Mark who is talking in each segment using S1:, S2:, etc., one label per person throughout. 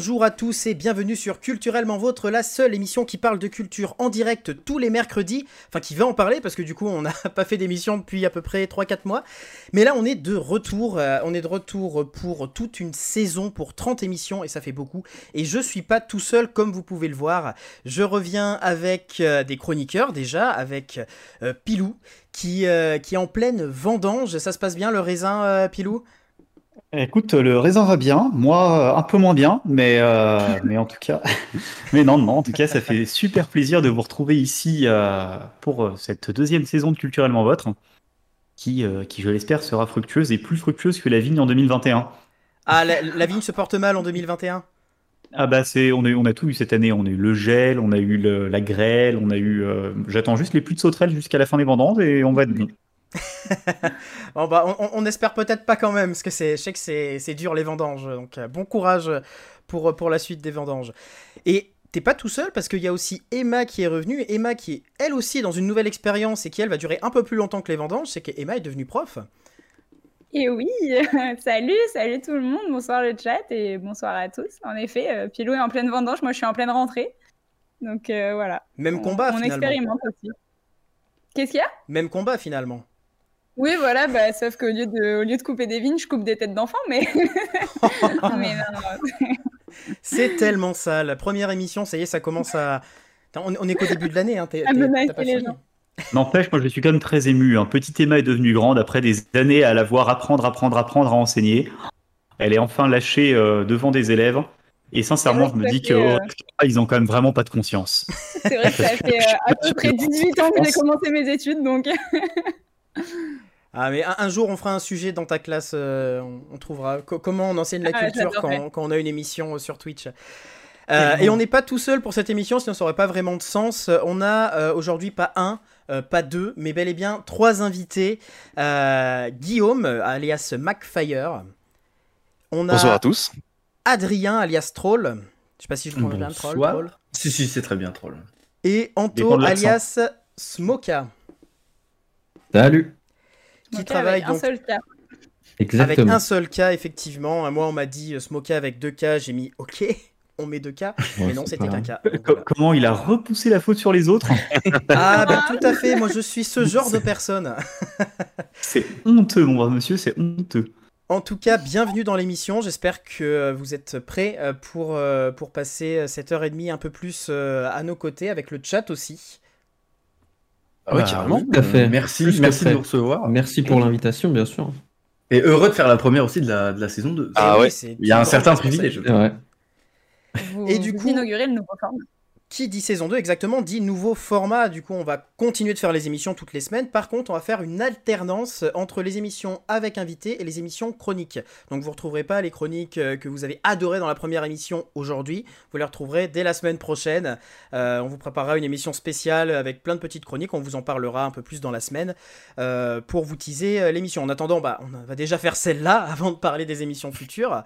S1: Bonjour à tous et bienvenue sur Culturellement Vôtre, la seule émission qui parle de culture en direct tous les mercredis. Enfin, qui va en parler parce que du coup, on n'a pas fait d'émission depuis à peu près 3-4 mois. Mais là, on est de retour. euh, on est de retour pour toute une saison, pour 30 émissions et ça fait beaucoup. Et je suis pas tout seul comme vous pouvez le voir. Je reviens avec euh, des chroniqueurs déjà, avec euh, Pilou qui, qui est en pleine vendange. Ça se passe bien le raisin, Pilou?
S2: Écoute, le raisin va bien, moi un peu moins bien, mais, euh, mais en tout cas, mais non, non, en tout cas, ça fait super plaisir de vous retrouver ici euh, pour euh, cette deuxième saison de Culturellement Votre, qui, euh, qui je l'espère, sera fructueuse et plus fructueuse que la vigne en 2021.
S1: Ah, la, la vigne se porte mal en 2021
S2: Ah bah c'est, on a, on a tout eu cette année, on a eu le gel, on a eu le- la grêle, on a eu, j'attends juste les pluies de sauterelles jusqu'à la fin des vendanges et on va être bon.
S1: Bon bah, on, on- on espère peut-être pas quand même, parce que je sais que c'est, dur les vendanges, donc euh, bon courage pour, pour la suite des vendanges. Et t'es pas tout seul, parce qu'il y a aussi Emma qui est revenue, Emma qui est elle aussi dans une nouvelle expérience et qui elle va durer un peu plus longtemps que les vendanges, c'est qu'Emma est devenue prof.
S3: Et oui, salut, salut tout le monde, bonsoir le chat et bonsoir à tous. En effet, euh, Pilou est en pleine vendange, moi je suis en pleine rentrée. Donc euh, voilà.
S1: Même
S3: On-
S1: combat
S3: On
S1: finalement.
S3: expérimente aussi. Qu'est-ce qu'il y a?
S1: Même combat finalement.
S3: Oui, voilà, bah, sauf qu'au lieu, de, au lieu de couper des vignes, je coupe des têtes d'enfants, mais...
S1: C'est tellement ça, la première émission, ça y est, ça commence à... On, on est qu'au début de l'année, hein, t'es.
S2: N'empêche, moi je suis quand même très ému. hein. Petite Emma est devenue grande après des années à la voir apprendre, apprendre, apprendre à enseigner. Elle est enfin lâchée euh, devant des élèves. Et sincèrement, je me dis que au
S3: euh,
S2: résultat, ils ont quand même vraiment pas de conscience.
S3: C'est vrai que ça fait euh, à peu près 18 ans que j'ai commencé mes études, donc...
S1: Ah mais un, un jour on fera un sujet dans ta classe, euh, on, on trouvera Co- comment on enseigne la
S3: Ah,
S1: culture quand, quand on a une émission euh, sur Twitch? Euh, et on n'est pas tout seul pour cette émission, sinon ça n'aurait pas vraiment de sens. On a euh, aujourd'hui pas un, euh, pas deux, mais bel et bien trois invités. Euh, Guillaume, alias MacFire. On a
S4: Bonsoir à tous.
S1: Adrien, alias Troll. Je sais pas si je le prononce bien, Troll.
S4: Si, si, c'est très bien, troll.
S1: Et Anto, alias Smoka,
S5: Salut.
S1: qui travaille
S3: avec un seul cas.
S1: Avec
S5: Exactement.
S1: un seul cas, effectivement. Moi, on m'a dit euh, Smoka avec deux cas. J'ai mis OK, on met deux cas.
S5: Ouais,
S1: mais non, c'était qu'un cas. Donc,
S2: Co-
S1: voilà.
S2: Comment il a repoussé la faute sur les autres
S1: Ah, bah tout à fait. Moi, je suis ce genre de personne.
S2: C'est honteux, mon brave monsieur, c'est honteux.
S1: En tout cas, bienvenue dans l'émission. J'espère que euh, vous êtes prêts euh, pour, pour passer cette heure et demie un peu plus à nos côtés, avec le chat aussi.
S4: Ah ouais,
S5: Bah,
S4: carrément.
S5: tout à fait.
S4: Merci,
S5: Plus que
S4: merci de nous recevoir.
S5: Merci pour l'invitation, bien sûr.
S4: Et heureux de faire la première aussi de la, de la saison 2.
S1: Et oui, c'est
S4: Il y a un certain privilège.
S3: Vous,
S1: Et du
S3: vous
S1: coup-
S3: inaugurez le nouveau format.
S1: Qui dit saison 2 exactement dit nouveau format. Du coup, on va continuer de faire les émissions toutes les semaines. Par contre, on va faire une alternance entre les émissions avec invités et les émissions chroniques. Donc, vous ne retrouverez pas les chroniques euh, que vous avez adorées dans la première émission aujourd'hui. Vous les retrouverez dès la semaine prochaine. Euh, on vous préparera une émission spéciale avec plein de petites chroniques. On vous en parlera un peu plus dans la semaine euh, pour vous teaser l'émission. En attendant, bah, on va déjà faire celle-là avant de parler des émissions futures.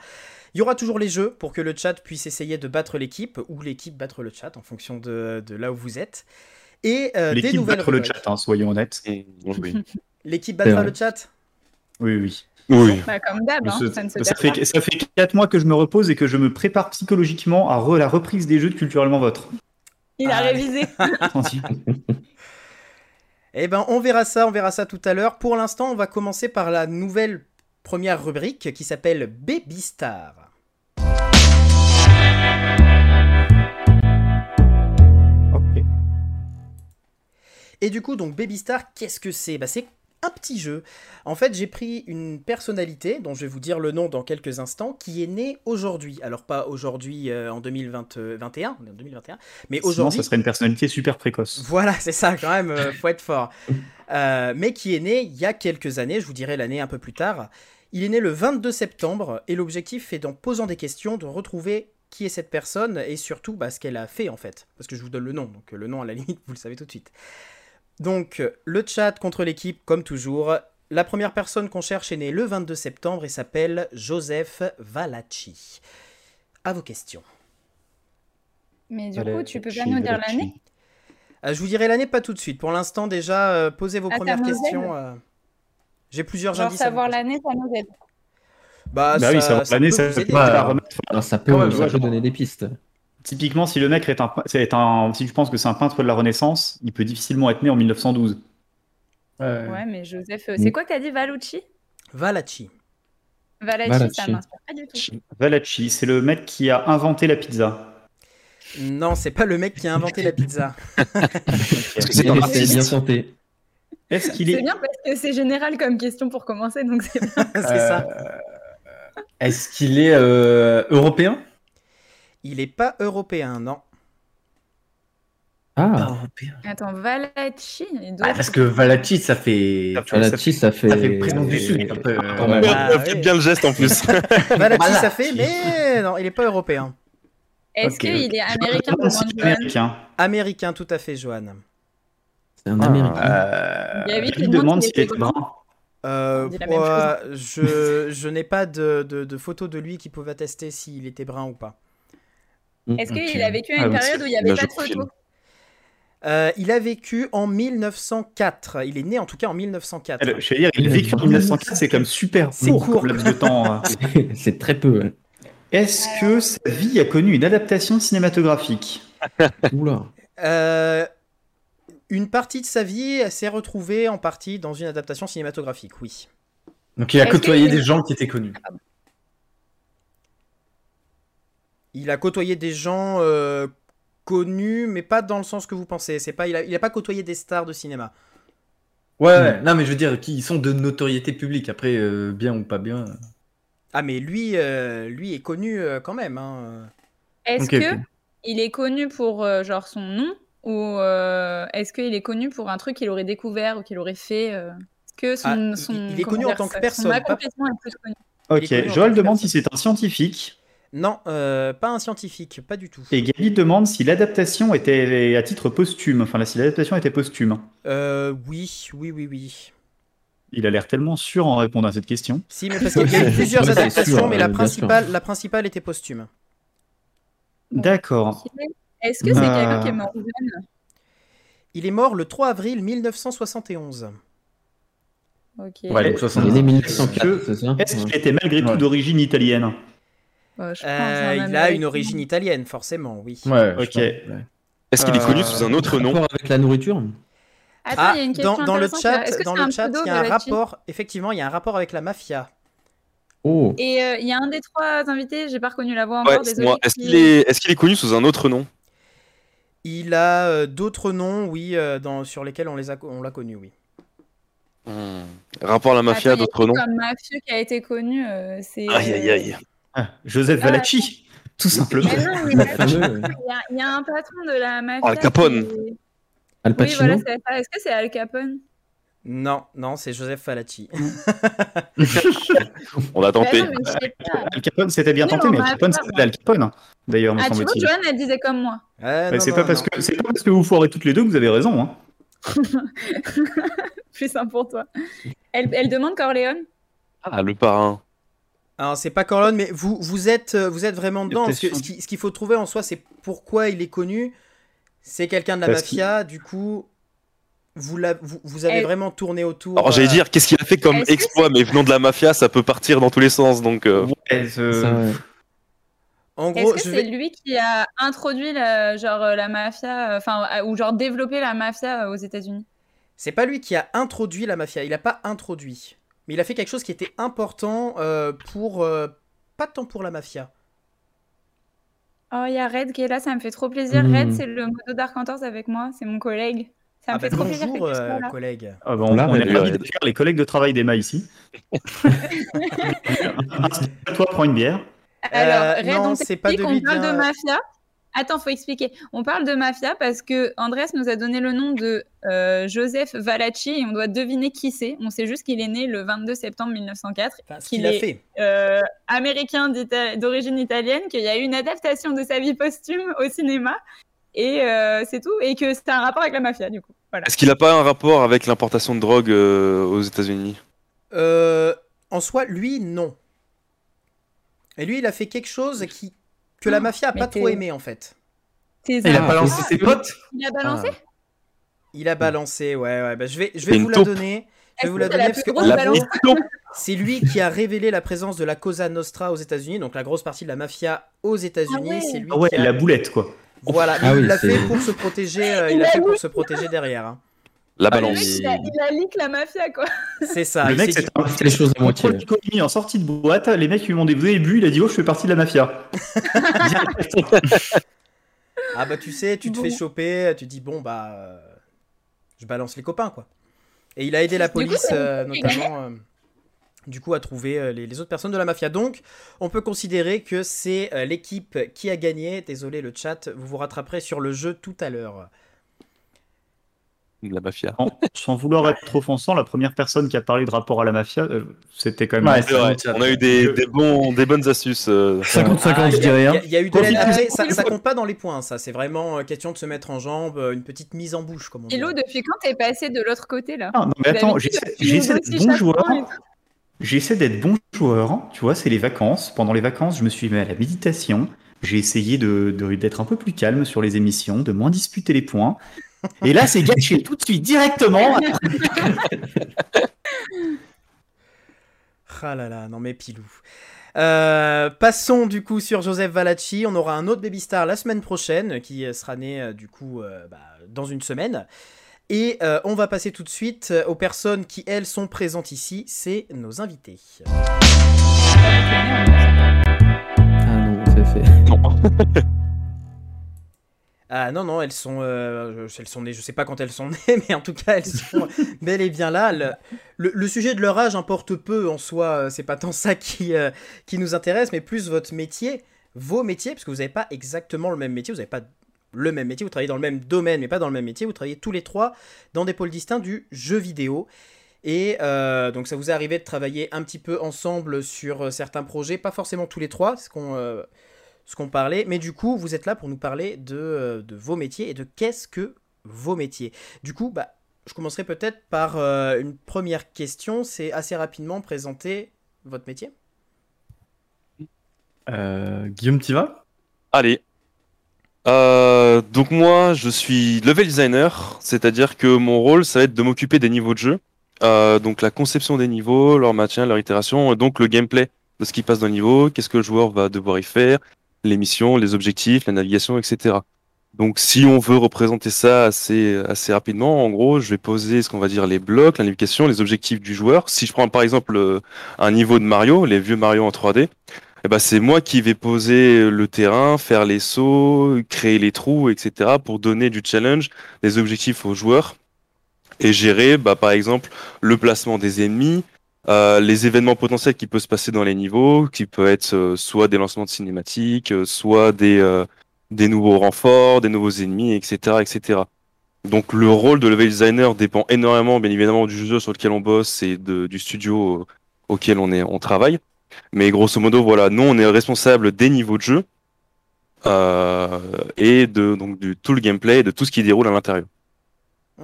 S1: Il y aura toujours les jeux pour que le chat puisse essayer de battre l'équipe ou l'équipe battre le chat en fonction de, de là où vous êtes. Et euh, des
S2: L'équipe
S1: nouvelles
S2: battre le chat, hein, soyons honnêtes.
S4: Oui.
S1: L'équipe battra le chat?
S2: Oui, oui.
S4: oui.
S3: Bah, comme d'hab, hein, ça
S2: Ça fait, ça fait 4 mois que je me repose et que je me prépare psychologiquement à re- la reprise des jeux de Culturellement Votre.
S3: Il a
S1: Ah,
S3: révisé.
S1: Eh ben, on verra ça, on verra ça tout à l'heure. Pour l'instant, on va commencer par la nouvelle première rubrique qui s'appelle Baby Star.
S2: Ok.
S1: Et du coup, donc Baby Star, qu'est-ce que c'est? Bah, c'est un petit jeu. En fait, j'ai pris une personnalité, dont je vais vous dire le nom dans quelques instants, qui est née aujourd'hui. Alors, pas aujourd'hui euh, en 2021, on est en 2021, mais
S2: Sinon,
S1: aujourd'hui.
S2: ça serait une personnalité super précoce.
S1: Voilà, c'est ça quand même, euh, faut être fort. Euh, mais qui est né il y a quelques années, je vous dirai l'année un peu plus tard. Il est né le 22 septembre et l'objectif est, en posant des questions, de retrouver qui est cette personne et surtout bah, ce qu'elle a fait en fait. Parce que je vous donne le nom, donc euh, le nom à la limite, vous le savez tout de suite. Donc, euh, le chat contre l'équipe, comme toujours. La première personne qu'on cherche est née le 22 septembre et s'appelle Joseph Valacci. À vos questions.
S3: Mais du coup, tu peux pas nous dire l'année?
S1: Euh, je vous dirai l'année pas tout de suite. Pour l'instant, déjà, euh, posez vos
S3: Ah,
S1: premières questions. euh, J'ai plusieurs
S3: Genre
S1: indices.
S3: savoir l'année, ça nous aide.
S1: Bah,
S2: Bah oui, ça va
S1: peut
S2: ça peut pas remettre.
S5: Alors, ça peut, ça donner des pistes.
S2: Typiquement, si le mec est un, c'est un, si tu penses que c'est un peintre de la Renaissance, il peut difficilement être né en 1912.
S4: Ouais.
S3: Ouais, mais Joseph. euh,
S5: Mm.
S3: C'est quoi que t'as dit, Valucci
S1: Valacci.
S3: Valacci,
S5: Valacci.
S3: ça m'inspire pas du tout.
S2: Valacci, c'est le mec qui a inventé la pizza.
S1: Non, c'est pas le mec qui a inventé la pizza.
S6: Parce que c'est
S5: Bien tenté.
S2: Est-ce qu'il
S3: C'est
S2: est,
S3: bien parce que c'est général comme question pour commencer, donc c'est bien.
S1: c'est
S4: Euh,
S1: ça.
S4: Est-ce qu'il est euh, européen?
S1: Il est pas européen, non.
S5: Ah,
S4: européen.
S3: Attends, d'autres.
S4: Ah, parce que Valacci, ça fait.
S5: Valacci, ça fait.
S4: Ça fait prénom du Sud. un peu.
S1: Ah,
S6: bien le geste en plus.
S1: Valacci,
S4: Voilà.
S1: ça fait, mais non, il est pas européen.
S3: Est-ce qu'il est américain
S2: américain.
S1: Américain, tout à fait, Johan.
S5: C'est un américain.
S4: Euh,
S3: Il y a demande s'il
S2: est brun.
S1: Euh,
S3: même
S1: moi, je, je n'ai pas de, de, de photos de lui qui peuvent attester s'il était brun ou pas.
S3: Est-ce
S2: Ok.
S3: qu'il a vécu à
S2: Ah,
S3: une
S2: donc
S3: période où il n'y avait pas de photos.
S1: Euh, il a vécu en 1904. Il est né en tout cas en 1904.
S2: Elle- Je veux dire, il a vécu en 1904, c'est comme super
S1: C'est
S2: court,
S1: court.
S2: comme laps de temps. euh.
S5: C'est très peu.
S2: Est-ce que sa vie a connu une adaptation cinématographique?
S5: Oula.
S1: Euh, une partie de sa vie s'est retrouvée en partie dans une adaptation cinématographique, oui.
S4: Donc il a côtoyé des gens qui étaient connus.
S1: Il a côtoyé des gens euh, connus, mais pas dans le sens que vous pensez. C'est pas, il a, il a pas côtoyé des stars de cinéma.
S4: Ouais, ouais. non, mais je veux dire, qui sont de notoriété publique. Après, euh, bien ou pas bien.
S1: Ah, mais lui, euh, lui est connu euh, quand même. hein.
S3: Est-ce
S4: Ok,
S3: que il est connu pour euh, genre son nom? Ou euh, est-ce qu'il est connu pour un truc qu'il aurait découvert ou qu'il aurait fait euh, Est-ce que son,
S1: Ah, il-
S3: son-
S1: il est connu en tant que
S3: son
S1: personne, pas-
S3: accomplissement est plus connu.
S1: Il
S2: Ok,
S1: est connu en
S2: Joël
S1: tant que
S2: demande si c'est un scientifique.
S1: Non, euh, pas un scientifique, pas du tout.
S2: Et Gabi demande si l'adaptation était à titre posthume, enfin si l'adaptation était posthume.
S1: Euh, oui, oui, oui, oui.
S2: Il a l'air tellement sûr en répondant à cette question.
S1: Si, mais parce qu'il y a eu plusieurs adaptations,
S5: sûr,
S1: mais la principale, la principale était posthume.
S2: D'accord.
S3: Est-ce que c'est
S2: Euh.
S3: quelqu'un qui est mort jeune
S1: Il est mort le 3 avril 1971.
S3: Ok.
S4: Ouais, donc
S5: Il est né
S4: 70.
S5: 1904, c'est ça?
S2: Est-ce qu'il était malgré tout
S4: Ouais.
S2: d'origine italienne?
S3: Bah, je pense,
S1: Euh,
S3: hein,
S1: il a une origine italienne, forcément, oui.
S4: Ouais,
S2: Ok.
S6: Est-ce qu'il est connu
S2: Euh,
S6: sous un autre nom?
S5: Rapport avec la nourriture?
S3: Attends,
S1: Ah,
S3: il y a une question
S1: dans, dans le chat,
S3: Est-ce que
S1: dans le chat, il y a un rapport. Effectivement, il y a un rapport avec la mafia.
S5: Oh,
S3: Et euh, il y a un des trois invités, j'ai pas reconnu la voix encore.
S6: Est-ce
S3: qui-
S6: qu'il est, est-ce qu'il est connu sous un autre nom?
S1: Il a euh, d'autres noms, oui, euh, dans, sur lesquels on les a, on l'a connu, oui.
S6: Hmm. Rapport à la mafia,
S3: Attends, il y a
S6: d'autres noms
S3: comme mafieux qui a été connu, euh, c'est.
S6: Aïe, aïe, aïe.
S2: Ah, Joseph
S3: Ah.
S2: Valacci, tout simplement.
S3: Il y, a- il y a un patron de la mafia.
S6: Al Capone.
S3: qui-
S5: Al
S3: Oui,
S5: Pacino.
S3: voilà, c'est ça. Est-ce que c'est Al Capone?
S1: Non, non, c'est Joseph Falacci.
S6: On a
S3: Bah
S6: tenté.
S3: non, pas.
S2: Al Capone, c'était bien tenté, mais
S3: m'a
S2: Al Capone, c'était Al Capone, d'ailleurs, me
S3: Ah, tu vois,
S2: semble-t-il.
S3: Joanne, elle disait comme moi.
S2: C'est pas parce que c'est pas parce que vous foirez toutes les deux que vous avez raison. Hein.
S3: Plus simple pour toi. Elle, elle demande Corleone.
S6: Ah, le parrain.
S1: Alors, c'est pas Corleone, mais vous, vous, êtes, euh, vous êtes vraiment dedans. Parce que ce qui- ce qu'il faut trouver en soi, c'est pourquoi il est connu. C'est quelqu'un de la
S2: Parce
S1: mafia, du coup, vous, la- vous, vous avez
S3: Elle-
S1: vraiment tourné autour.
S6: Alors j'allais
S1: euh,
S6: dire, qu'est-ce qu'il a fait comme
S3: Est-ce que
S6: exploit Mais venant de la mafia, ça peut partir dans tous les sens. Donc, euh,
S2: Ouais, ce-
S5: Ça, ouais.
S1: En
S3: Est-ce
S1: gros,
S3: que
S1: je
S3: c'est
S1: vais...
S3: lui qui a introduit la, genre, euh, la mafia, euh, enfin, euh, ou genre développé la mafia euh, aux États-Unis?
S1: C'est pas lui qui a introduit la mafia, il a pas introduit. Mais il a fait quelque chose qui était important euh, pour... euh, pas tant pour la mafia.
S3: Oh, il y a Red qui est là, ça me fait trop plaisir.
S5: Hmm.
S3: Red, c'est le modo Dark Hunters avec moi, c'est mon collègue. Ça me
S1: Ah
S3: fait
S1: bah,
S3: trop
S1: bonjour,
S3: tu sois
S1: euh,
S3: là.
S1: collègue.
S2: Ah bah, on,
S5: Là,
S2: on est ravis faire les collègues de travail d'Emma ici. Toi, prends une bière.
S3: Alors,
S1: Euh,
S3: Red,
S1: non,
S3: on
S1: c'est pas de
S3: on parle de mafia. Attends, faut expliquer. On parle de mafia parce que Andrés nous a donné le nom de euh, Joseph Valacci et on doit deviner qui c'est. On sait juste qu'il est né le 22 septembre 1904,
S1: Enfin, ce
S3: qu'il
S1: a
S3: est
S1: fait.
S3: euh, américain d'origine italienne, qu'il y a eu une adaptation de sa vie posthume au cinéma et euh, c'est tout. Et que c'est un rapport avec la mafia du coup. Voilà.
S6: est-ce qu'il a pas un rapport avec l'importation de drogue euh, aux États-Unis?
S1: Euh, en soi, lui, non. Et lui, il a fait quelque chose qui que la mafia a
S3: mais
S1: pas trop aimé, en fait.
S4: Il a balancé
S5: Ah,
S4: ses potes?
S3: Il a balancé?
S1: Il a balancé, ouais, ouais. Bah, je vais, je vais vous la
S6: taupe.
S1: donner. Je vais vous la
S3: c'est
S1: donner
S3: la
S1: parce que C'est lui qui a révélé la présence de la Cosa Nostra aux États-Unis, donc la grosse partie de la mafia aux États-Unis.
S3: Ah ouais.
S1: C'est lui
S2: Ah ouais,
S1: qui a...
S2: la boulette, quoi.
S1: Voilà,
S5: Ah
S1: il
S5: oui,
S1: l'a fait pour se protéger. euh, il
S3: a
S1: fait pour se protéger derrière. hein.
S6: La
S5: Ah,
S6: balance.
S3: il a, il a leak la mafia, quoi.
S1: C'est ça.
S2: le mec,
S1: s'est
S2: c'est un
S5: les choses à moitié.
S2: contrôle en sortie de boîte. Les mecs lui m'ont dit Vous avez bu Il a dit Oh, je fais partie de la mafia.
S1: Ah bah tu sais, tu te
S3: Bon.
S1: fais choper, tu dis bon bah euh, je balance les copains quoi. Et il a aidé la
S3: coup,
S1: police euh, notamment euh, du coup à trouver euh, les, les autres personnes de la mafia. Donc on peut considérer que c'est euh, l'équipe qui a gagné. Désolé le chat, vous vous rattraperez sur le jeu tout à l'heure.
S6: La mafia.
S2: Sans, sans vouloir être trop offensant, la première personne qui a parlé de rapport à la mafia, euh, c'était quand même.
S4: Ouais,
S6: C'est vrai, on a eu des, des, bons, des bonnes astuces. euh,
S5: 50-50,
S1: Ah,
S5: je dirais.
S1: Il y,
S5: hein.
S1: a- il y a eu de l'aide. Après, ça, ça compte pas dans les points, ça. C'est vraiment question de se mettre en jambe, une petite mise en bouche comme on dit.
S3: Hello, depuis quand t'es passé de l'autre côté, là
S2: Ah, non, mais attends, j'essaie
S3: tu
S2: j'essaie d'être bon joueur. Tu vois, c'est les vacances. Pendant les vacances, je me suis mis à la méditation. J'ai essayé d'être un peu plus calme sur les émissions, de moins disputer les points. Et là, c'est gâché tout de suite, directement.
S1: Ah là non mais pilou. Euh, passons du coup sur Joseph Valacci. On aura un autre baby star la semaine prochaine qui sera né euh, du coup euh, bah, dans une semaine. Et euh, on va passer tout de suite euh, aux personnes qui elles sont présentes ici. C'est nos invités.
S5: Ah non, c'est fait.
S1: Ah non non, elles sont, euh, je- elles sont nées. Je sais pas quand elles sont nées, mais en tout cas elles sont bel et bien là. Le, le- le sujet de leur âge importe peu en soi. C'est pas tant ça qui euh, qui nous intéresse, mais plus votre métier, vos métiers, parce que vous n'avez pas exactement le même métier. Vous n'avez pas le même métier. Vous travaillez dans le même domaine, mais pas dans le même métier. Vous travaillez tous les trois dans des pôles distincts du jeu vidéo. Et euh, donc ça vous est arrivé de travailler un petit peu ensemble sur euh, certains projets, pas forcément tous les trois, ce qu'on euh, ce qu'on parlait, mais du coup vous êtes là pour nous parler de, euh, de vos métiers et de qu'est-ce que vos métiers. Du coup, bah, je commencerai peut-être par euh, une première question, c'est assez rapidement présenter votre métier.
S4: Euh, Guillaume, t'y vas?
S6: Allez. Euh, donc moi, je suis level designer, c'est-à-dire que mon rôle, ça va être de m'occuper des niveaux de jeu, Euh, donc la conception des niveaux, leur maintien, leur itération, et donc le gameplay de ce qui passe dans le niveau, qu'est-ce que le joueur va devoir y faire, les missions, les objectifs, la navigation, etc. Donc si on veut représenter ça assez, assez rapidement, en gros, je vais poser ce qu'on va dire les blocs, la navigation, les objectifs du joueur. Si je prends par exemple euh, un niveau de Mario, les vieux Mario en 3D, eh ben, c'est moi qui vais poser le terrain, faire les sauts, créer les trous, etc. pour donner du challenge, des objectifs aux joueurs et gérer, bah, par exemple, le placement des ennemis, euh, les événements potentiels qui peuvent se passer dans les niveaux, qui peut être euh, soit des lancements de cinématiques, euh, soit des, euh, des nouveaux renforts, des nouveaux ennemis, etc., etc. Donc le rôle de level designer dépend énormément, bien évidemment, du jeu sur lequel on bosse et de, du studio auquel on, est, on travaille. Mais grosso modo, voilà, nous, on est responsable des niveaux de jeu euh, et de donc du tout le gameplay et de tout ce qui déroule à l'intérieur.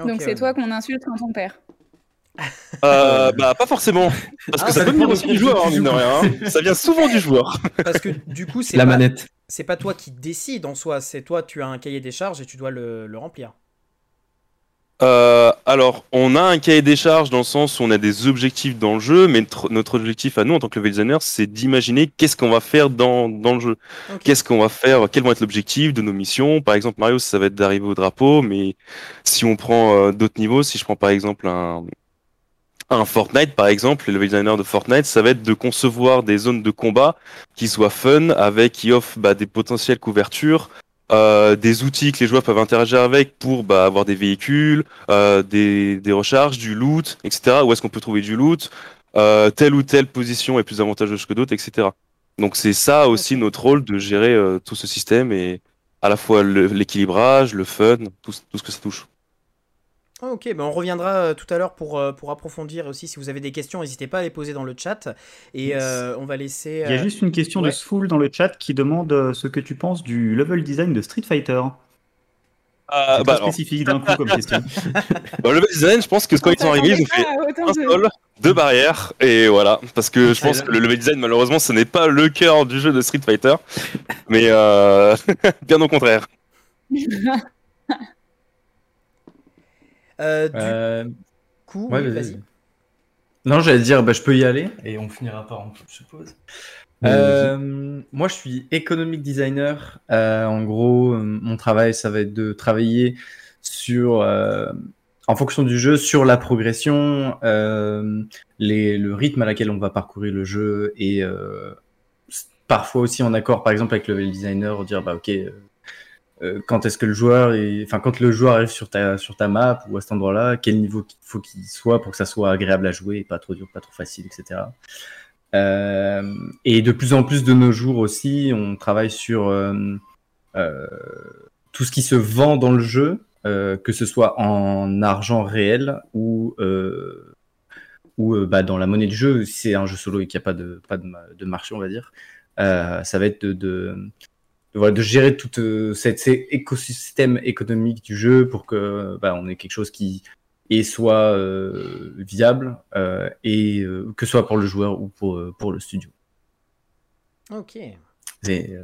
S3: Donc c'est
S1: ouais.
S3: toi qu'on insulte quand on perd.
S6: Euh, bah pas forcément, parce
S1: Ah,
S6: que
S1: ça
S6: ça venir
S1: de
S6: aussi du joueur, hein, mine de
S1: joues.
S6: rien. hein. Ça vient souvent du joueur.
S1: Parce que du coup, c'est
S5: La
S1: pas,
S5: manette.
S1: c'est pas toi qui décides en soi, c'est toi, tu as un cahier des charges et tu dois le, le remplir.
S6: Euh, alors, on a un cahier des charges dans le sens où on a des objectifs dans le jeu, mais notre, objectif à nous, en tant que level designer, c'est d'imaginer qu'est-ce qu'on va faire dans, dans le jeu.
S1: Ok.
S6: Qu'est-ce qu'on va faire, quels vont être l'objectif de nos missions. Par exemple, Mario, ça va être d'arriver au drapeau, mais si on prend euh, d'autres niveaux, si je prends par exemple un, un Fortnite, par exemple, le level designer de Fortnite, ça va être de concevoir des zones de combat qui soient fun, avec, qui offrent bah, des potentielles couvertures, euh, des outils que les joueurs peuvent interagir avec pour bah, avoir des véhicules, euh, des, des recharges, du loot, etc. Où est-ce qu'on peut trouver du loot? Euh, Telle ou telle position est plus avantageuse que d'autres, etc. Donc c'est ça aussi notre rôle de gérer euh, tout ce système et à la fois le- l'équilibrage, le, fun, tout, tout ce que ça touche.
S1: Ah, ok, ben on reviendra euh, tout à l'heure pour, euh, pour approfondir aussi. Si vous avez des questions, n'hésitez pas à les poser dans le chat. Et
S2: Yes.
S1: euh, on va laisser.
S2: Il y a
S1: euh,
S2: juste une question
S1: ouais.
S2: de Sfoul dans le chat qui demande euh, ce que tu penses du level design de Street Fighter. C'est
S6: bah,
S2: spécifique d'un coup comme question.
S6: bah, le level design, je pense que quand ils sont arrivés, ils ont fait un
S3: de-
S6: sol, deux barrières, et voilà. Parce que je pense que le level design, malheureusement, ce n'est pas le cœur du jeu de Street Fighter, mais euh, bien au contraire.
S1: euh, du
S4: Euh,
S1: coup,
S4: ouais,
S1: oui,
S4: vas-y. Non, j'allais dire, bah, je peux y aller et on finira par en je suppose. Euh, moi, je suis economic designer. Euh, en gros, mon travail, ça va être de travailler sur, euh, en fonction du jeu, sur la progression, euh, les, le rythme à laquelle on va parcourir le jeu et euh, parfois aussi en accord, par exemple, avec le level designer, dire bah ok. Euh, quand est-ce que le joueur est... enfin quand le joueur arrive sur ta sur ta map ou à cet endroit-là, quel niveau il faut qu'il soit pour que ça soit agréable à jouer, et pas trop dur, pas trop facile, etc. Euh, et de plus en plus de nos jours aussi, on travaille sur euh, tout ce qui se vend dans le jeu, que ce soit en argent réel ou ou bah, dans la monnaie du jeu. Si c'est un jeu solo et qu'il n'y a pas de pas de, de marché, on va dire, ça va être de de, voilà, de gérer tout euh, cet, cet écosystème économique du jeu pour que bah, on ait quelque chose qui et soit euh, viable euh, et euh, que ce soit pour le joueur ou pour, euh, pour le studio.
S1: Ok.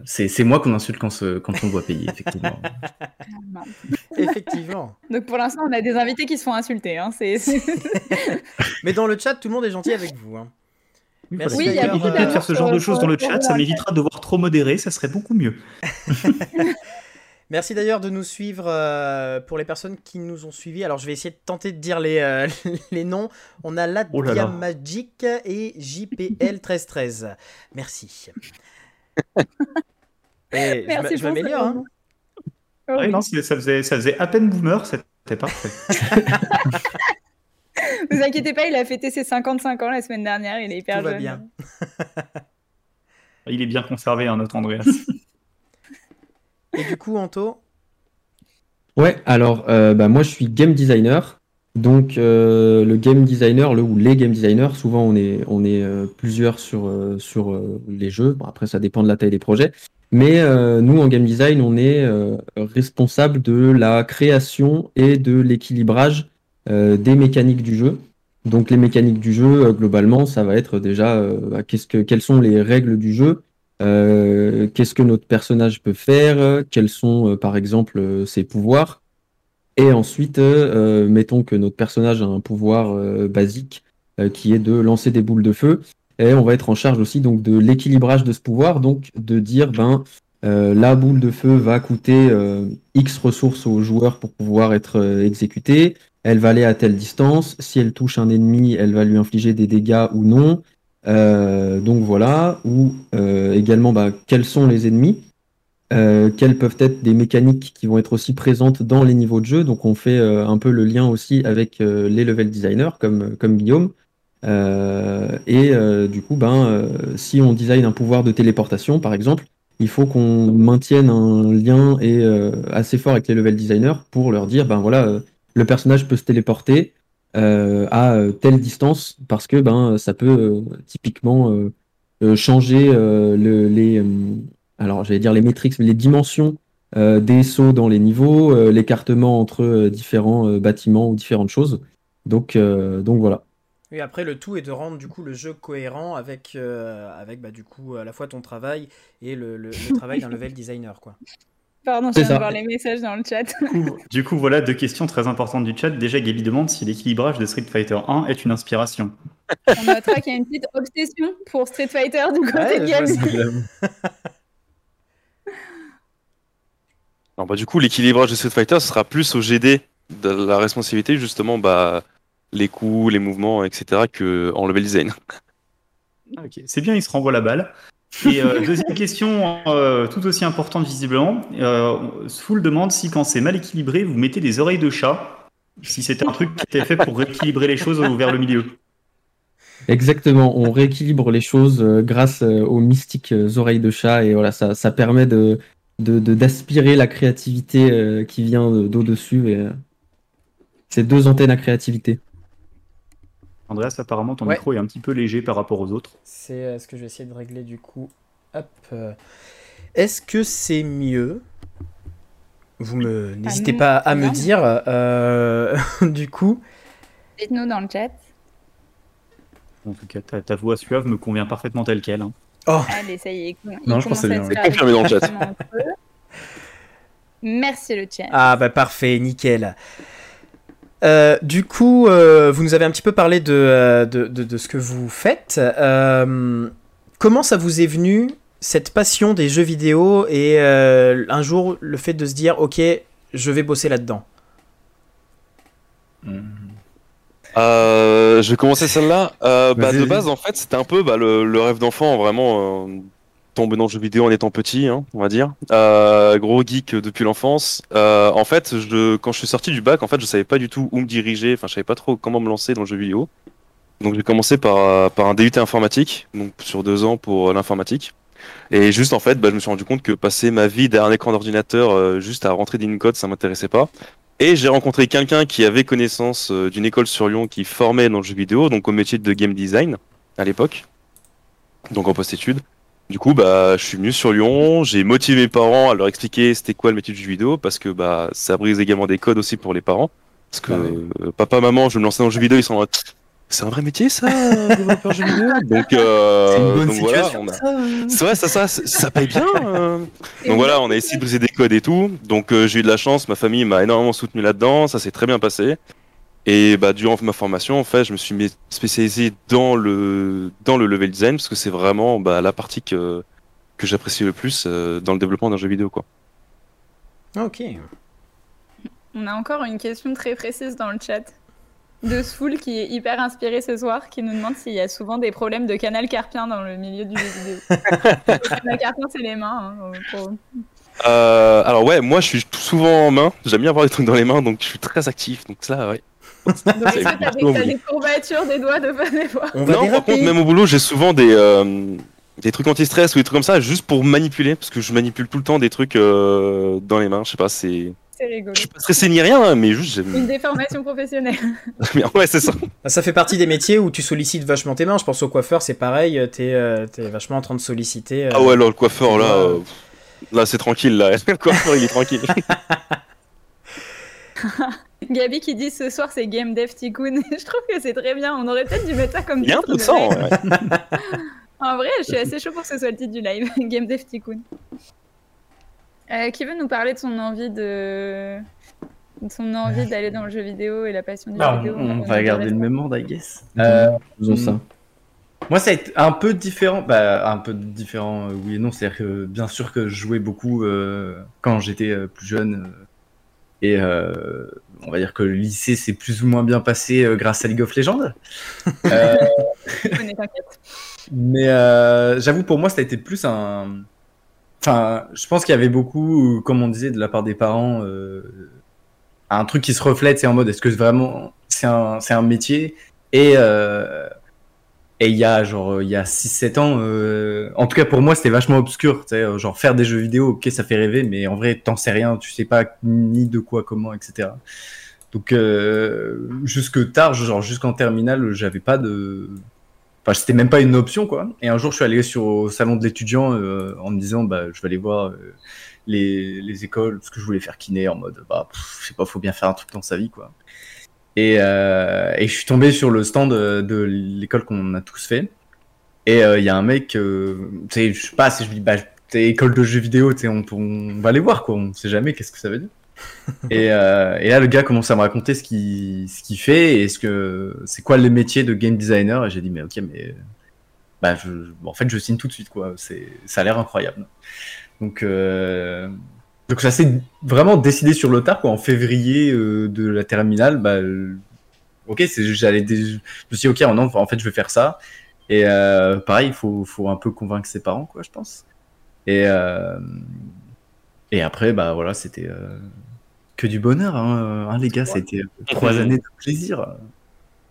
S4: C'est- moi qu'on insulte quand, se- quand on doit payer, effectivement.
S1: Effectivement.
S3: Donc pour l'instant, on a des invités qui se font insulter. Hein.
S1: Mais dans le chat, tout le monde est gentil avec vous. hein.
S2: Oui,
S1: Merci
S2: voilà.
S3: Oui, il y a
S2: Évitez
S3: beaucoup
S2: de faire ce genre de choses dans le chat, ça m'évitera de devoir trop modérer, ça serait beaucoup mieux.
S1: Merci d'ailleurs de nous suivre euh, pour les personnes qui nous ont suivis. Alors je vais essayer de tenter de dire les, euh, les noms. On a
S2: Oh là là.
S1: Ladia Magic et JPL 1313. Merci. Et
S3: Merci
S1: je
S3: pour
S1: m'améliore. hein.
S2: Ouais, non, c'est- ça faisait, ça faisait à peine boomer, c'était parfait.
S3: Vous inquiétez pas, il a fêté ses 55 ans la semaine dernière. Il est hyper
S1: Tout va bien.
S2: Il est bien conservé, hein, notre Andreas.
S1: Et du coup, Anto,
S5: Ouais, alors euh, bah, moi je suis game designer. Donc euh, le game designer, le ou les game designers, souvent on est, on est euh, plusieurs sur, euh, sur euh, les jeux. Bon, après ça dépend de la taille des projets. Mais euh, nous en game design, on est euh, responsable de la création et de l'équilibrage euh, des mécaniques du jeu. Donc les mécaniques du jeu, euh, globalement, ça va être déjà euh, bah, qu'est-ce que, quelles sont les règles du jeu, euh, qu'est-ce que notre personnage peut faire, euh, quels sont euh, par exemple euh, ses pouvoirs. Et ensuite, euh, euh, mettons que notre personnage a un pouvoir euh, basique euh, qui est de lancer des boules de feu. Et on va être en charge aussi donc de l'équilibrage de ce pouvoir, donc de dire ben euh, la boule de feu va coûter euh, X ressources au joueur pour pouvoir être euh, exécutée. Elle va aller à telle distance. Si elle touche un ennemi, elle va lui infliger des dégâts ou non. Euh, donc voilà. Ou euh, également bah, quels sont les ennemis? Euh, quelles peuvent être des mécaniques qui vont être aussi présentes dans les niveaux de jeu? Donc on fait un peu le lien aussi avec les level designers comme, Guillaume. Et du coup, ben, si on design un pouvoir de téléportation, par exemple, il faut qu'on maintienne un lien assez fort avec les level designers pour leur dire, ben voilà, le personnage peut se téléporter euh, à euh, telle distance parce que ben ça peut euh, typiquement changer euh, le- les, euh, alors j'allais dire les métriques, mais les dimensions euh, des sauts dans les niveaux, euh, l'écartement entre euh, différents euh, bâtiments ou différentes choses. Donc, euh, donc voilà.
S1: et après le tout est de rendre du coup le jeu cohérent avec, euh, avec bah, du coup à la fois ton travail et le, le- le travail d'un level designer quoi.
S3: Pardon, je viens de voir les messages dans le chat.
S2: Du coup, du coup, voilà deux questions très importantes du chat. Déjà, Gaby demande si l'équilibrage de Street Fighter 1 est une inspiration.
S3: On notera qu'il y a une petite obsession pour Street Fighter du côté
S1: Ouais,
S3: de Gabi.
S6: Alors, bah, du coup, l'équilibrage de Street Fighter ce sera plus au GD de la responsabilité, justement, bah, les coups, les mouvements, etc., que en level design.
S2: Ah, ok. C'est bien, il se renvoie la balle. Et euh, deuxième question, euh, tout aussi importante visiblement. Euh, demande si quand c'est mal équilibré, vous mettez des oreilles de chat. Si c'était un truc qui était fait pour rééquilibrer les choses vers le milieu.
S5: Exactement, on rééquilibre les choses euh, grâce aux mystiques oreilles de chat et voilà, ça, permet de d'aspirer la créativité qui vient de- d'au-dessus. C'est deux antennes à créativité.
S2: Andreas, apparemment, ton
S1: Ouais.
S2: micro est un petit peu léger par rapport aux autres.
S1: C'est euh, ce que je vais essayer de régler du coup. Hop. euh. Est-ce que c'est mieux Vous me n'hésitez
S3: nous,
S1: pas à me dire. euh, du coup,
S3: Dites-nous dans le chat.
S2: En tout cas, ta, ta voix suave me convient parfaitement telle qu'elle. hein.
S3: Allez, ça y est. il
S4: Non, je
S3: commence
S4: pensais
S3: à
S4: bien,
S6: Confirmé dans le chat.
S3: Merci le chat.
S1: ah bah parfait, nickel. Euh, du coup, euh, vous nous avez un petit peu parlé de, euh, de, de- de ce que vous faites. Euh, comment ça vous est venu, cette passion des jeux vidéo, et euh, un jour, le fait de se dire, ok, je vais bosser là-dedans?
S6: Euh, je vais commencer celle-là. Euh, bah, de base, en fait, c'était un peu bah, le, le rêve d'enfant, vraiment. Tomber dans le jeu vidéo en étant petit, hein, on va dire. Euh, gros geek depuis l'enfance. Euh, en fait, quand je suis sorti du bac, en fait, je savais pas du tout où me diriger. Enfin, je savais pas trop comment me lancer dans le jeu vidéo. Donc, j'ai commencé par, euh, un DUT informatique, donc sur deux ans pour l'informatique. Et juste, en fait, bah, je me suis rendu compte que passer ma vie derrière un écran d'ordinateur, juste à rentrer des codes, ça m'intéressait pas. Et j'ai rencontré quelqu'un qui avait connaissance d'une école sur Lyon qui formait dans le jeu vidéo, donc au métier de game design à l'époque, donc en post-études. Du coup, bah, je suis venu sur Lyon, j'ai motivé mes parents à leur expliquer c'était quoi le métier du jeu vidéo, parce que bah, ça brise également des codes aussi pour les parents. Parce que
S4: Ah
S6: euh, papa, maman, je vais me lancer dans le jeu vidéo, ils sont en mode, c'est un vrai métier ça, développeur jeu vidéo? Donc, euh,
S4: C'est une bonne
S6: donc voilà, on a-
S4: ça.
S6: c'est vrai, ça, ça, ça paye bien. euh. Donc voilà, on a essayé de briser des codes et tout. Donc euh, j'ai eu de la chance, ma famille m'a énormément soutenu là-dedans, ça s'est très bien passé. Et bah durant ma formation, en fait, je me suis spécialisé dans le dans le level design parce que c'est vraiment bah, la partie que que j'apprécie le plus euh, dans le développement d'un jeu vidéo quoi.
S1: Ok.
S3: On a encore une question très précise dans le chat de Soul qui est hyper inspiré ce soir, qui nous demande s'il y a souvent des problèmes de canal carpien dans le milieu du jeu vidéo. le canal carpien, c'est les mains. hein, pour-
S6: Euh, alors ouais, moi je suis souvent en main, j'aime bien avoir des trucs dans les mains, donc je suis très actif. Donc ça, ouais.
S3: Donc, est-ce que t'as des, courbatures des doigts de des fois
S1: On
S6: non, par contre, même au boulot, j'ai souvent des, euh, des trucs anti-stress ou des trucs comme ça, juste pour manipuler, parce que je manipule tout le temps des trucs euh, dans les mains. Je sais pas, c'est.
S3: C'est rigolo.
S6: Je suis pas stressé ni rien, mais juste
S3: Une déformation professionnelle.
S6: ouais, c'est ça.
S1: Ah, Ça fait partie des métiers où tu sollicites vachement tes mains. Je pense au coiffeur, c'est pareil. euh, T'es euh, t'es vachement en train de solliciter. euh,
S6: Ah ouais, alors le coiffeur, là, euh, là c'est tranquille, là. Le coiffeur, il est tranquille.
S3: Gabi qui dit ce soir c'est Game Dev Tycoon. je trouve que c'est très bien. On aurait peut-être dû mettre ça comme
S6: Il y
S3: titre
S6: ouais.
S3: En vrai, je suis assez chaud pour que ce soit le titre du live. Game Dev Tycoon. Euh, qui veut nous parler de son envie de. son envie d'aller dans le jeu vidéo et la passion du
S4: Bah,
S3: jeu
S4: on,
S3: vidéo
S4: on
S3: a
S4: va garder le même monde, I guess.
S5: Euh,
S4: Euh,
S5: Faisons ça.
S4: Moi, ça a été un peu différent. Bah, un peu différent, euh, oui et non. C'est-à-dire que, bien sûr, que je jouais beaucoup euh, quand j'étais euh, plus jeune. euh, et euh, on va dire que le lycée s'est plus ou moins bien passé euh, grâce à League of Legends. Euh, mais euh, j'avoue, pour moi, ça a été plus un. Enfin, je pense qu'il y avait beaucoup, comme on disait, de la part des parents, euh, un truc qui se reflète. C'est en mode, est-ce que vraiment c'est un, c'est un métier? Et euh, et il y a genre il y a 6-7 ans, euh, en tout cas pour moi c'était vachement obscur, tu sais, euh, genre faire des jeux vidéo, ok ça fait rêver, mais en vrai t'en sais rien, tu sais pas ni de quoi, comment, etc. Donc euh, jusque tard, genre jusqu'en terminale, j'avais pas de, enfin c'était même pas une option quoi. Et un jour je suis allé sur au salon de l'étudiant euh, en me disant bah je vais aller voir euh, les, les écoles parce que je voulais faire kiné en mode bah je sais pas faut bien faire un truc dans sa vie quoi. Et, euh, et je suis tombé sur le stand de, de l'école qu'on a tous fait. Et euh, il y a un mec, euh, tu sais, je sais pas, je dis, bah, t'es école de jeux vidéo, tu sais, on, on va aller voir, quoi, on sait jamais qu'est-ce que ça veut dire. et, euh, et là, le gars commence à me raconter ce qu'il ce qu'il fait et ce que c'est quoi le métier de game designer. Et j'ai dit, mais ok, mais bah, je, bon, en fait, je signe tout de suite, quoi. C'est, ça a l'air incroyable. Donc, euh, donc ça s'est vraiment décidé sur le tard, quoi. En février euh, de la terminale, bah, euh, ok, c'est, j'allais, dé- je me suis dit, ok, non, en fait, je vais faire ça. Et euh, pareil, il faut, faut un peu convaincre ses parents, quoi, je pense. Et, euh, et après, bah voilà, c'était euh, que du bonheur, hein, hein, les gars. Ça a été euh, trois années de plaisir.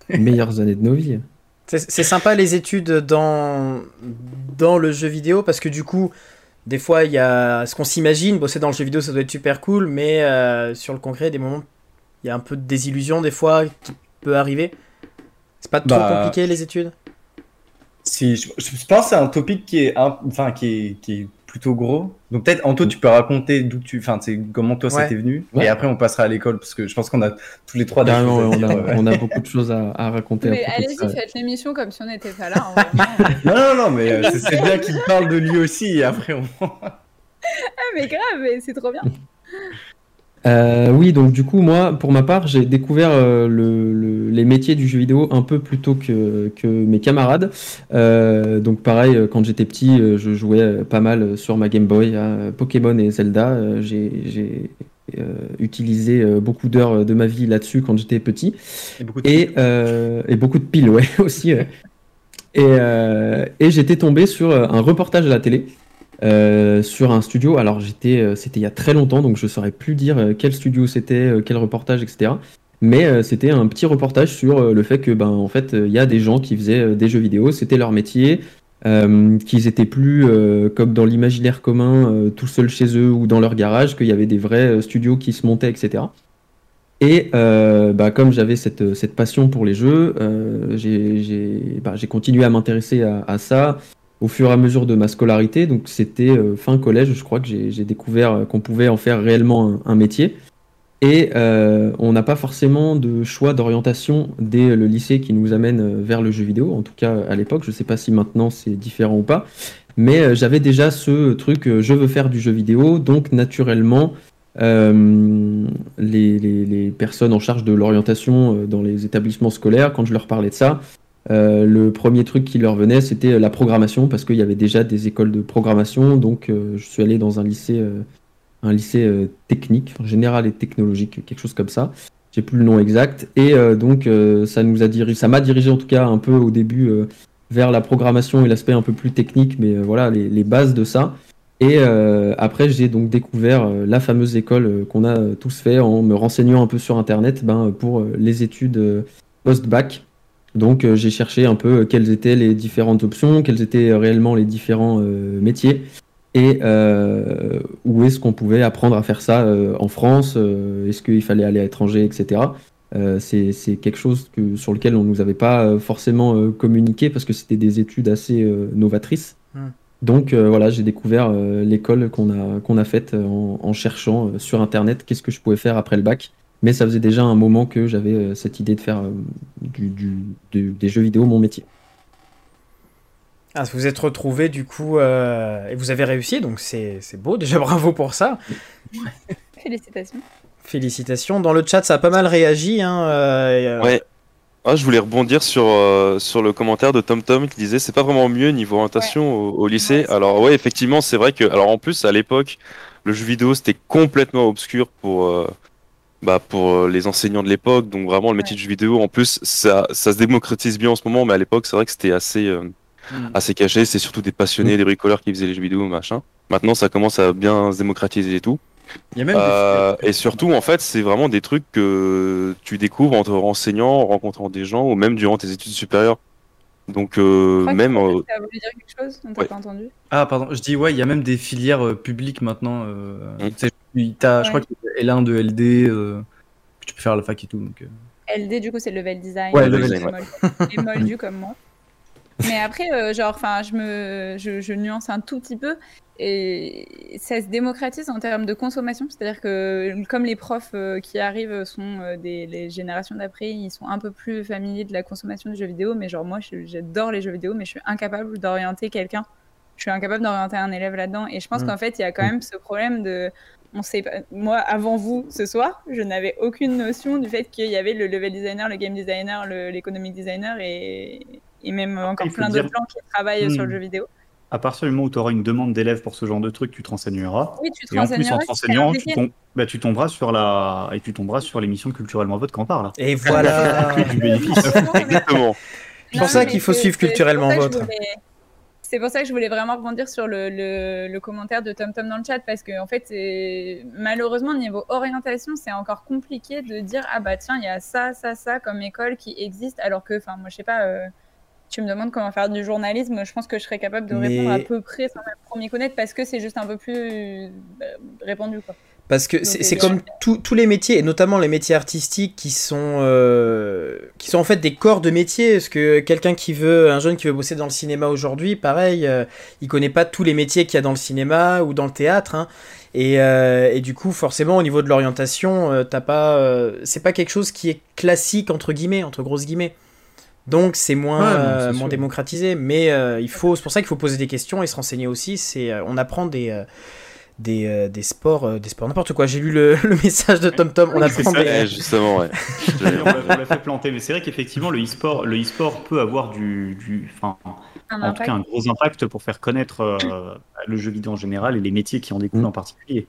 S5: Meilleures années de nos vies.
S1: C'est c'est sympa les études dans, dans le jeu vidéo parce que du coup, des fois, il y a ce qu'on s'imagine, bosser dans le jeu vidéo, ça doit être super cool, mais euh, sur le concret, des moments, il y a un peu de désillusion des fois qui peut arriver. C'est pas trop
S4: Bah,
S1: compliqué les études?
S4: Si, je, je pense que c'est un topic qui est, un- enfin, qui est, qui est plutôt gros. Donc peut-être, Anto, tu peux raconter d'où tu, enfin, tu sais, comment toi ça
S1: Ouais.
S4: t'est venu.
S5: Ouais.
S4: Et après, on passera à l'école parce que je pense qu'on a tous les trois des
S5: ouais, on, a,
S4: ouais.
S5: on a beaucoup de choses à, à raconter.
S3: Mais allez-y, faites l'émission comme si on n'était pas là. hein.
S4: Non, non, non, mais euh, c'est c'est bien qu'il parle de lui aussi. Et après, on.
S3: ah, mais grave, mais c'est trop bien.
S5: Euh, oui, donc du coup, moi, pour ma part, j'ai découvert euh, le, le- les métiers du jeu vidéo un peu plus tôt que, que mes camarades. Euh, donc pareil, quand j'étais petit, je jouais pas mal sur ma Game Boy à Pokémon et Zelda. J'ai j'ai, euh, utilisé beaucoup d'heures de ma vie là-dessus quand j'étais petit.
S2: Et beaucoup de
S5: Et, et beaucoup de piles, ouais, aussi. ouais. Et, euh, et j'étais tombé sur un reportage à la télé euh, sur un studio. Alors j'étais, euh, c'était il y a très longtemps, donc je saurais plus dire euh, quel studio c'était, quel reportage, etc. Mais c'était un petit reportage sur le fait que, ben, en fait, il y a des gens qui faisaient des jeux vidéo, c'était leur métier, qu'ils étaient plus comme dans l'imaginaire commun, tout seuls chez eux ou dans leur garage, qu'il y avait des vrais studios qui se montaient, etc. Et bah, comme j'avais cette, passion pour les jeux, bah, j'ai continué à m'intéresser à ça au fur et à mesure de ma scolarité. Donc c'était euh, fin collège, je crois que j'ai découvert euh, qu'on pouvait en faire réellement un, métier. Et euh, on n'a pas forcément de choix d'orientation dès le lycée qui nous amène vers le jeu vidéo, en tout cas à l'époque. Je ne sais pas si maintenant c'est différent ou pas. Mais j'avais déjà ce truc, je veux faire du jeu vidéo, donc naturellement, les, personnes en charge de l'orientation dans les établissements scolaires, quand je leur parlais de ça, euh, le premier truc qui leur venait, c'était la programmation, parce qu'il y avait déjà des écoles de programmation. Donc, euh, je suis allé dans un lycée, euh, un lycée euh, technique, enfin, général et technologique, quelque chose comme ça. J'ai plus le nom exact. Et euh, donc, euh, ça nous a dirigé, ça m'a dirigé en tout cas un peu au début euh, vers la programmation et l'aspect un peu plus technique, mais euh, voilà, les, les bases de ça. Et euh, après, j'ai donc découvert euh, la fameuse école euh, qu'on a euh, tous fait en me renseignant un peu sur Internet ben, pour euh, les études euh, post-bac. Donc, euh, j'ai cherché un peu euh, quelles étaient les différentes options, quels étaient euh, réellement les différents métiers et euh, où est-ce qu'on pouvait apprendre à faire ça euh, en France, euh, est-ce qu'il fallait aller à l'étranger, etc. C'est quelque chose que, sur lequel on nous avait pas forcément communiqué parce que c'était des études assez novatrices.
S1: Hmm.
S5: Donc voilà, j'ai découvert l'école qu'on a, qu'on a faite en, en cherchant sur Internet qu'est-ce que je pouvais faire après le bac. Mais ça faisait déjà un moment que j'avais euh, cette idée de faire euh, du, du- du- des jeux vidéo mon métier.
S1: Ah, vous vous êtes retrouvé du coup euh, et vous avez réussi, donc c'est c'est beau. Déjà bravo pour ça.
S3: Félicitations.
S1: Félicitations. Dans le chat, ça a pas mal réagi. Hein, euh, euh,
S6: Ouais. Ah, je voulais rebondir sur, euh, sur le commentaire de TomTom qui disait c'est pas vraiment mieux niveau orientation au, au lycée.
S3: Ouais,
S6: alors ouais, effectivement, c'est vrai que alors en plus à l'époque, le jeu vidéo c'était complètement obscur pour euh, bah, pour euh, les enseignants de l'époque. Donc vraiment le métier de jeu vidéo en plus ça ça se démocratise bien en ce moment, mais à l'époque c'est vrai que c'était assez euh,
S1: Mm.
S6: assez caché. C'est surtout des passionnés, des bricoleurs qui faisaient les jeux vidéo machin. Maintenant ça commence à bien se démocratiser et tout.
S2: Il y a même
S6: Euh, et surtout, en fait, c'est vraiment des trucs que tu découvres en te renseignant, en rencontrant des gens, ou même durant tes études supérieures. Donc, euh,
S3: Je crois que
S6: même.
S3: tu
S6: euh,
S3: as voulu dire quelque chose On t'a
S6: ouais.
S3: pas entendu?
S4: Ah, pardon, je dis ouais, il y a même des filières euh, publiques maintenant. Euh, Je crois qu'il y a L1 de LD, euh, que tu peux faire à la fac et tout. Donc, euh.
S3: LD, du coup, c'est level design.
S4: Ouais,
S6: level
S3: les
S6: design,
S3: moldu- les moldus comme moi. Mais après, euh, genre, enfin, je me, je, je nuance un tout petit peu. Et ça se démocratise en termes de consommation. C'est-à-dire que, comme les profs euh, qui arrivent sont euh, des les générations d'après, ils sont un peu plus familiers de la consommation du jeu vidéo. Mais genre, moi, j'adore les jeux vidéo, mais je suis incapable d'orienter quelqu'un. Je suis incapable d'orienter un élève là-dedans. Et je pense
S1: Mm.
S3: qu'en fait, il y a quand même ce problème de. On sait pas. Moi, avant vous, ce soir, je n'avais aucune notion du fait qu'il y avait le level designer, le game designer, l'économic designer et, et même encore plein
S2: dire-
S3: d'autres gens qui travaillent sur
S2: Hmm.
S3: le jeu vidéo.
S2: À partir du moment où tu auras une demande d'élèves pour ce genre de truc, tu te renseigneras.
S3: Oui, tu te
S2: Et en plus, en te renseignant, tu, tom- bah, tu tomberas sur la et tu tomberas sur l'émission culturellement vote quand parle.
S1: Et voilà.
S2: du bénéfice.
S6: Exactement.
S1: C'est pour ça qu'il faut suivre culturellement votre.
S3: C'est pour ça que je voulais vraiment rebondir sur le, le, le commentaire de Tom Tom dans le chat parce que en fait, malheureusement, niveau orientation, c'est encore compliqué de dire ah bah tiens, il y a ça, ça, ça comme école qui existe, alors que, enfin, moi, je sais pas. euh, tu me demandes comment faire du journalisme, je pense que je serais capable de
S1: Mais-
S3: répondre à peu près sans même trop m'y connaître parce que c'est juste un peu plus bah, répandu quoi.
S1: Parce que c'est
S3: euh,
S1: comme tous tous les métiers, et notamment les métiers artistiques qui sont, euh, qui sont en fait des corps de métier. Parce que quelqu'un qui veut, un jeune qui veut bosser dans le cinéma aujourd'hui, pareil, euh, il connaît pas tous les métiers qu'il y a dans le cinéma ou dans le théâtre. hein. Et, euh, et du coup, forcément, au niveau de l'orientation, euh, t'as pas, euh, c'est pas quelque chose qui est classique entre guillemets, entre grosses guillemets. Donc c'est moins,
S4: Ouais,
S1: euh, moins démocratisé, mais euh, il faut, c'est pour ça qu'il faut poser des questions et se renseigner aussi. C'est, euh, on apprend des, euh, des, euh, des sports, euh, des sports n'importe quoi. J'ai lu le, le message de Tom Tom. On
S2: c'est ça,
S1: des-
S6: Ouais, justement, ouais.
S2: on l'a- fait planter, mais c'est vrai qu'effectivement, le e-sport, le e-sport peut avoir du, du, enfin,
S3: Un
S2: en tout
S3: impact.
S2: cas un gros impact pour faire connaître euh, le jeu vidéo en général et les métiers qui en découlent
S5: Mm.
S2: en particulier.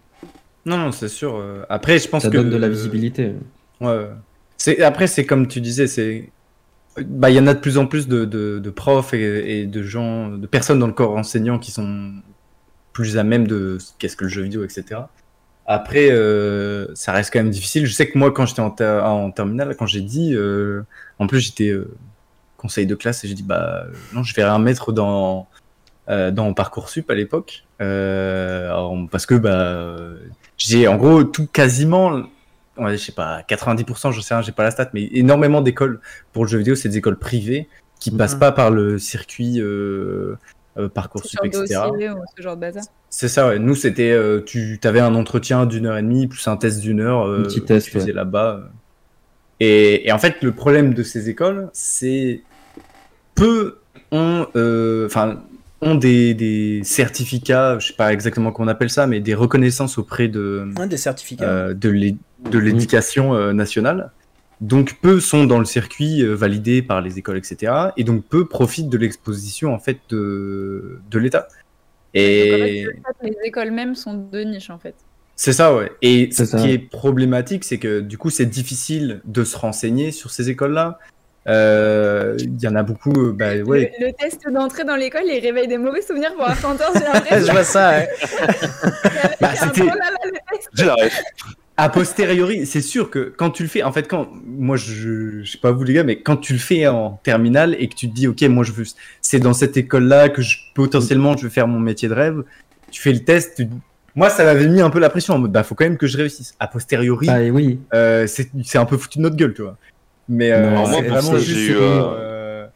S4: Non, non, c'est sûr. Après, je pense
S5: Ça
S4: que
S5: donne de la visibilité.
S4: Ouais, ouais. C'est après c'est comme tu disais, c'est bah il y en a de plus en plus de, de, de profs et, et de gens, de personnes dans le corps enseignant qui sont plus à même de ce qu'est-ce que le jeu vidéo, etc. Après, euh, ça reste quand même difficile. Je sais que moi, quand j'étais en, en terminale, quand j'ai dit, euh, en plus j'étais euh, conseil de classe et j'ai dit bah euh, non, je vais rien mettre dans dans parcoursup à l'époque alors, parce que bah j'ai en gros tout quasiment ouais, je sais pas, 90%, je sais rien, j'ai pas la stat, mais énormément d'écoles pour le jeu vidéo, c'est des écoles privées qui
S5: Mhm.
S4: passent pas par le circuit Parcoursup,
S3: Sur
S4: etc.
S3: dossier ou ce genre de bazar.
S4: C'est ça, ouais. Nous, c'était, euh, tu avais un entretien d'une heure et demie, plus un test d'une heure. euh,
S5: Un petit
S4: que
S5: test,
S4: Tu faisais
S5: ouais.
S4: là-bas. euh. Et, et en fait, le problème de ces écoles, c'est peu ont, euh, enfin, ont des, des certificats, je sais pas exactement comment on appelle ça, mais des reconnaissances auprès de,
S1: Ouais, des certificats.
S4: euh, de l'é- de l'éducation euh, nationale. Donc peu sont dans le circuit euh, validé par les écoles, etc. Et donc peu profitent de l'exposition en fait de, de l'État.
S3: Donc, en fait,
S4: Et
S3: les écoles même sont de niche en fait.
S4: c'est ça, ouais. Et ce
S5: ça.
S4: qui est problématique, c'est que du coup c'est difficile de se renseigner sur ces écoles-là. Euh, Il y en a beaucoup, euh, bah ouais.
S3: Le, le test d'entrée dans l'école, il réveille des mauvais souvenirs pour un chanteur, j'ai
S1: je vois ça. ouais.
S4: Bah, c'était- A posteriori, c'est sûr que quand tu le fais, en fait, quand moi je, je sais pas vous les gars, mais quand tu le fais en terminale et que tu te dis, ok, moi je veux, c'est dans cette école-là que je, potentiellement je vais faire mon métier de rêve, tu fais le test. tu- moi, ça m'avait mis un peu la pression en mode, bah faut quand même que je réussisse. A posteriori,
S5: Ah et oui,
S4: euh, c'est un peu foutu de notre gueule, tu vois. Mais euh,
S5: Non,
S6: moi,
S4: vraiment
S6: ça,
S4: juste
S6: euh,
S4: euh,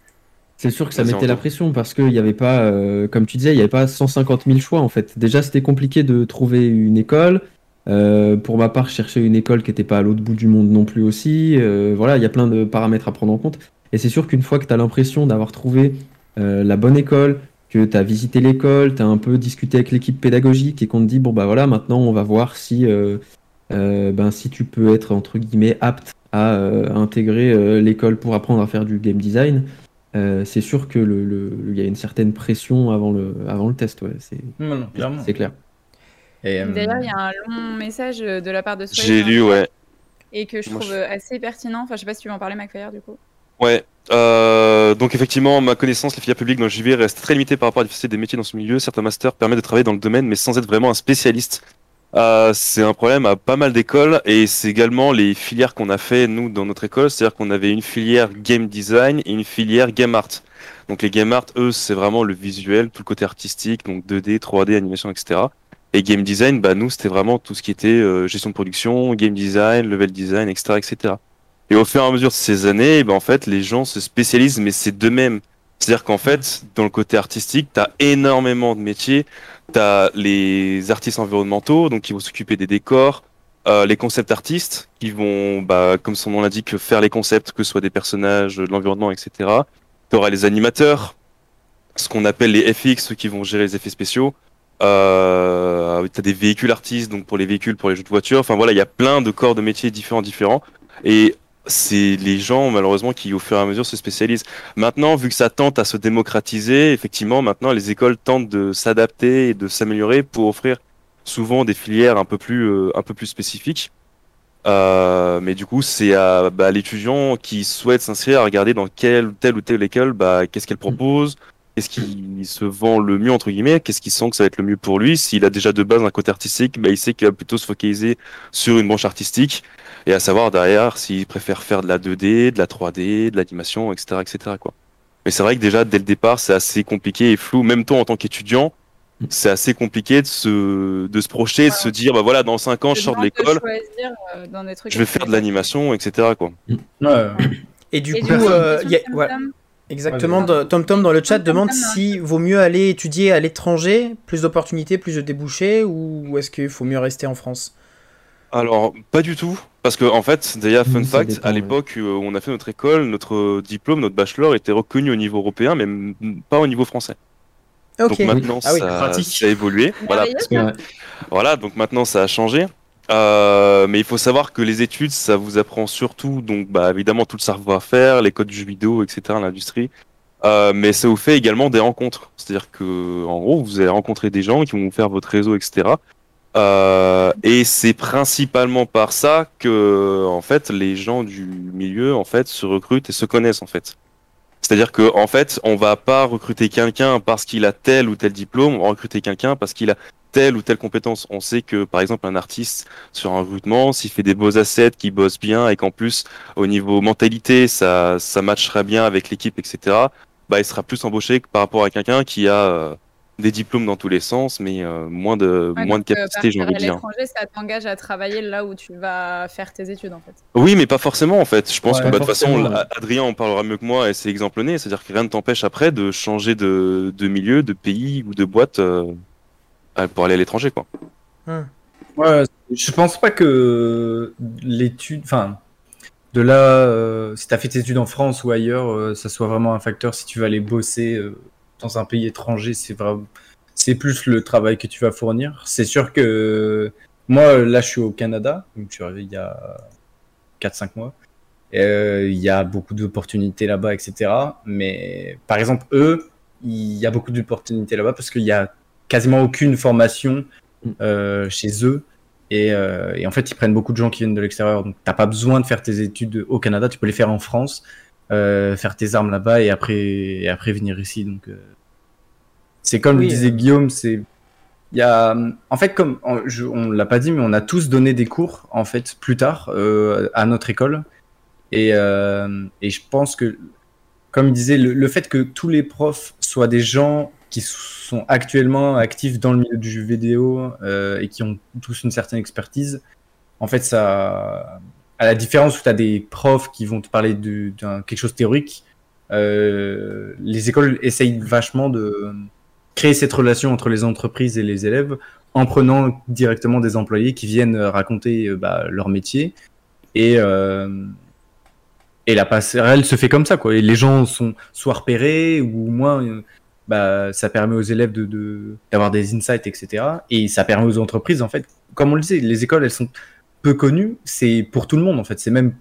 S5: c'est sûr que ça mettait la pression parce qu'il n'y avait pas, euh, comme tu disais, il n'y avait pas 150 000 choix en fait. Déjà, c'était compliqué de trouver une école. Euh, pour ma part, je cherchais une école qui n'était pas à l'autre bout du monde non plus aussi. Euh, voilà, il y a plein de paramètres à prendre en compte. Et c'est sûr qu'une fois que tu as l'impression d'avoir trouvé euh, la bonne école, que tu as visité l'école, tu as un peu discuté avec l'équipe pédagogique et qu'on te dit, bon bah voilà, maintenant on va voir si, ben, si tu peux être entre guillemets apte à intégrer l'école pour apprendre à faire du game design. C'est sûr que le, le- il y a une certaine pression avant le, avant le test, ouais, c'est clair.
S4: Et, euh,
S3: D'ailleurs, il y a un long message de la part de Sway
S6: J'ai lu, ouais.
S3: et que je
S6: Moi,
S3: trouve assez pertinent. Enfin, je sais pas si tu veux en parler, McFire, du coup.
S6: Ouais. Euh, donc effectivement, ma connaissance, les filières publiques dans le JV reste très limitée par rapport à la diversité des métiers dans ce milieu. Certains masters permettent de travailler dans le domaine, mais sans être vraiment un spécialiste. Euh, c'est un problème à pas mal d'écoles et c'est également les filières qu'on a fait nous dans notre école, c'est-à-dire qu'on avait une filière game design et une filière game art. Donc les game art, eux, c'est vraiment le visuel, tout le côté artistique, donc 2D, 3D, animation, etc. Et game design, bah nous, c'était vraiment tout ce qui était euh, gestion de production, game design, level design, etc., etc. Et au fur et à mesure de ces années, ben en fait, les gens se spécialisent, mais c'est d'eux-mêmes. C'est-à-dire qu'en fait, dans le côté artistique, tu as énormément de métiers. Tu as les artistes environnementaux, donc qui vont s'occuper des décors, euh, les concept artistes, qui vont, bah, comme son nom l'indique, faire les concepts, que ce soit des personnages, de l'environnement, etc. Tu auras les animateurs, ce qu'on appelle les FX, ceux qui vont gérer les effets spéciaux. Euh, tu des véhicules artistes, donc pour les véhicules, pour les jeux de voiture. Enfin voilà, il y a plein de corps de métiers différents, différents. Et c'est les gens malheureusement qui au fur et à mesure se spécialisent. Maintenant, vu que ça tente à se démocratiser, effectivement, maintenant les écoles tentent de s'adapter et de s'améliorer pour offrir souvent des filières un peu plus euh, un peu plus spécifiques. Euh, mais du coup, c'est à bah, l'étudiant qui souhaite s'inscrire à regarder dans quelle telle ou telle école, bah, qu'est-ce qu'elle propose, qu'est-ce qui se vend le mieux entre guillemets, qu'est-ce qui sent que ça va être le mieux pour lui. S'il a déjà de base un côté artistique, bah, il sait qu'il va plutôt se focaliser sur une branche artistique et à savoir derrière s'il préfère faire de la 2D, de la 3D, de l'animation, etc., etc. Quoi. Mais c'est vrai que déjà dès le départ c'est assez compliqué et flou. Même toi en tant qu'étudiant, c'est assez compliqué de se de se projeter, de se dire bah voilà dans 5 ans je sors de l'école,
S3: euh,
S6: je vais faire de l'animation, etc. Quoi.
S4: ouais.
S1: Et du
S3: Et
S1: coup,
S3: coup,
S1: euh,
S3: une
S1: y a- voilà. Exactement. Tom Tom dans le chat
S3: Tom
S1: demande
S3: Tom,
S1: si vaut mieux aller étudier à l'étranger, plus d'opportunités, plus de débouchés, ou est-ce qu'il faut mieux rester en France?
S6: Alors, pas du tout. Parce que, en fait, d'ailleurs, fun fact,
S5: dépend,
S6: à l'époque euh, où on a fait notre école, notre diplôme, notre bachelor était reconnu au niveau européen, mais pas au niveau français.
S1: Ok.
S6: Donc maintenant,
S1: Ah oui,
S6: ça, a évolué. Voilà,
S3: Merveilleux,
S6: parce que- voilà, donc maintenant, ça a changé. Euh, mais il faut savoir que les études, ça vous apprend surtout, donc bah, évidemment, tout le savoir-faire, les codes du vidéo, etc., l'industrie. Euh, mais ça vous fait également des rencontres. C'est-à-dire que, en gros, vous allez rencontrer des gens qui vont vous faire votre réseau, etc. Euh, et c'est principalement par ça que, en fait, les gens du milieu, en fait, se recrutent et se connaissent, en fait. C'est-à-dire que, en fait, on va pas recruter quelqu'un parce qu'il a tel ou tel diplôme, on va recruter quelqu'un parce qu'il a telle ou telle compétence. On sait que, par exemple, un artiste sur un recrutement, s'il fait des beaux assets, qu'il bosse bien et qu'en plus, au niveau mentalité, ça, ça matchera bien avec l'équipe, etc., bah, il sera plus embauché que par rapport à quelqu'un qui a euh, des diplômes dans tous les sens, mais euh, moins de,
S3: Ouais,
S6: moins de
S3: euh,
S6: capacité, j'ai envie de dire.
S3: l'étranger, ça t'engage à travailler là où tu vas faire tes études, en fait.
S6: Oui, mais pas forcément en fait. Je pense
S4: Ouais,
S6: que bah, de toute façon, Adrien en parlera mieux que moi et c'est l'exemple né. C'est-à-dire que rien ne t'empêche après de changer de, de milieu, de pays ou de boîte euh, pour aller à l'étranger, quoi.
S4: Ouais, je pense pas que l'étude, enfin, de là, euh, si tu as fait tes études en France ou ailleurs, euh, ça soit vraiment un facteur si tu vas aller bosser euh, dans un pays étranger, c'est vraiment, c'est plus le travail que tu vas fournir. C'est sûr que moi, là, je suis au Canada, donc je suis arrivé il y a 4-5 mois. Euh, Il y a beaucoup d'opportunités là-bas, etc. Mais par exemple, eux, il y a beaucoup d'opportunités là-bas parce qu'il y a quasiment aucune formation euh, chez eux. Et, euh, et en fait, ils prennent beaucoup de gens qui viennent de l'extérieur. Donc, t'as pas besoin de faire tes études au Canada. Tu peux les faire en France, euh, faire tes armes là-bas et après, et après venir ici. Donc, euh, c'est comme
S1: Oui,
S4: le disait. Guillaume, c'est il y a, en fait, comme on, je- on l'a pas dit, mais on a tous donné des cours en fait plus tard à notre école. Et, et je pense que, comme il disait, le, le fait que tous les profs soient des gens qui sont actuellement actifs dans le milieu du jeu vidéo euh, et qui ont tous une certaine expertise, en fait, ça, à la différence où tu as des profs qui vont te parler de, quelque chose de théorique, euh, les écoles essayent vachement de créer cette relation entre les entreprises et les élèves en prenant directement des employés qui viennent raconter euh, bah, leur métier. Et et la passerelle se fait comme ça quoi. Les gens sont soit repérés ou moins bah, ça permet aux élèves de d'avoir des insights etc et ça permet aux entreprises en fait comme on le disait les écoles elles sont peu connues. C'est pour tout le monde en fait. C'est même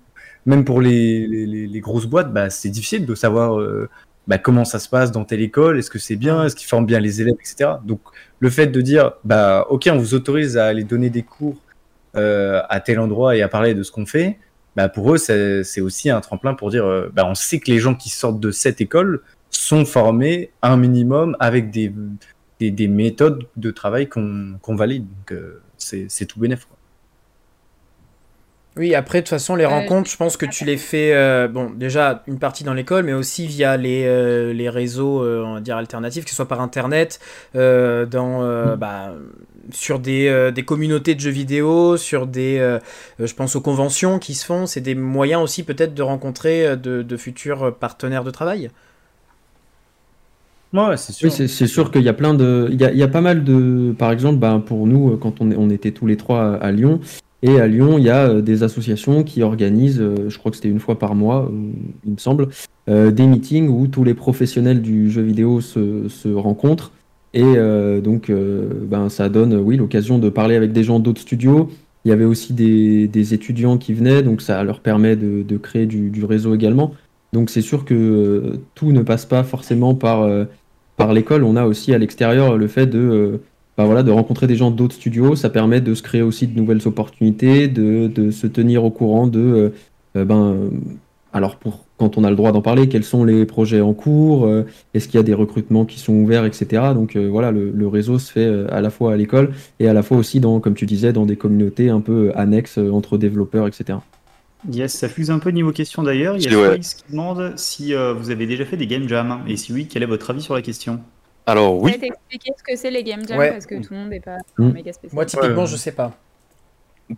S4: même pour les, les, grosses boîtes bah, c'est difficile de savoir euh, bah, comment ça se passe dans telle école, est-ce que c'est bien, est-ce qu'ils forment bien les élèves, etc. Donc le fait de dire, bah ok, on vous autorise à aller donner des cours euh, à tel endroit et à parler de ce qu'on fait, bah, pour eux c'est c'est aussi un tremplin pour dire, euh, bah, on sait que les gens qui sortent de cette école sont formés un minimum avec des, des, des méthodes de travail qu'on qu'on valide. Donc euh, c'est c'est tout bénéf. quoi.
S1: Oui, après, de toute façon, les rencontres, je pense que tu les fais, euh, bon, déjà, une partie dans l'école, mais aussi via les, euh, les réseaux, euh, on va dire, alternatifs, que ce soit par Internet, euh, dans, euh, bah, sur des, euh, des communautés de jeux vidéo, sur des, je pense aux conventions qui se font, c'est des moyens aussi peut-être de rencontrer de, de futurs partenaires de travail.
S4: Ouais, c'est sûr.
S5: Oui, c'est sûr qu'il y a plein de. Il y a, pas mal de. Par exemple, ben, pour nous, euh, quand on, on était tous les trois à, Lyon, et à Lyon, il y a euh, des associations qui organisent, euh, je crois que c'était une fois par mois, il me semble, des meetings où tous les professionnels du jeu vidéo se, se rencontrent. Et donc, ben, ça donne, oui, l'occasion de parler avec des gens d'autres studios. Il y avait aussi des, des étudiants qui venaient, donc ça leur permet de, de créer du, du réseau également. Donc c'est sûr que euh, tout ne passe pas forcément par, euh, par l'école. On a aussi à l'extérieur le fait de, euh, bah de rencontrer des gens d'autres studios. Ça permet de se créer aussi de nouvelles opportunités, de, se tenir au courant de, ben, alors pour quand on a le droit d'en parler, quels sont les projets en cours, est-ce qu'il y a des recrutements qui sont ouverts, etc. Donc voilà, le, réseau se fait à la fois à l'école et à la fois aussi dans, comme tu disais, dans des communautés un peu annexes entre développeurs, etc.
S2: Yes, ça fuse un peu niveau question d'ailleurs. Il y a
S6: ouais.
S2: Félix qui demande si euh, vous avez déjà fait des game jams et si oui, quel est votre avis sur la question?
S6: Alors oui,
S3: Peut-être expliquer ce que c'est les game jams
S1: Ouais.
S3: parce que tout le monde n'est pas
S5: Mm.
S3: méga spécial.
S1: Moi, typiquement,
S4: Ouais.
S1: je sais pas.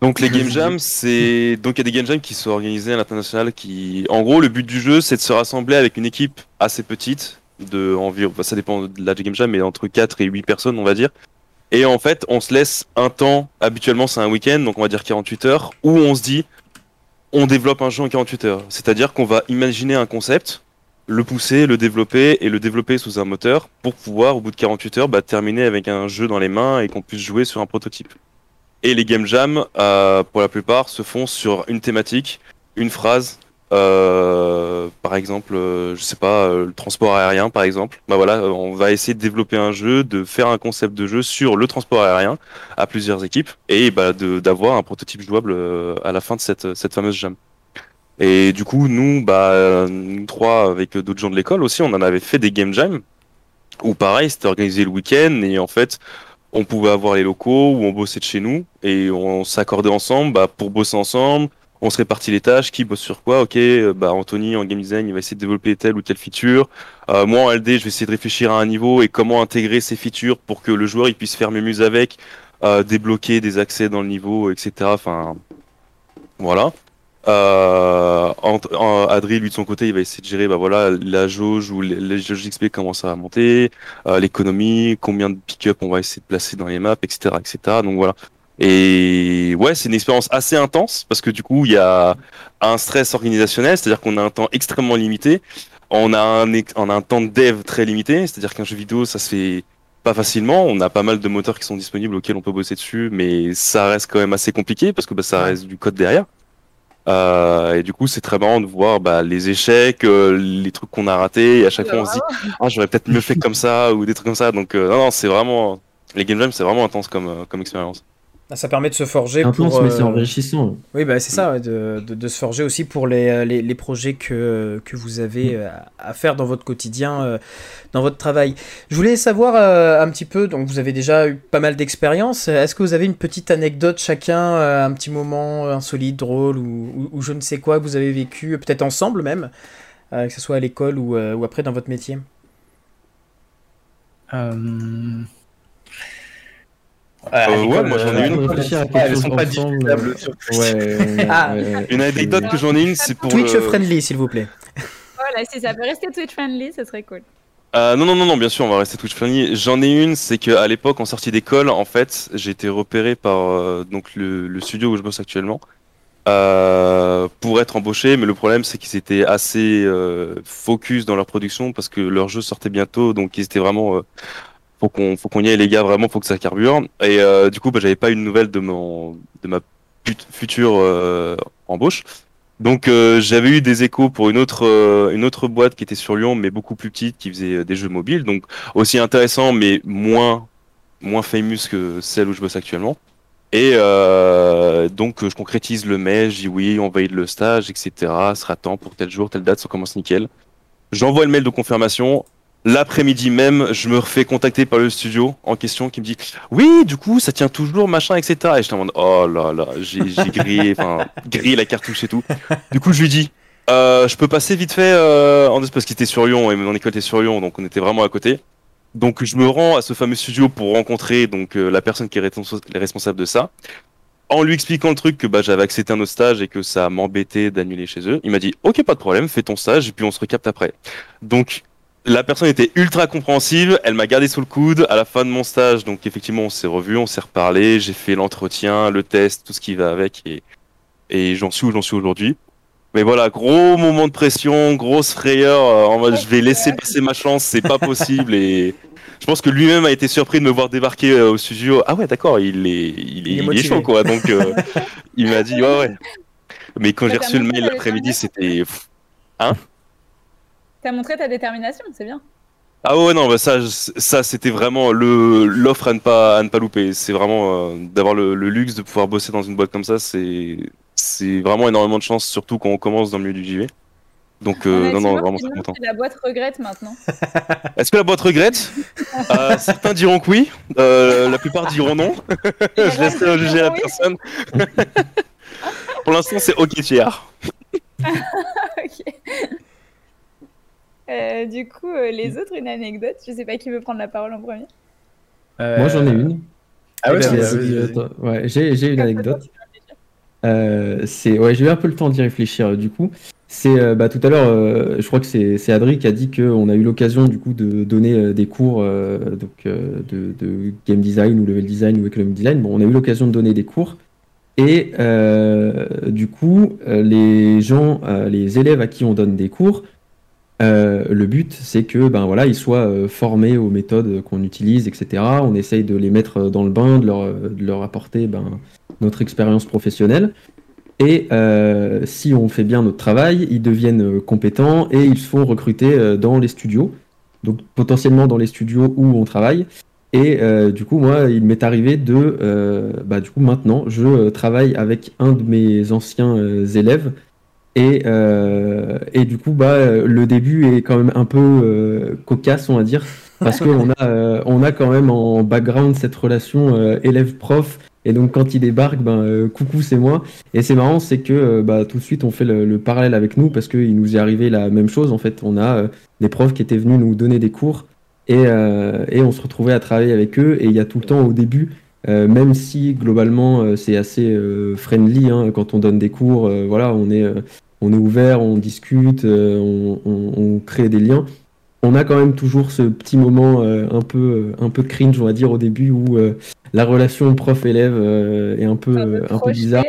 S6: Donc les game jams, c'est donc il y a des game jams qui sont organisés à l'international. Qui, en gros, le but du jeu, c'est de se rassembler avec une équipe assez petite, de environ, enfin, ça dépend de la game jam, mais entre 4 et 8 personnes, on va dire. Et en fait, on se laisse un temps. Habituellement, c'est un week-end, donc on va dire 48 heures, où on se dit, on développe un jeu en 48 heures. C'est-à-dire qu'on va imaginer un concept le pousser, le développer et le développer sous un moteur pour pouvoir, au bout de 48 heures, bah, terminer avec un jeu dans les mains et qu'on puisse jouer sur un prototype. Et les game jams, euh, pour la plupart, se font sur une thématique, une phrase. Euh, par exemple, euh, je sais pas, euh, le transport aérien, par exemple. Bah voilà, on va essayer de développer un jeu, de faire un concept de jeu sur le transport aérien à plusieurs équipes et bah, d'avoir un prototype jouable euh, à la fin de cette, cette fameuse jam. Et du coup, nous, bah, euh, nous trois, avec d'autres gens de l'école aussi, on en avait fait des game jams où pareil, c'était organisé le week-end et en fait, on pouvait avoir les locaux où on bossait de chez nous et on s'accordait ensemble bah, pour bosser ensemble. On se répartit les tâches, qui bosse sur quoi. Ok, euh, bah Anthony en game design, il va essayer de développer telle ou telle feature. Euh, moi en LD, je vais essayer de réfléchir à un niveau et comment intégrer ces features pour que le joueur il puisse faire mémuse avec, euh, débloquer des accès dans le niveau, etc. Enfin, voilà. Euh, en- Adri, lui de son côté, il va essayer de gérer bah voilà la jauge ou les, les jauges XP comment ça va monter, l'économie, combien de pick-up on va essayer de placer dans les maps, etc., etc. Donc voilà. Et ouais, c'est une expérience assez intense parce que du coup, il y a un stress organisationnel, c'est-à-dire qu'on a un temps extrêmement limité. On a un, on a un temps de dev très limité, c'est-à-dire qu'un jeu vidéo, ça se fait pas facilement. On a pas mal de moteurs qui sont disponibles auxquels on peut bosser dessus, mais ça reste quand même assez compliqué parce que bah, ça reste du code derrière. Euh, et du coup, c'est très marrant de voir bah, les échecs, euh, les trucs qu'on a ratés. Et à chaque fois, on se dit, ah, j'aurais peut-être mieux fait comme ça ou des trucs comme ça. Donc, euh, non, non, c'est vraiment les game jams, c'est vraiment intense comme, comme expérience.
S1: Ah, Ça permet de se forger
S5: Intense,
S1: pour.
S5: mais c'est
S1: euh,
S5: enrichissant.
S1: Oui, bah, c'est ça, de, de, de se forger aussi pour les, euh, les, les projets que, que vous avez euh, à faire dans votre quotidien, dans votre travail. Je voulais savoir euh, un petit peu, donc vous avez déjà eu pas mal d'expérience, est-ce que vous avez une petite anecdote chacun, un petit moment insolite, drôle ou, ou, ou je ne sais quoi que vous avez vécu, peut-être ensemble même, euh, que ce soit à l'école ou, euh, ou après dans votre métier?
S4: Euh...
S6: Euh, ouais, moi, j'en ai une.
S4: Ouais,
S5: quelque
S4: elles sont pas discutables sur-
S1: Ah.
S6: Une anecdote que j'en ai une, c'est pour
S1: Twitch friendly, s'il vous plaît.
S3: Voilà, si ça peut rester Twitch friendly, ce serait cool.
S6: Euh, non, non, non, non, bien sûr, on va rester Twitch friendly. J'en ai une, c'est qu'à l'époque, en sortie d'école, en fait, j'ai été repéré par euh, donc le, le studio où je bosse actuellement euh, pour être embauché. Mais le problème, c'est qu'ils étaient assez euh, focus dans leur production parce que leur jeu sortait bientôt, donc ils étaient vraiment euh, faut qu'on faut qu'on y aille les gars, vraiment, faut que ça carbure. Et euh, du coup, bah, j'avais pas eu de nouvelles de mon de ma future euh, embauche. Donc euh, j'avais eu des échos pour une autre une autre boîte qui était sur Lyon mais beaucoup plus petite qui faisait des jeux mobiles. Donc aussi intéressant mais moins moins famous que celle où je bosse actuellement. Et donc je concrétise le mail dis oui on valide le stage etc sera temps pour tel jour telle date ça commence nickel. J'envoie le mail de confirmation L'après-midi même, je me refais contacter par le studio en question qui me dit oui, du coup, ça tient toujours, machin, etc. Et je demande oh là là, j'ai grillé, enfin grillé la cartouche et tout. Du coup, je lui dis euh, je peux passer vite fait euh, en parce qu'il était sur Lyon et mon école était sur Lyon, donc on était vraiment à côté. Donc je me rends à ce fameux studio pour rencontrer donc euh, la personne qui est responsable de ça. En lui expliquant le truc que bah, j'avais accepté un autre stage et que ça m'embêtait d'annuler chez eux, il m'a dit ok pas de problème, fais ton stage et puis on se recapte après. Donc la personne était ultra compréhensive, elle m'a gardé sous le coude à la fin de mon stage, donc effectivement on s'est revu, on s'est reparlé, j'ai fait l'entretien, le test, tout ce qui va avec et, et j'en suis où j'en suis aujourd'hui. Mais voilà, gros moment de pression, grosse frayeur, euh, en mode je vais laisser passer ma chance, c'est pas possible et je pense que lui-même a été surpris de me voir débarquer euh, au studio. Ah ouais, d'accord, il est, il est,
S1: Il est
S6: il est
S1: motivé.
S6: chaud quoi. Donc euh, il m'a dit ouais ouais. Mais quand j'ai reçu le mail l'après-midi, c'était
S3: T'as montré ta détermination, c'est bien.
S6: ah ouais non bah ça ça c'était vraiment le l'offre à ne pas à ne pas louper. C'est vraiment euh, d'avoir le, le luxe de pouvoir bosser dans une boîte comme ça, c'est c'est vraiment énormément de chance, surtout quand on commence dans le milieu du JV. Donc euh, non non vraiment
S3: je
S6: très content.
S3: la boîte regrette maintenant.
S6: Est-ce que la boîte regrette? Euh, Certains diront que oui, euh, la plupart diront non. Je laisserai juger la
S3: Oui.
S6: personne. Pour l'instant, c'est ok tiers.
S3: ok. Euh, du coup, euh,
S6: Mm.
S3: les autres, une anecdote. Je sais pas qui veut prendre la parole en premier.
S5: Moi, j'en ai une.
S4: Ah ouais,
S1: Eh ben,
S5: Euh, ouais, j'ai j'ai une anecdote. Euh, c'est ouais, j'ai eu un peu le temps d'y réfléchir euh, du coup. C'est euh, bah, tout à l'heure, euh, je crois que c'est c'est Adri qui a dit qu'on a eu l'occasion du coup de donner euh, des cours euh, donc euh, de, de game design ou level design ou economic design. Bon, on a eu l'occasion de donner des cours et euh, du coup euh, les gens, euh, les élèves à qui on donne des cours, Euh, le but, c'est que ben voilà, ils soient euh, formés aux méthodes qu'on utilise, etc. On essaye de les mettre dans le bain, de leur, apporter ben, notre expérience professionnelle. Et euh, si on fait bien notre travail, ils deviennent compétents et ils se font recruter dans les studios. Donc potentiellement dans les studios où on travaille. Et du coup, moi, il m'est arrivé de, bah, du coup, maintenant, je travaille avec un de mes anciens élèves et, euh, et du coup, bah, le début est quand même un peu euh, cocasse, on va dire, parce qu'on a, euh, on a quand même en background cette relation élève-prof. Et donc, quand il débarque, ben, coucou, c'est moi. Et c'est marrant, c'est que bah, tout de suite, on fait le, le parallèle avec nous, parce qu'il nous est arrivé la même chose. En fait, on a des profs qui étaient venus nous donner des cours, et, et on se retrouvait à travailler avec eux. Et il y a tout le temps, au début, euh, même si globalement euh, c'est assez euh, friendly hein, quand on donne des cours, voilà, on est, on est ouvert, on discute, on, on, on, crée des liens. On a quand même toujours ce petit moment un peu un peu cringe, on va dire au début où la relation prof-élève est un peu un peu bizarre.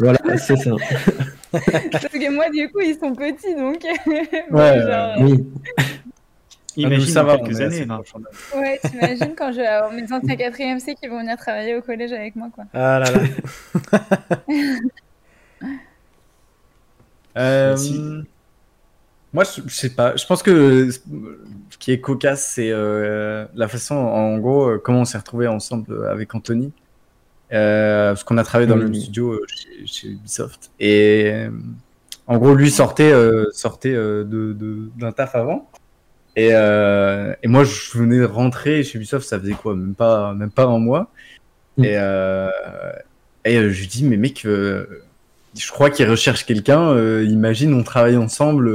S5: Voilà, c'est ça.
S3: Parce que moi du coup ils sont petits donc.
S2: ouais, genre... oui.
S4: Imagine ça va quelques années.
S3: Ouais, t'imagines quand je vais avoir mes anciens 4ème C qui vont venir travailler au collège avec moi, quoi.
S1: Ah là là.
S4: euh, Moi, je, sais pas. Je pense que ce qui est cocasse, c'est euh, la façon, en gros, euh, comment on s'est retrouvé ensemble avec Anthony. Euh, parce qu'on a travaillé dans le studio chez, chez, Ubisoft. Et en gros, lui sortait, sortait de, de, d'un taf avant. Et, euh, et, moi, je venais de rentrer chez Ubisoft, ça faisait quoi? Même pas, même pas un mois. Mm. Et, euh, et euh, je lui dis, mais mec, euh, je crois qu'il recherche quelqu'un. Imagine, on travaille ensemble.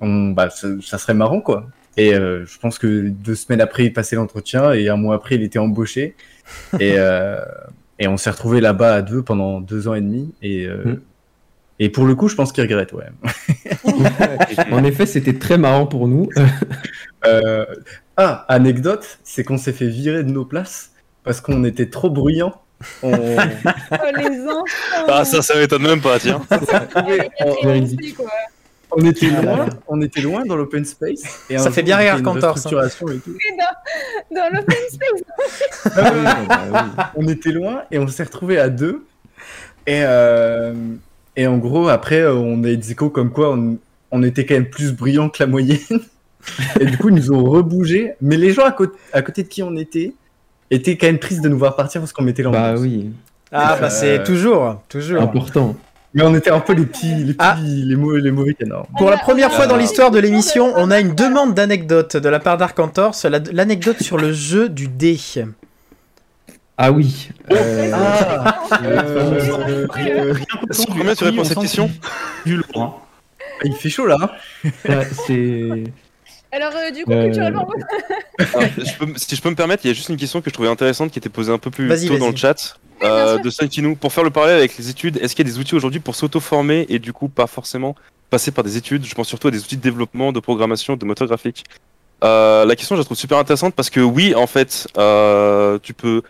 S4: On, bah, ça, ça, serait marrant, quoi. Et je pense que deux semaines après, il passait l'entretien et un mois après, il était embauché. Et, et on s'est retrouvé là-bas à deux pendant deux ans et demi. Et mm. Et pour le coup, je pense qu'il regrette, ouais.
S5: en effet, c'était très marrant pour nous.
S4: euh... Ah, anecdote, c'est qu'on s'est fait virer de nos places parce qu'on était trop bruyants. On...
S3: oh, les enfants
S6: Ah, ça, ça m'étonne même pas, tiens.
S4: on, était loin, on était loin dans l'open space.
S1: Et ça fait bien rire Cantor.
S3: Ça. Dans, dans l'open space.
S4: ah, oui, bah, oui. On était loin et on s'est retrouvé à deux. Et, euh, et en gros, après, euh, on a eu des échos comme quoi on, on était quand même plus brillant que la moyenne. et du coup, ils nous ont rebougé. Mais les gens à, côté, à côté de qui on était étaient quand même tristes de nous voir partir parce qu'on mettait l'ambiance.
S5: Bah oui.
S1: Ah, bah c'est euh, toujours, toujours.
S5: Important.
S4: Mais on était un peu les petits, les, petits, ah. les, mauvais, les mauvais canards.
S1: Pour la première fois dans l'histoire de l'émission, on a une demande d'anecdote de la part d'Arcantors, l'anecdote sur le jeu du dé.
S5: Ah oui.
S6: Euh... Ah, euh, euh, Combien tu réponds à cette question
S4: Du lourd. Hein. Il fait chaud là.
S5: Ouais, c'est.
S3: Alors, euh, du coup, culturellement.
S6: Alors, je peux, si je peux me permettre, il y a juste une question que je trouvais intéressante qui était posée un peu plus tôt dans le chat. Euh, de Sankinou. Pour faire le parallèle avec les études, est-ce qu'il y a des outils aujourd'hui pour s'auto-former et du coup pas forcément passer par des études? Je pense surtout à des outils de développement, de programmation, de moteur graphique. Euh, la question, je la trouve super intéressante parce que oui, en fait, euh, tu peux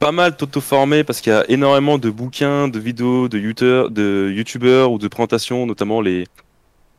S6: pas mal t'auto-former parce qu'il y a énormément de bouquins, de vidéos, de youtubeurs, de youtubeurs ou de présentations, notamment les,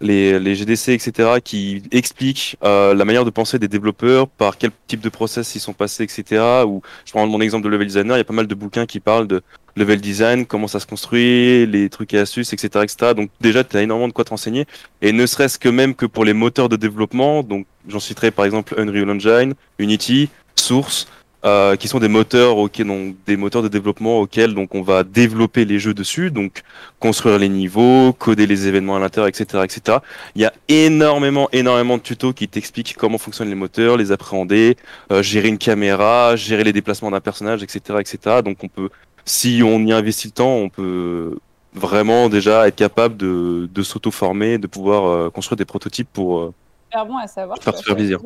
S6: les, les GDC, etc., qui expliquent euh, la manière de penser des développeurs, par quel type de process ils sont passés, etc. Ou je prends mon exemple de level designer, il y a pas mal de bouquins qui parlent de level design, comment ça se construit, les trucs et astuces, etc., etc. Donc déjà, tu as énormément de quoi te renseigner. Et ne serait-ce que même que pour les moteurs de développement, donc j'en citerai par exemple Unreal Engine, Unity, Source, euh, qui sont des moteurs auxquels, donc des moteurs de développement auxquels donc on va développer les jeux dessus, donc construire les niveaux, coder les événements à l'intérieur, etc., etc. Il y a énormément, énormément de tutos qui t'expliquent comment fonctionnent les moteurs, les appréhender, euh, gérer une caméra, gérer les déplacements d'un personnage, etc., etc. Donc on peut, si on y investit le temps, on peut vraiment déjà être capable de, de s'auto-former, de pouvoir euh, construire des prototypes pour, euh,
S3: bon à savoir
S6: faire plaisir.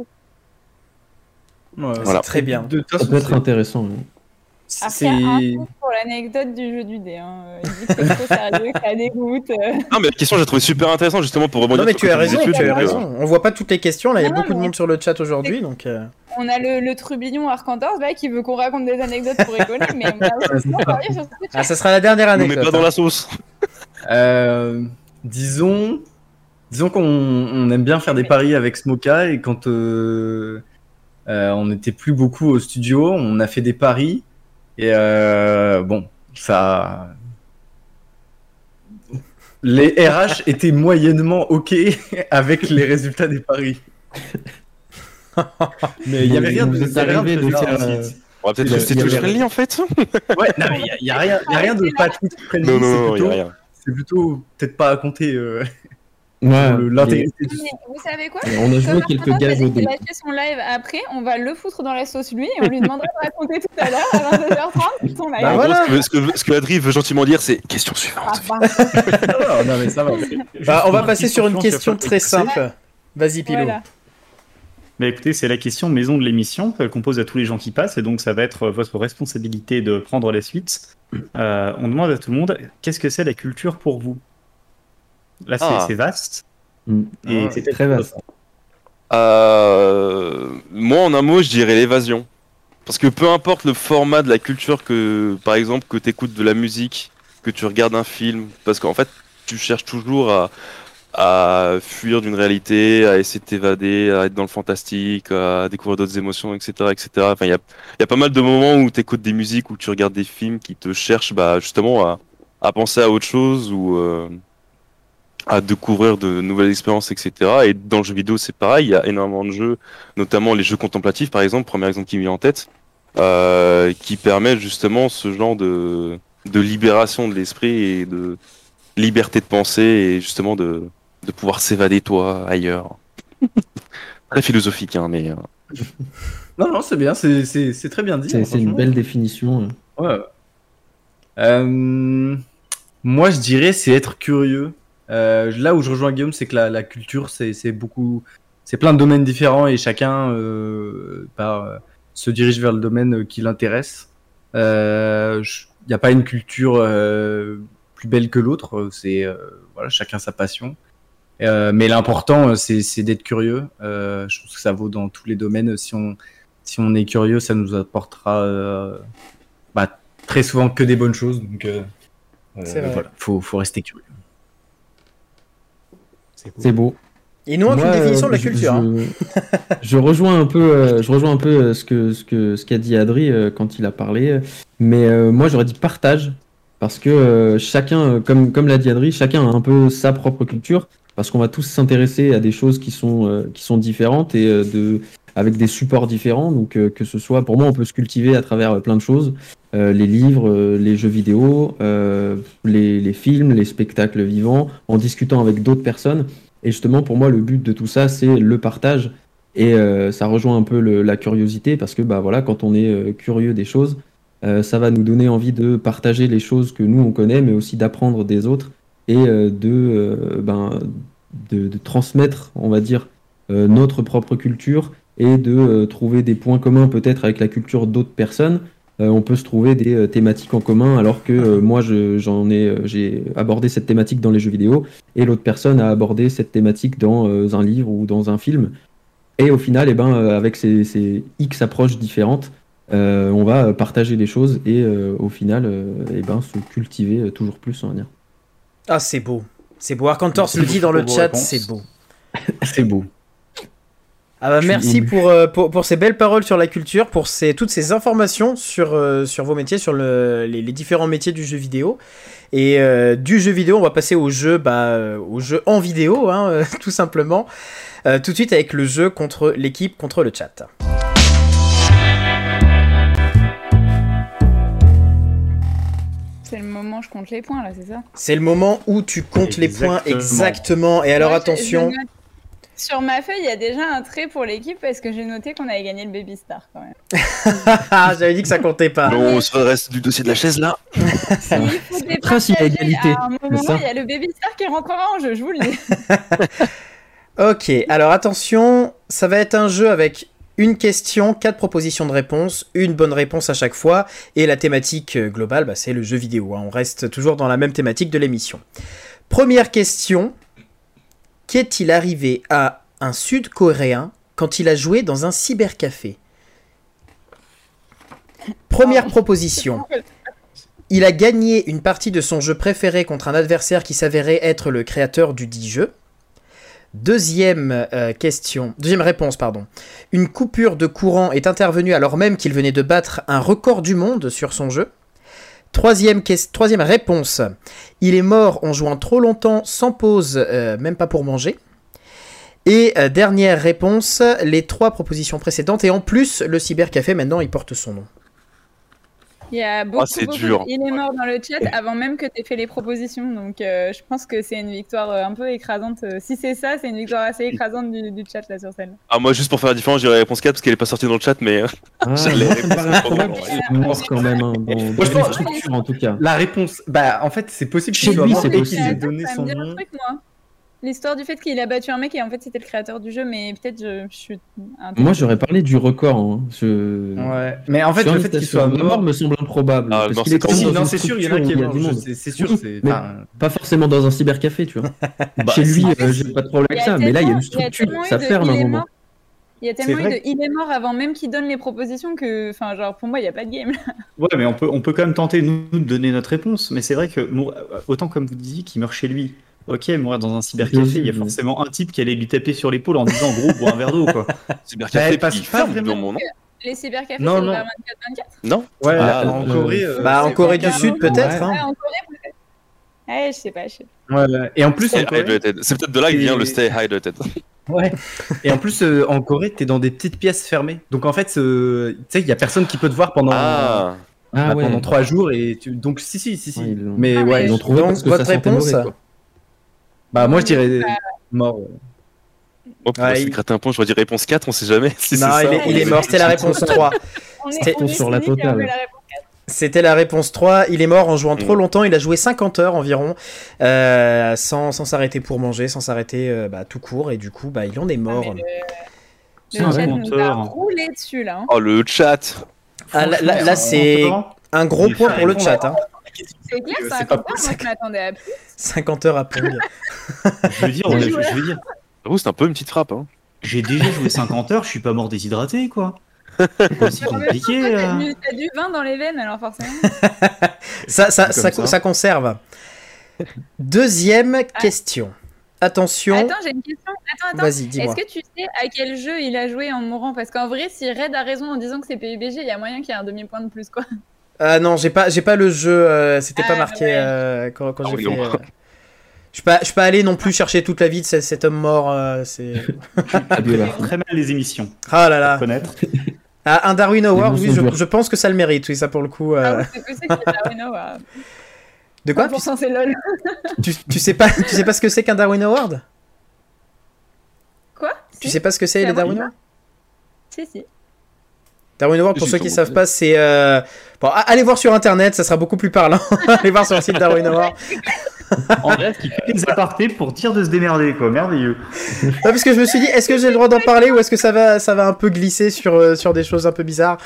S1: Ouais, voilà. Très bien.
S5: De, ça peut être intéressant. Oui.
S3: Après, un pour l'anecdote du jeu du dé. Hein. Il dit que c'est trop sérieux, que ça dégoûte.
S6: Non, mais la question, j'ai trouvé super intéressante justement pour rebondir.
S1: Non, mais tu as raison, tu as raison. On voit pas toutes les questions. Là, il y a non, beaucoup de monde sur le chat aujourd'hui. donc. Euh...
S3: On a le, le trubillon Arcantors là qui veut qu'on raconte des anecdotes pour rigoler, mais on a aussi
S1: sur ce Ah, ça sera la dernière anecdote.
S6: Mais pas dans la sauce.
S4: euh, disons. disons qu'on on aime bien faire des paris avec Smoka et quand euh, on n'était plus beaucoup au studio, on a fait des paris et euh, bon, ça. Les RH étaient moyennement OK avec les résultats des paris. Mais il y avait rien de,
S5: Vous arrivé de
S4: bizarre
S5: faire,
S4: ensuite.
S6: On va peut-être rester tout friendly en fait.
S4: Ouais, non, mais il y a- rien, il y a rien de pas tout friendly,
S6: Non, non,
S4: c'est
S6: non, il y
S4: plutôt-
S6: a rien.
S4: C'est plutôt peut-être pas à compter euh,
S5: Ouais,
S4: l'intégrité du
S3: vous savez quoi?
S5: on a joué quelques
S3: va
S5: au
S3: lâcher son live après, on va le foutre dans la sauce lui et on lui demandera de raconter tout à l'heure à 22h30 son live.
S1: Bah voilà.
S6: gros, ce que, ce que, ce que Adri veut gentiment dire, c'est question
S3: Ah,
S6: suivante.
S3: bah,
S4: Ah, non, mais ça va.
S1: Bah, on va passer sur une question très simple. Vas-y, Pilou.
S3: voilà.
S2: Mais écoutez, c'est la question maison de l'émission euh, qu'on pose à tous les gens qui passent, et donc ça va être euh, votre responsabilité de prendre la suite. Euh, on demande à tout le monde qu'est-ce que c'est la culture pour vous? Là, c'est
S6: Ah.
S2: vaste.
S5: Mm.
S2: Et
S4: Ah,
S2: c'est
S5: très vaste.
S6: Euh, moi, en un mot, je dirais l'évasion. Parce que peu importe le format de la culture que, par exemple, que tu écoutes de la musique, que tu regardes un film, parce qu'en fait, tu cherches toujours à, à fuir d'une réalité, à essayer de t'évader, à être dans le fantastique, à découvrir d'autres émotions, etc., etc. Enfin, il y a, il y a pas mal de moments où tu écoutes des musiques, où tu regardes des films qui te cherchent, bah, justement, à, à penser à autre chose ou euh, à découvrir de nouvelles expériences, etc. Et dans le jeu vidéo, c'est pareil. Il y a énormément de jeux, notamment les jeux contemplatifs, par exemple, premier exemple qui me vient en tête, euh, qui permettent justement ce genre de, de libération de l'esprit et de liberté de penser et justement de, de pouvoir s'évader toi ailleurs. Très philosophique, hein, mais euh,
S4: Non, non, c'est bien, c'est- c'est c'est très bien dit.
S5: C'est
S4: hein,
S5: une belle définition.
S4: Ouais. ouais. Euh, moi, je dirais c'est être curieux. Euh, là où je rejoins Guillaume, c'est que la, la culture, c'est beaucoup, c'est plein de domaines différents et chacun euh, euh, se dirige vers le domaine euh, qui l'intéresse. Il n'y a pas une culture euh, plus belle que l'autre. C'est euh, voilà, chacun sa passion. Euh, mais l'important, euh, c'est d'être curieux. Euh, je pense que ça vaut dans tous les domaines. Si on si on est curieux, ça nous apportera euh, bah, très souvent que des bonnes choses. Donc, euh, euh, voilà, faut, faut rester curieux.
S5: C'est beau.
S1: Il nous manque
S5: Moi,
S1: une définition de la
S5: je-
S1: culture. hein.
S5: Je, rejoins un peu, euh, je rejoins un peu euh, ce que ce que ce qu'a dit Adri euh, quand il a parlé, mais euh, moi j'aurais dit partage parce que euh, chacun, comme comme l'a dit Adri, chacun a un peu sa propre culture parce qu'on va tous s'intéresser à des choses qui sont euh, qui sont différentes et euh, de avec des supports différents. Donc euh, que ce soit, pour moi, on peut se cultiver à travers euh, plein de choses, Euh, les livres, euh, les jeux vidéo, euh, les les films, les spectacles vivants, en discutant avec d'autres personnes. Et justement, pour moi, le but de tout ça, c'est le partage. Et euh, ça rejoint un peu le- la curiosité parce que bah, voilà, quand on est euh, curieux des choses, ça va nous donner envie de partager les choses que nous, on connaît, mais aussi d'apprendre des autres et de, ben, de, de transmettre, on va dire, notre propre culture et de trouver des points communs peut-être avec la culture d'autres personnes. Euh, on peut se trouver des euh, thématiques en commun alors que euh, moi je- j'en ai euh, j'ai abordé cette thématique dans les jeux vidéo et l'autre personne a abordé cette thématique dans euh, un livre ou dans un film. Et au final, eh ben, euh, avec ces, ces X approches différentes, euh, on va partager les choses et euh, au final, euh, eh ben, se cultiver toujours plus, on va dire.
S1: Ah, c'est beau. C'est beau. Arcantors
S2: Merci
S1: le dit dans le chat, c'est beau.
S4: C'est beau.
S1: Ah bah merci pour, euh, pour, pour ces belles paroles sur la culture, pour ces, toutes ces informations sur, euh, sur vos métiers, sur le, les, les différents métiers du jeu vidéo. Et euh, du jeu vidéo, on va passer au jeu, bah, au jeu en vidéo, hein, tout simplement. Euh, tout de suite avec le jeu contre l'équipe, contre le chat.
S3: C'est le moment, je compte les points là, c'est ça?
S1: C'est le moment où tu comptes les points
S2: Exactement.
S1: Et alors attention,
S3: je note- Sur ma feuille, il y a déjà un trait pour l'équipe parce que j'ai noté qu'on avait gagné le Baby Star quand même.
S1: Ah, j'avais dit que ça comptait pas.
S6: on se reste du dossier de la chaise là.
S3: Il faut
S5: d'égalité,
S3: À un moment, il y a le Baby Star qui rentrera en jeu, je vous le dis.
S1: Ok, alors attention, ça va être un jeu avec une question, quatre propositions de réponse, une bonne réponse à chaque fois, et la thématique euh, globale, bah, c'est le jeu vidéo. hein. On reste toujours dans la même thématique de l'émission. Première question, qu'est-il arrivé à un Sud-Coréen quand il a joué dans un cybercafé? Première proposition. Il a gagné une partie de son jeu préféré contre un adversaire qui s'avérait être le créateur du dit jeu. Deuxième euh, question, deuxième réponse, pardon. Une coupure de courant est intervenue alors même qu'il venait de battre un record du monde sur son jeu. Troisième, réponse. Il est mort en jouant trop longtemps sans pause, euh, même pas pour manger. Et euh, dernière réponse, les trois propositions précédentes. Et en plus, le cybercafé, maintenant, il porte son nom.
S3: Il y a beaucoup,
S6: c'est
S3: beaucoup
S6: dur.
S3: de- Il est mort dans le chat avant même que tu aies fait les propositions. Donc, euh, je pense que c'est une victoire euh, un peu écrasante. Euh, Si c'est ça, c'est une victoire assez écrasante du, du chat là sur scène.
S6: Ah, moi, juste pour faire la différence, j'irai réponse 4 parce qu'elle est pas sortie dans le chat, mais. euh,
S5: Ah, mort quand même, hein,
S4: Moi, je pense-
S5: en tout cas.
S4: La réponse, bah en fait, c'est possible
S5: Chez lui,
S4: mort
S5: c'est possible.
S4: qu'il ait
S3: Attends,
S4: donné
S3: ça
S4: son
S3: me dit un
S4: nom.
S3: L'histoire du fait qu'il a battu un mec et en fait c'était le créateur du jeu, mais peut-être je, je suis. un peu-
S5: Moi, j'aurais parlé du record. hein. Je...
S4: Ouais, mais en fait, le fait qu'il soit mort.
S5: mort me semble improbable.
S6: Ah,
S5: parce qu'il est
S6: c'est
S5: quand même
S4: Si,
S5: dans
S4: non, c'est sûr, il y en a qui est mort, c'est sûr,
S5: Oui,
S4: c'est.
S5: mais
S4: enfin,
S5: Pas forcément dans un cybercafé, tu vois.
S4: bah,
S5: Chez lui, euh, j'ai pas de problème avec
S3: a
S5: ça. Mais là, il y a une structure,
S3: eu
S5: ça
S3: de
S5: ferme
S3: il
S5: un
S3: est
S5: moment.
S3: mort. Il y a tellement eu de il est mort avant même qu'il donne les propositions que. Enfin, genre pour moi, il n'y a pas de game.
S2: Ouais, mais on peut, on peut quand même tenter, nous, de donner notre réponse. Mais c'est vrai que, autant comme vous disiez, qu'il meurt chez lui. Ok, mourir dans un cybercafé, il y a forcément un type qui allait lui taper sur l'épaule en disant gros, bois un verre d'eau, quoi.
S6: Cybercafé,
S4: Bah, pas
S6: dans mon nom.
S3: Les cybercafés,
S4: Non,
S3: c'est
S4: non.
S3: ouvert 24-24.
S6: Non
S4: Ouais,
S6: Ah,
S4: en
S5: euh,
S4: Corée. euh,
S1: Bah, en Corée du Sud, peut-être.
S3: Ouais,
S1: hein.
S3: en Corée, peut-être. Ouais, je sais pas, je sais pas.
S4: ouais, ouais. Et en plus, en.
S6: C'est peut-être de là que vient le stay hydrated.
S4: Ouais. Et en plus, euh, en Corée, t'es dans des petites pièces fermées. Donc en fait, euh, tu sais, il y a personne qui peut te voir pendant,
S6: Ah,
S5: Ah
S4: bah,
S5: ouais.
S4: pendant trois jours. Et tu... donc si, si, si, si.
S5: Ouais, ils l'ont-
S4: mais
S3: Ah,
S4: ouais,
S5: Ils ont trouvé
S1: Donc,
S5: parce que
S1: votre
S5: ça sentait
S1: réponse
S5: mauvais, quoi.
S4: Bah moi je dirais mort.
S6: moi, pour
S1: Ouais,
S6: essayer
S1: il-
S6: de gratter un point, j'aurais dit réponse 4, on sait jamais si
S1: Non, il est, il est mort, c'était la réponse 3.
S3: On est,
S1: C'était-
S5: sur la
S3: on
S5: totale.
S1: C'était la réponse 3. Il est mort en jouant trop
S6: Mm.
S1: longtemps. Il a joué 50 heures environ, euh, sans sans s'arrêter pour manger, sans s'arrêter euh, bah, tout court. Et du coup, bah, il en est mort.
S3: Ah, Le, le chat nous a roulé dessus là. hein.
S6: Oh, le chat
S1: Ah, là, c'est un gros
S2: Il
S1: point pour le chat. Hein.
S3: C'est clair,
S4: c'est
S3: ça a
S4: pas
S3: compris. Moi, je m'attendais à plus.
S1: 50 heures à Pong.
S2: Je veux dire, je, je veux dire,
S6: J'avoue, c'est un peu une petite frappe. Hein.
S2: j'ai déjà joué 50 heures, je suis pas mort déshydraté, quoi. C'est compliqué.
S3: T'as
S2: euh.
S3: du, t'as du vin dans les veines, alors forcément.
S1: Ça, ça,
S6: Comme
S1: ça,
S6: ça.
S1: ça conserve. Deuxième question. Attention.
S3: Attends, j'ai une question. Attends, attends. Est-ce que tu sais à quel jeu il a joué en mourant? Parce qu'en vrai, si Red a raison en disant que c'est PUBG, il y a moyen qu'il y ait un demi-point de plus, quoi.
S1: Ah non, j'ai pas, j'ai pas le jeu. euh, C'était pas
S3: Ah,
S1: marqué
S3: ouais.
S1: euh, quand, quand
S6: Ah
S1: j'ai fait. euh, Je suis pas, je suis pas allé non plus chercher toute la vie de ce- cet homme mort. euh, c'est.
S2: Très mal les émissions.
S1: Ah là là.
S2: Connaître.
S1: Ah, un Darwin Award, oui, je, pense que ça le mérite. Oui, ça pour le coup.
S3: Ah oui, Darwin Award.
S1: De quoi?
S3: 100% c'est LOL.
S1: tu, tu sais pas, tu sais pas ce que c'est qu'un Darwin Award?
S3: Quoi?
S1: Tu sais pas ce que c'est les Darwin
S3: de
S1: Awards
S3: Si, si.
S1: Darwin Award, pour ceux qui
S6: comment
S1: savent pas, c'est. euh, Bon, a- allez voir sur internet, ça sera beaucoup plus parlant. allez voir sur le site Darwin Award.
S2: En bref, qui fait des apartés pour dire de se démerder, quoi. Merveilleux.
S1: Parce que je me suis dit, est-ce que j'ai le droit d'en parler ou est-ce que ça va, ça va un peu glisser sur, euh, sur des choses un peu bizarres?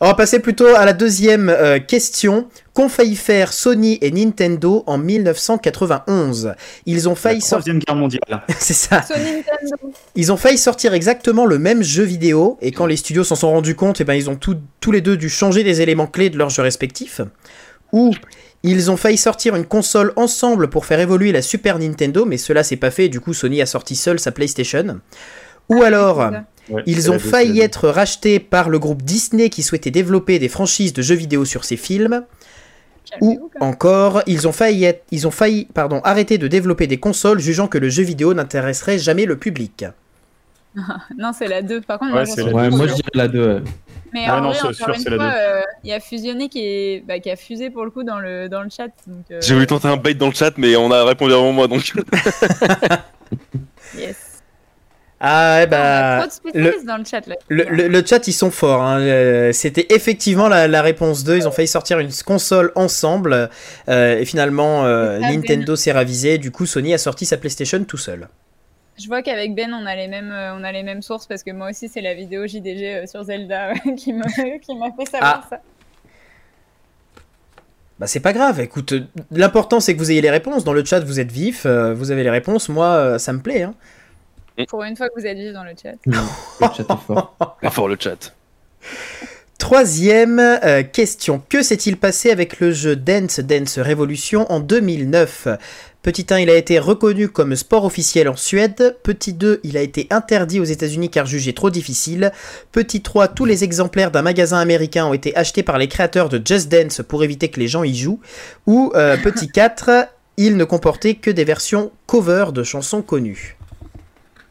S1: On va passer plutôt à la deuxième euh, question. Qu'ont failli faire Sony et Nintendo en 1991 Ils ont failli sortir.
S2: troisième guerre mondiale.
S1: C'est ça. Ils ont failli sortir exactement le même jeu vidéo et quand les studios s'en sont rendus compte, eh ben, ils ont tout- tous les deux dû changer des éléments clés de leurs jeux respectifs. Ou ils ont failli sortir une console ensemble pour faire évoluer la Super Nintendo, mais cela s'est pas fait et du coup Sony a sorti seul sa PlayStation. Ou alors,
S3: c'est ça.
S2: Ouais,
S1: ils ont failli être rachetés par le groupe Disney qui souhaitait développer des franchises de jeux vidéo sur ses films. Ou encore, ils ont failli, être- ils ont failli pardon, arrêter de développer des consoles jugeant que le jeu vidéo n'intéresserait jamais le public.
S3: Non, c'est la 2. Par contre,
S2: Ouais, la
S5: Ouais, moi je dirais la 2.
S3: Mais
S2: Ah
S3: en
S2: non,
S3: vrai,
S2: sûr,
S3: une
S2: c'est la
S3: fois,
S2: deux.
S3: euh, il y a Fusionné qui, est... bah, qui a fusé pour le coup dans le, dans le chat. euh,
S6: J'ai voulu tenter un bait dans le chat, mais on a répondu avant moi, donc.
S3: Yes.
S1: Ah, ouais, bah.
S3: trop de spécialistes dans le chat là.
S1: Le, le- le chat, ils sont forts. hein. Euh, C'était effectivement la, la réponse 2. Ils ont failli sortir une console ensemble. euh, et finalement, euh,
S3: Ah, Ben.
S1: Nintendo s'est ravisé. Du coup, Sony a sorti sa PlayStation tout seul.
S3: Je vois qu'avec Ben, on a les mêmes, on a les mêmes sources parce que moi aussi, c'est la vidéo JDG sur Zelda qui m'a qui m'a fait savoir
S1: Ah.
S3: ça.
S1: Bah, c'est pas grave. Écoute, l'important, c'est que vous ayez les réponses. Dans le chat, vous êtes vif. vous avez les réponses. Moi, ça me plaît. hein.
S3: Pour une fois que vous êtes vif dans le chat.
S5: Le chat est fort.
S6: Pas fort le chat.
S1: Troisième euh, question. Que s'est-il passé avec le jeu Dance Dance Revolution en 2009 Petit 1, il a été reconnu comme sport officiel en Suède. Petit 2, il a été interdit aux États-Unis car jugé trop difficile. Petit 3, tous les exemplaires d'un magasin américain ont été achetés par les créateurs de Just Dance pour éviter que les gens y jouent. Ou euh, petit 4, il ne comportait que des versions cover de chansons connues.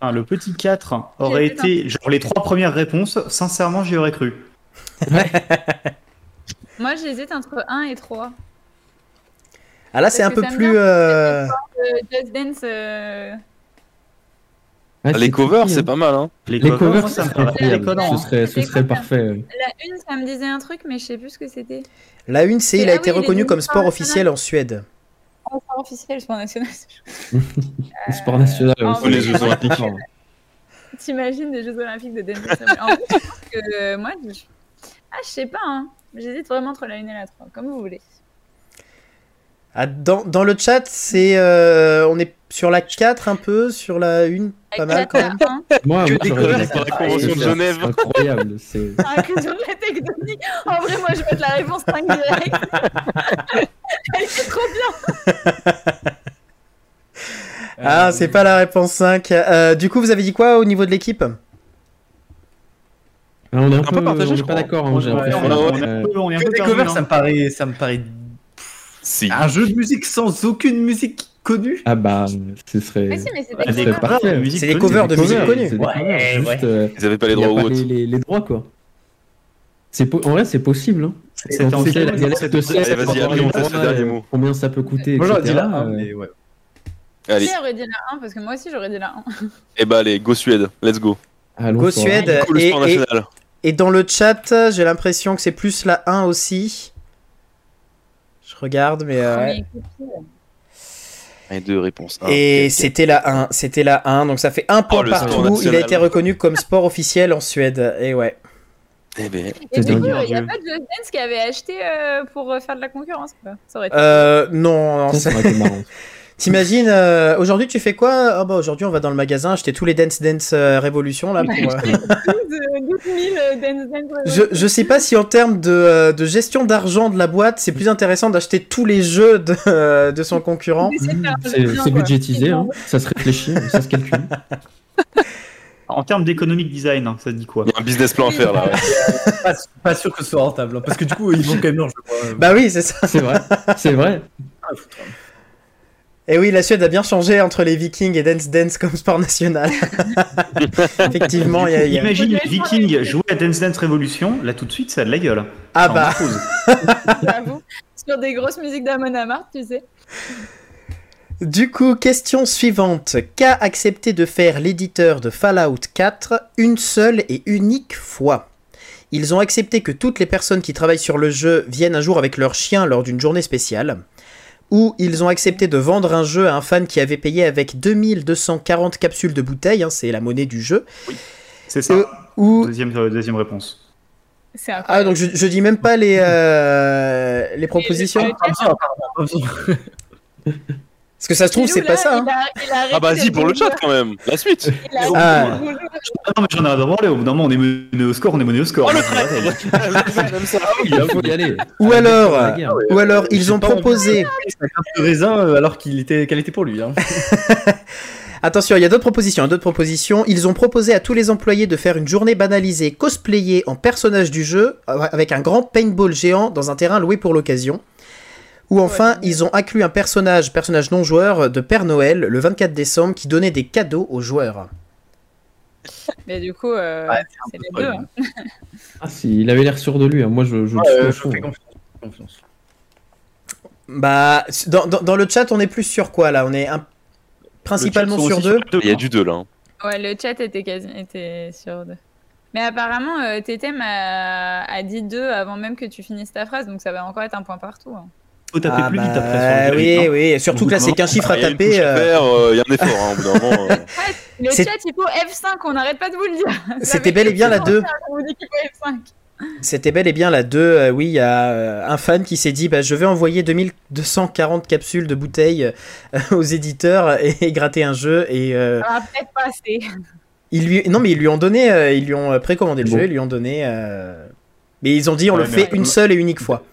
S2: Ah, le petit 4 aurait été genre les trois premières réponses. Sincèrement, j'y aurais cru.
S3: Moi, j'hésite entre 1 et 3.
S1: Ah là, c'est un peu plus.
S3: vient,
S1: euh,
S3: Euh, Just Dance. euh,
S5: Ouais,
S6: Les covers, c'est
S5: hein.
S6: pas mal. Hein.
S2: Les,
S5: Les
S2: covers, ça me paraît.
S5: Ce serait, ce serait parfait.
S3: La une, ça me disait un truc, mais je sais plus ce que c'était.
S1: La une, c'est il a
S3: Ah
S1: été reconnu comme sport officiel en Suède.
S3: Sport officiel, sport national.
S5: Le sport national aussi.
S6: les Jeux Olympiques.
S3: T'imagines les Jeux Olympiques de Denver En fait, je pense que euh, moi, je... ah, je sais pas, hein. J'hésite vraiment entre la 1 et la 3, comme vous voulez.
S1: Ah, dans, dans le chat, c'est euh, on est sur la 4 un peu, sur la 1 pas mal quand même.
S5: Moi,
S6: Que
S5: moi,
S6: des
S5: j'aurais
S6: covers
S5: dit
S6: pour la. Convention de
S5: C'est
S6: Genève.
S5: Incroyable. C'est
S3: Ah, que sur la tectonique. En vrai, moi, je vais mettre la réponse 5 direct. Elle est trop bien.
S1: Ah, c'est pas la réponse 5. Euh, du coup, vous avez dit quoi au niveau de l'équipe?
S5: Ah, on est un,
S6: peu
S5: peu,
S6: partagé,
S5: on
S6: je
S5: est pas d'accord. hein,
S2: on est- est un
S5: Euh,
S2: peu- on est un
S4: Que
S2: peu
S4: ça me paraît, ça me paraît
S6: Si.
S4: un jeu de musique sans aucune musique connue.
S5: Ah bah, ce serait.
S3: Mais si, mais c'est
S2: Ah,
S3: des
S5: c'est parfait.
S2: de musique
S1: C'est des
S2: connue,
S1: covers de musique connue.
S5: C'est
S4: Ouais, ouais.
S5: juste, euh,
S6: Ils avaient pas les droits ou autres.
S5: les, les- les droits quoi. C'est po- en vrai, c'est possible. Hein.
S2: Quelle
S5: la galette
S2: cette-
S5: de sel,
S6: Allez, vas-y, on teste le dernier mot.
S5: Combien ça peut coûter
S4: Moi, j'aurais dit la 1,
S5: euh,
S4: mais ouais.
S6: Allez.
S3: Qui aurait dit la 1 Parce que moi aussi, j'aurais dit la 1.
S6: Et bah, allez, go Suède. Let's go.
S5: allons
S1: Go Suède. Et, et- et dans le chat, j'ai l'impression que c'est plus la 1 aussi. Je regarde, mais. euh,
S6: Et deux réponses.
S1: Et c'était la 1, c'était la 1, donc ça fait un point
S6: Oh,
S1: partout. Il a été reconnu comme sport officiel en Suède. Et ouais.
S6: Eh ben,
S3: Et
S5: C'est
S3: du coup, il n'y a pas de Just Dance qui avait acheté euh, pour euh, faire de la concurrence. Quoi. Ça aurait été
S1: Euh, non, non,
S5: Ça,
S1: ça-
S5: ça aurait été marrant.
S1: T'imagines, euh, aujourd'hui tu fais quoi? Ah bah aujourd'hui on va dans le magasin acheter tous les Dance Dance euh, Révolution là. Pour, euh,
S3: 12, 12 000 euh, Dance Dance.
S1: Je, je sais pas si en termes de, euh, de gestion d'argent de la boîte, c'est plus intéressant d'acheter tous les jeux de, de son concurrent.
S3: C'est quoi.
S5: budgétisé, hein. ça se réfléchit, ça se calcule.
S2: En termes d'économique design, hein, ça te dit quoi?
S6: Il y a un business plan à faire là. ouais.
S4: Pas, pas sûr que ce soit rentable, hein, parce que du coup, ils vont quand même leur jeu.
S1: Bah oui, c'est ça.
S5: C'est vrai, c'est vrai.
S4: Ah.
S1: Et oui, la Suède a bien changé entre les Vikings et Dance Dance comme sport national. Effectivement, il y a. y
S2: Imagine Vikings jouer à Dance Dance Revolution, là tout de suite ça a de la gueule.
S1: Ah bah.
S3: J'avoue. Sur des grosses musiques d'Amon Amarth, tu sais.
S1: Du coup, question suivante. Qu'a accepté de faire l'éditeur de Fallout 4 une seule et unique fois? Ils ont accepté que toutes les personnes qui travaillent sur le jeu viennent un jour avec leur chien lors d'une journée spéciale. Ou ils ont accepté de vendre un jeu à un fan qui avait payé avec 2240 capsules de bouteilles, hein, c'est la monnaie du jeu.
S2: C'est ça.
S1: Euh, ou...
S2: Deuxième, euh, deuxième réponse.
S3: C'est
S1: Ah, donc je, je dis même pas les, euh, les propositions Parce que ça se trouve, c'est pas ça. hein.
S3: il a- il a arrêté
S6: Ah bah si, pour le chat quand même. La suite.
S3: Il a
S1: Ah.
S2: Non mais j'en ai rien à branler, au bout d'un moment on est mené au score, on est mené au score.
S6: Oh, ça.
S5: Il faut y aller.
S1: Ou
S5: Ah,
S1: alors, ou alors ils ont proposé.
S4: Un peu de raisin euh, alors qu'il était, qu'elle était pour lui. Hein.
S1: Attention, il y a d'autres propositions, hein, d'autres propositions. Ils ont proposé à tous les employés de faire une journée banalisée cosplayée en personnage du jeu euh, avec un grand paintball géant dans un terrain loué pour l'occasion. Ou enfin,
S3: Ouais.
S1: ils ont inclus un personnage, personnage non joueur de Père Noël le 24 décembre qui donnait des cadeaux aux joueurs.
S3: Mais du coup, euh,
S4: Ouais,
S3: c'est les deux.
S4: folle.
S3: hein.
S5: Ah si, il avait l'air sûr de lui, hein. moi je, je
S4: euh, je fais confiance. confiance.
S1: Bah, dans, dans- dans le chat, on est plus sur quoi là On est un- principalement sur deux.
S6: Il y a du 2 là. hein.
S3: Ouais, le chat était, quasi... était sur deux. Mais apparemment, euh, Tétem a... a dit deux avant même que tu finisses ta phrase, donc ça va encore être un point partout.
S2: Faut taper
S1: Ah
S2: plus vite
S1: bah,
S2: après. sur le
S1: oui,
S2: hein.
S1: oui. Surtout que là, c'est qu'un chiffre à taper. euh,
S6: euh, il y a un effort hein, au bout d'un moment. euh.
S3: Le
S1: C'est-
S3: chat, il faut F5, on n'arrête pas de vous le dire.
S1: C'était bel et bien la 2.
S3: On vous dit qu'il faut F5.
S1: C'était bel et bien la 2. euh, oui, il y a euh, un fan qui s'est dit bah, je vais envoyer 2240 capsules de bouteilles euh, aux éditeurs et, et gratter un jeu. Et euh,
S3: va peut-être passer.
S1: ils lui... Non, mais ils lui ont donné, euh, ils lui ont précommandé le
S5: Bon.
S1: jeu, ils lui ont donné. euh, Mais ils ont dit on
S2: Ouais,
S1: le fait une seule et unique fois.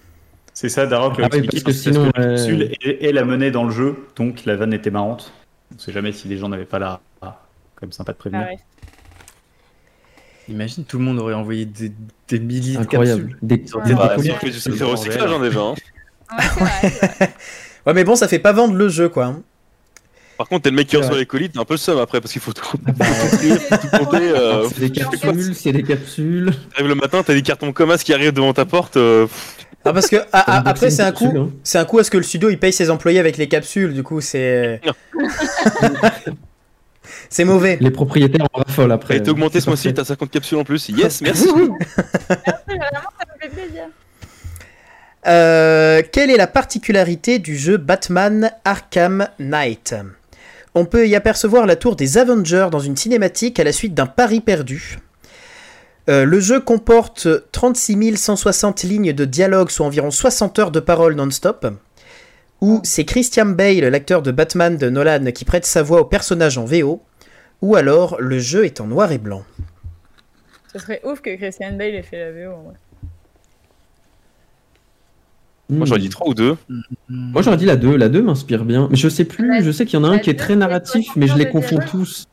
S2: C'est ça, Darok l'a
S5: Ah oui, parce que sinon,
S2: la
S5: euh,
S2: capsule et, et la monnaie dans le jeu, donc la vanne était marrante. On sait jamais si les gens n'avaient pas la. Ah, quand même sympa de prévenir.
S3: Ah ouais.
S4: Imagine, tout le monde aurait envoyé des, des milliers
S5: Incroyable.
S4: de capsules.
S5: Des,
S4: Sur
S5: des
S6: ça fait du recyclage hein, déjà. hein.
S3: Ouais, c'est c'est.
S1: Ouais, mais bon, ça fait pas vendre le jeu, quoi. hein.
S6: Par contre, t'es le mec qui
S5: Ouais.
S6: reçoit les colis, t'as un peu le seum après parce qu'il faut tout
S5: Bah,
S6: tout compter. euh,
S5: C'est des capsules, c'est des capsules.
S6: T'arrives le matin, t'as des cartons communs qui arrivent devant ta porte. euh,
S1: Ah, parce que ah, ah, après, c'est un coup.
S5: hein.
S1: C'est un coup à ce que le studio il paye ses employés avec les capsules, du coup c'est. c'est mauvais.
S5: Les propriétaires en raffolent
S6: T'as
S5: après.
S6: été augmenté ce mois-ci, t'as 50 capsules en plus. Yes, merci.
S3: Vraiment, ça me fait plaisir.
S1: Euh, quelle est la particularité du jeu Batman Arkham Knight? On peut y apercevoir la tour des Avengers dans une cinématique à la suite d'un pari perdu. Euh, le jeu comporte 36 160 lignes de dialogue, soit environ 60 heures de parole non-stop. Ou c'est Christian Bale, l'acteur de Batman de Nolan, qui prête sa voix au personnage en VO. Ou alors le jeu est en noir et blanc.
S3: Ce serait ouf que Christian Bale ait fait la VO. en vrai.
S6: Moi j'aurais dit 3 ou 2.
S5: Moi j'aurais dit la 2, la 2 m'inspire bien. Mais je sais plus, je sais qu'il y en a un qui est très narratif, mais je les confonds tous.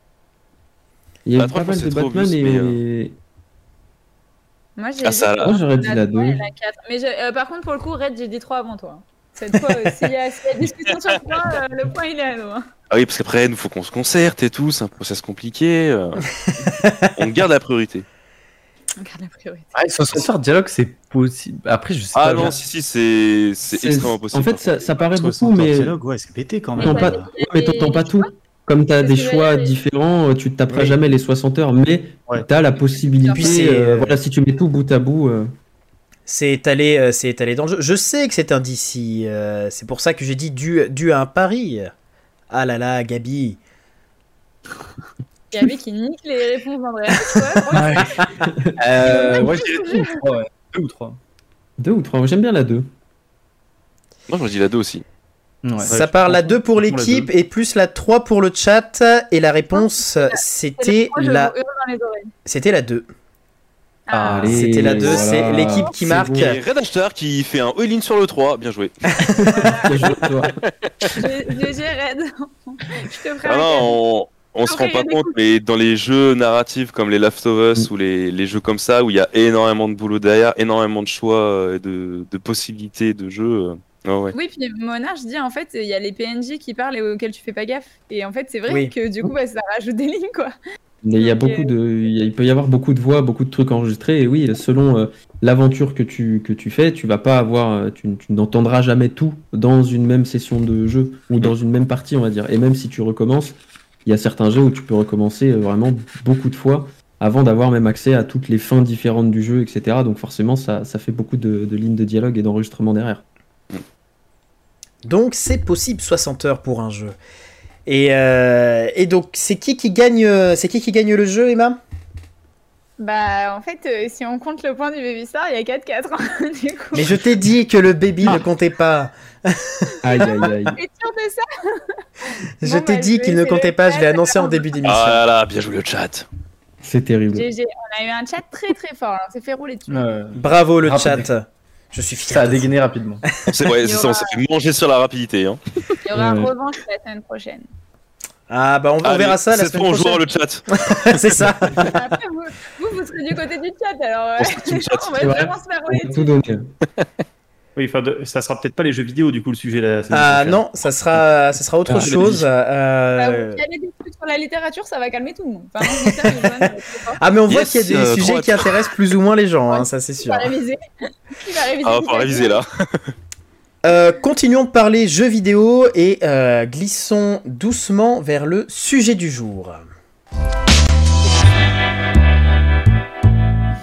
S5: Il y a
S6: trois,
S5: pas mal de Batman et.
S3: Moi, j'ai
S6: Ah, ça,
S3: dit
S6: là.
S5: Moi j'aurais dit la 2.
S3: trois et la. Mais je- euh, par contre, pour le coup, Red, j'ai dit 3 avant toi. Cette fois, euh, s'il y, a discussion sur le point, euh, le point il est à nous. hein.
S6: Ah oui, parce qu'après, il faut qu'on se concerte et tout, c'est un process compliqué. euh. On garde la priorité.
S3: On garde la priorité.
S4: Ah, 60 heures de dialogue, c'est possible. Après, je sais
S6: Ah
S4: pas.
S6: non, si, si, c'est c'est
S5: C'est-
S6: extrêmement possible.
S5: En fait, ça, ça paraît beaucoup,
S2: 60 heures de
S5: mais
S2: dialogue, ouais, c'est pété quand même.
S5: t'entends pas,
S3: Ouais,
S5: ouais, mais t'entends pas tout. Comme tu as des choix différents, euh, tu te taperas
S1: Oui.
S5: jamais les 60 heures, mais
S2: Ouais.
S5: tu as la possibilité. Euh,
S1: euh,
S5: voilà, si tu mets tout bout à bout. euh,
S1: C'est étalé, euh, c'est étalé dans le jeu. Je sais que c'est un DC. euh, c'est pour ça que j'ai dit dû, dû à un pari. Ah là là, Gabi.
S3: Gabi qui nique les réponses d'Andreas. quoi.
S4: Ouais. Euh, ouais, je dirais deux ou trois, ouais. Deux ou trois.
S5: Deux moi, j'aime bien la 2.
S6: Moi, j'aurais dit la 2 aussi.
S4: Ouais.
S1: ça part la 2 pour l'équipe et plus la 3 pour le chat. Et la réponse, euh, c'était la,
S3: les oreilles.
S1: c'était la 2.
S3: Ah,
S5: Allez,
S1: C'était la 2,
S5: voilà.
S1: c'est l'équipe qui marque.
S5: bon.
S6: Et Red Ashtar qui fait un all-in sur le 3, bien joué.
S3: GG Red. Je te
S6: Ah non, on, on se rend pas compte, mais dans les jeux narratifs comme les Last of Us ou les, les jeux comme ça, où il y a énormément de boulot derrière, énormément de choix euh, et de, de possibilités de jeux. Euh, ah ouais.
S3: Oui, puis Monarch dit en fait, il y a les PNJ qui parlent et auxquels tu fais pas gaffe. Et en fait, c'est vrai
S1: Oui.
S3: que du coup, bah, ça rajoute des lignes quoi.
S5: Mais il y a beaucoup de, il peut y avoir beaucoup de voix, beaucoup de trucs enregistrés. Et oui, selon euh, l'aventure que tu, que tu fais, tu vas pas avoir, euh, tu, tu n'entendras jamais tout dans une même session de jeu ou dans une même partie, on va dire. Et même si tu recommences, il y a certains jeux où tu peux recommencer euh, vraiment beaucoup de fois avant d'avoir même accès à toutes les fins différentes du jeu, etc. Donc forcément, ça, ça fait beaucoup de, de lignes de dialogue et d'enregistrement derrière.
S1: Donc c'est possible 60 heures pour un jeu. Et, euh, et donc c'est qui qui gagne euh, c'est qui qui gagne le jeu Emma?
S3: Bah, en fait, euh, si on compte le point du Baby Star, il y a 4-4. hein, du coup.
S1: Mais je t'ai dit que le baby ne comptait pas.
S5: Aïe, aïe, aïe.
S3: Et sûr de ça?
S1: Je
S3: Bon,
S1: t'ai
S3: bah,
S1: dit qu'il ne comptait pas, je l'ai annoncé en début d'émission.
S6: Ah là là, bien joué le chat.
S5: C'est terrible.
S3: GG, on a eu un chat très très fort, là. on s'est fait rouler dessus.
S4: Euh,
S1: Bravo le chat. Je suis fier.
S4: ça a dégainé rapidement.
S6: C'est ouais, c'est ça, on s'est fait manger sur la rapidité. Hein.
S3: Il y aura
S5: Ouais.
S3: un revanche la semaine prochaine.
S1: Ah bah on, verra ça la semaine
S6: fois, on jouera
S1: prochaine.
S6: le chat.
S1: C'est ça.
S3: Après, vous, vous, vous serez du côté du chat, alors euh,
S6: On chat.
S3: on va
S5: C'est vrai.
S3: vraiment se faire
S5: tout donner.
S2: Oui, enfin, de- ça sera peut-être pas les jeux vidéo du coup le sujet la semaine
S1: Ah non, ça sera ça sera autre
S5: Ah,
S1: chose.
S3: Bah,
S1: euh,
S3: Il y a des trucs sur la littérature, ça va calmer tout le monde. Enfin.
S1: Ah mais on voit qu'il y a des
S6: euh,
S1: sujets qui intéressent plus ou moins les gens, hein, ça c'est
S3: Il
S1: sûr.
S3: va réviser. Il va réviser.
S6: Ah, faut réviser
S3: petit.
S6: là.
S1: Euh, continuons de parler jeux vidéo et euh, glissons doucement vers le sujet du jour.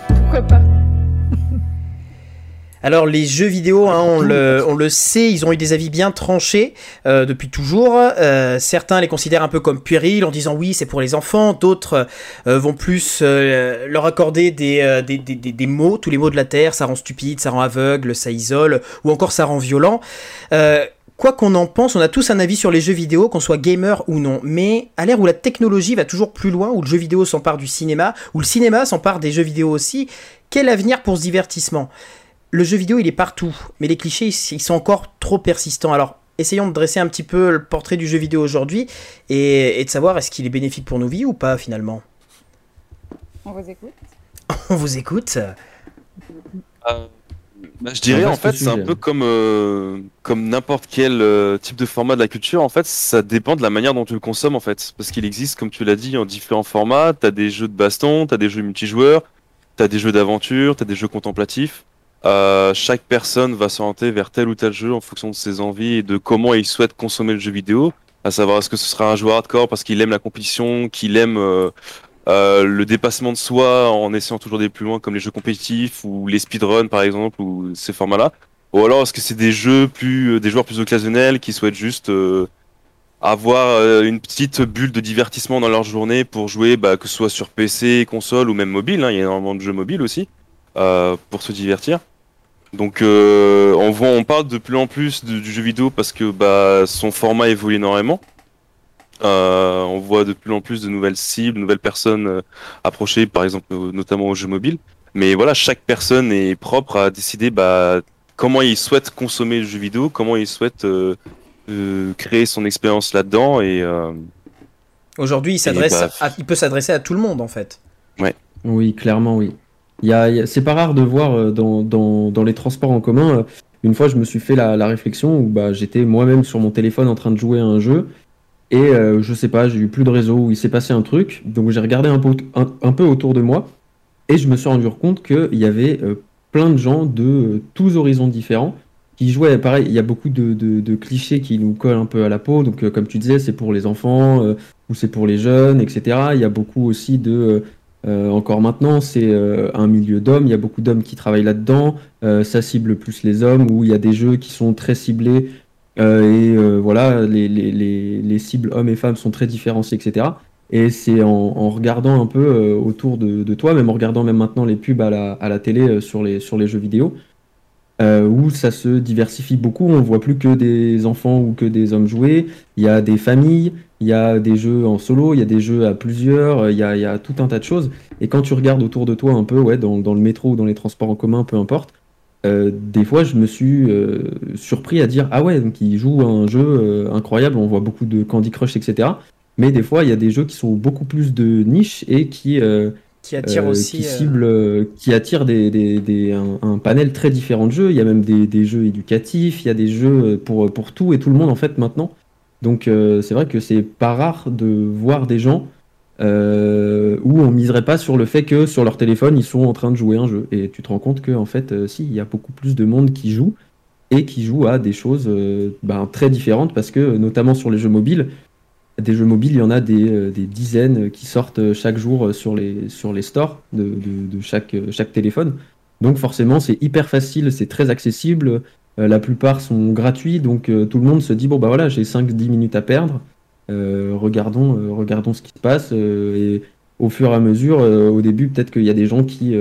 S3: Pourquoi pas?
S1: Alors les jeux vidéo, hein, on, le, on le sait, ils ont eu des avis bien tranchés euh, depuis toujours. Euh, certains les considèrent un peu comme puérils en disant oui c'est pour les enfants, d'autres euh, vont plus leur accorder des, des, des, des- des mots, tous les mots de la terre, ça rend stupide, ça rend aveugle, ça isole, ou encore ça rend violent. Quoi qu'on en pense, on a tous un avis sur les jeux vidéo, qu'on soit gamer ou non. Mais à l'ère où la technologie va toujours plus loin, où le jeu vidéo s'empare du cinéma, où le cinéma s'empare des jeux vidéo aussi, quel avenir pour ce divertissement? Le jeu vidéo, il est partout, mais les clichés, ils sont encore trop persistants. Alors, essayons de dresser un petit peu le portrait du jeu vidéo aujourd'hui et, de savoir est-ce qu'il est bénéfique pour nos vies ou pas finalement.
S3: On vous écoute.
S1: On vous écoute.
S6: Euh, bah, je dirais en fait c'est un peu comme euh, comme n'importe quel euh, type de format de la culture en fait ça dépend de la manière dont tu le consommes en fait parce qu'il existe comme tu l'as dit en différents formats t'as des jeux de baston t'as des jeux multijoueurs t'as des jeux d'aventure t'as des jeux contemplatifs euh, chaque personne va s'orienter vers tel ou tel jeu en fonction de ses envies et de comment il souhaite consommer le jeu vidéo à savoir est-ce que ce sera un joueur hardcore parce qu'il aime la compétition qu'il aime euh, le dépassement de soi en essayant toujours des plus loin comme les jeux compétitifs ou les speedruns par exemple ou ces formats-là ou alors est-ce que c'est des jeux plus euh, des joueurs plus occasionnels qui souhaitent juste euh, avoir une petite bulle de divertissement dans leur journée pour jouer bah, que ce soit sur PC, console ou même mobile hein, il y a énormément de jeux mobiles aussi pour se divertir donc on, voit, on parle de plus en plus du jeu vidéo parce que bah, son format évolue énormément euh, on voit de plus en plus de nouvelles cibles, de nouvelles personnes euh, approcher, par exemple, notamment aux jeux mobiles. Mais voilà, chaque personne est propre à décider bah, comment il souhaite consommer le jeu vidéo, comment il souhaite euh, créer son expérience là-dedans. Et
S1: aujourd'hui, il s'adresse, bah, il peut s'adresser à tout le monde en fait.
S6: Ouais.
S5: Oui, clairement, oui. C'est pas rare de voir dans, dans, les transports en commun. Une fois, je me suis fait la, réflexion où bah, j'étais moi-même sur mon téléphone en train de jouer à un jeu et euh, je sais pas, j'ai eu plus de réseau, où il s'est passé un truc. Donc j'ai regardé un peu, autour de moi. Et je me suis rendu compte qu'il y avait euh, plein de gens de euh, tous horizons différents qui jouaient. Pareil, il y a beaucoup de, clichés qui nous collent un peu à la peau. Donc comme tu disais, c'est pour les enfants ou c'est pour les jeunes, etc. Il y a beaucoup aussi de... encore maintenant, c'est un milieu d'hommes. Il y a beaucoup d'hommes qui travaillent là-dedans. ça cible plus les hommes, où il y a des jeux qui sont très ciblés euh, et euh, voilà, les, les, les, les, cibles hommes et femmes sont très différenciées, etc. Et c'est en, regardant un peu euh, autour de, toi, même en regardant même maintenant les pubs à la, télé sur les jeux vidéo, euh, où ça se diversifie beaucoup. On voit plus que des enfants ou que des hommes jouer. Il y a des familles, il y a des jeux en solo, il y a des jeux à plusieurs, il y a, y a tout un tas de choses. Et quand tu regardes autour de toi un peu, ouais, dans, dans le métro ou dans les transports en commun, peu importe, euh, des fois, je me suis euh, surpris à dire ah ouais, donc il joue un jeu euh, incroyable. On voit beaucoup de Candy Crush, etc. Mais des fois, il y a des jeux qui sont beaucoup plus de niche et qui
S1: qui attirent aussi
S5: qui ciblent, qui attirent des, des, des un, panel très différent de jeux. Il y a même des, des, jeux éducatifs, il y a des jeux pour pour tout et tout le monde en fait maintenant. Donc c'est vrai que c'est pas rare de voir des gens euh, où on miserait pas sur le fait que sur leur téléphone ils sont en train de jouer un jeu. Et tu te rends compte que en fait, euh, si, il y a beaucoup plus de monde qui joue et qui joue à des choses euh, ben, très différentes parce que notamment sur les jeux mobiles, des jeux mobiles, il y en a des, des dizaines qui sortent chaque jour sur les, sur les stores de, chaque, téléphone. Donc forcément, c'est hyper facile, c'est très accessible. la plupart sont gratuits, donc tout le monde se dit bon bah voilà, j'ai 5-10 minutes à perdre. Euh, regardons, euh, ce qui se passe. Euh, et au fur et à mesure, au début, peut-être qu'il y a des gens qui,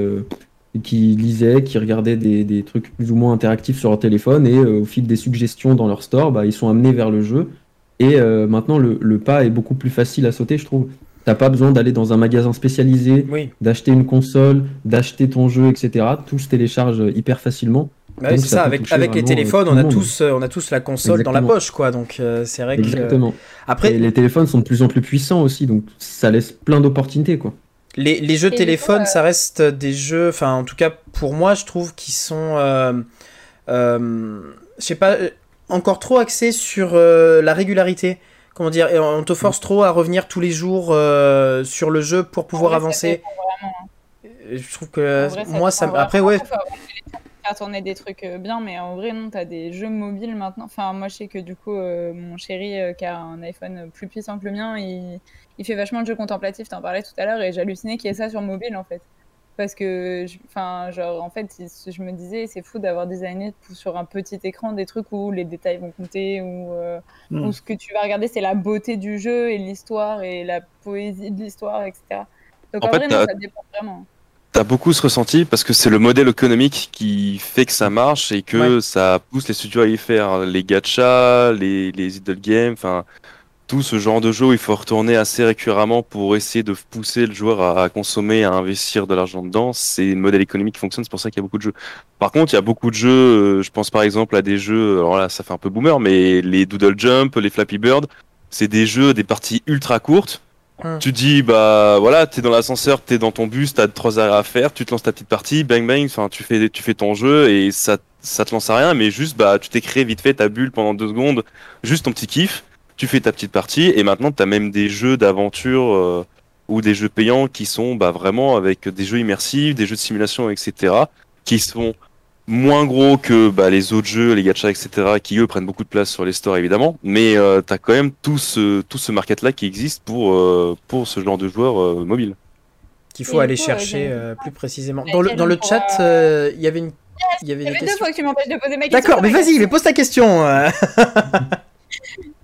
S5: lisaient, qui regardaient des, des, trucs plus ou moins interactifs sur leur téléphone, et au fil des suggestions dans leur store, bah, ils sont amenés vers le jeu. Et maintenant, le, le, pas est beaucoup plus facile à sauter, je trouve. T'as pas besoin d'aller dans un magasin spécialisé, d'acheter une console, d'acheter ton jeu, etc. Tout se télécharge hyper facilement.
S1: Bah c'est ça, avec, avec les téléphones, on a, tous, euh, on a tous la console dans la poche, quoi. Donc euh, c'est vrai
S5: Exactement. Après, les téléphones sont de plus en plus puissants aussi, donc ça laisse plein d'opportunités, quoi.
S1: Les, les jeux téléphone, ça reste des jeux, enfin en tout cas pour moi, je trouve qu'ils sont, euh, je sais pas, encore trop axés sur la régularité. Comment dire, on te force trop à revenir tous les jours sur le jeu pour pouvoir avancer. Hein. Je trouve que moi, ça. Après, ouais
S3: tourner des trucs euh, bien, mais en vrai, non, tu as des jeux mobiles maintenant. Enfin, moi, je sais que du coup, euh, mon chéri euh, qui a un iPhone plus puissant que le mien, il, il fait vachement de jeux contemplatifs. T'en parlais tout à l'heure et j'hallucinais qu'il y ait ça sur mobile en fait. Parce que, enfin, genre, en fait, je me disais, c'est fou d'avoir designé sur un petit écran des trucs où les détails vont compter, ou hmm. où ce que tu vas regarder, c'est la beauté du jeu et l'histoire et la poésie de l'histoire, etc. Donc en, vrai, non, ça dépend vraiment.
S6: T'as beaucoup ce ressenti parce que c'est le modèle économique qui fait que ça marche et que ça pousse les studios à y faire les gachas, les, les idle games, enfin tout ce genre de jeu où il faut retourner assez récurremment pour essayer de pousser le joueur à, à consommer, à investir de l'argent dedans, c'est un modèle économique qui fonctionne, c'est pour ça qu'il y a beaucoup de jeux. Par contre, il y a beaucoup de jeux, euh, je pense par exemple à des jeux, alors là ça fait un peu boomer, mais les Doodle Jump, les Flappy Bird, c'est des jeux, des parties ultra courtes.
S1: Hum.
S6: Tu dis, bah voilà, t'es dans l'ascenseur, t'es dans ton bus, t'as trois arrêts à faire, tu te lances ta petite partie, bang bang, enfin tu fais, tu fais ton jeu et ça, ça te lance à rien, mais juste bah tu t'es créé vite fait ta bulle pendant deux secondes, juste ton petit kiff tu fais ta petite partie et maintenant tu as même des jeux d'aventure euh, ou des jeux payants qui sont bah, vraiment avec des jeux immersifs, des jeux de simulation, etc. qui sont moins gros que bah, les autres jeux, les gachas, etc. qui eux prennent beaucoup de place sur les stores évidemment, mais euh, tu as quand même tout ce, tout ce market là qui existe pour, euh, pour ce genre de joueurs euh, mobiles.
S1: Qu'il faut
S3: Et
S1: aller
S3: coup,
S1: chercher plus précisément. Dans le, dans le chat, euh, il y avait une. Il y avait
S3: deux
S1: questions.
S3: fois que tu m'empêches de poser ma question.
S1: D'accord, mais vas-y, mais pose ta question.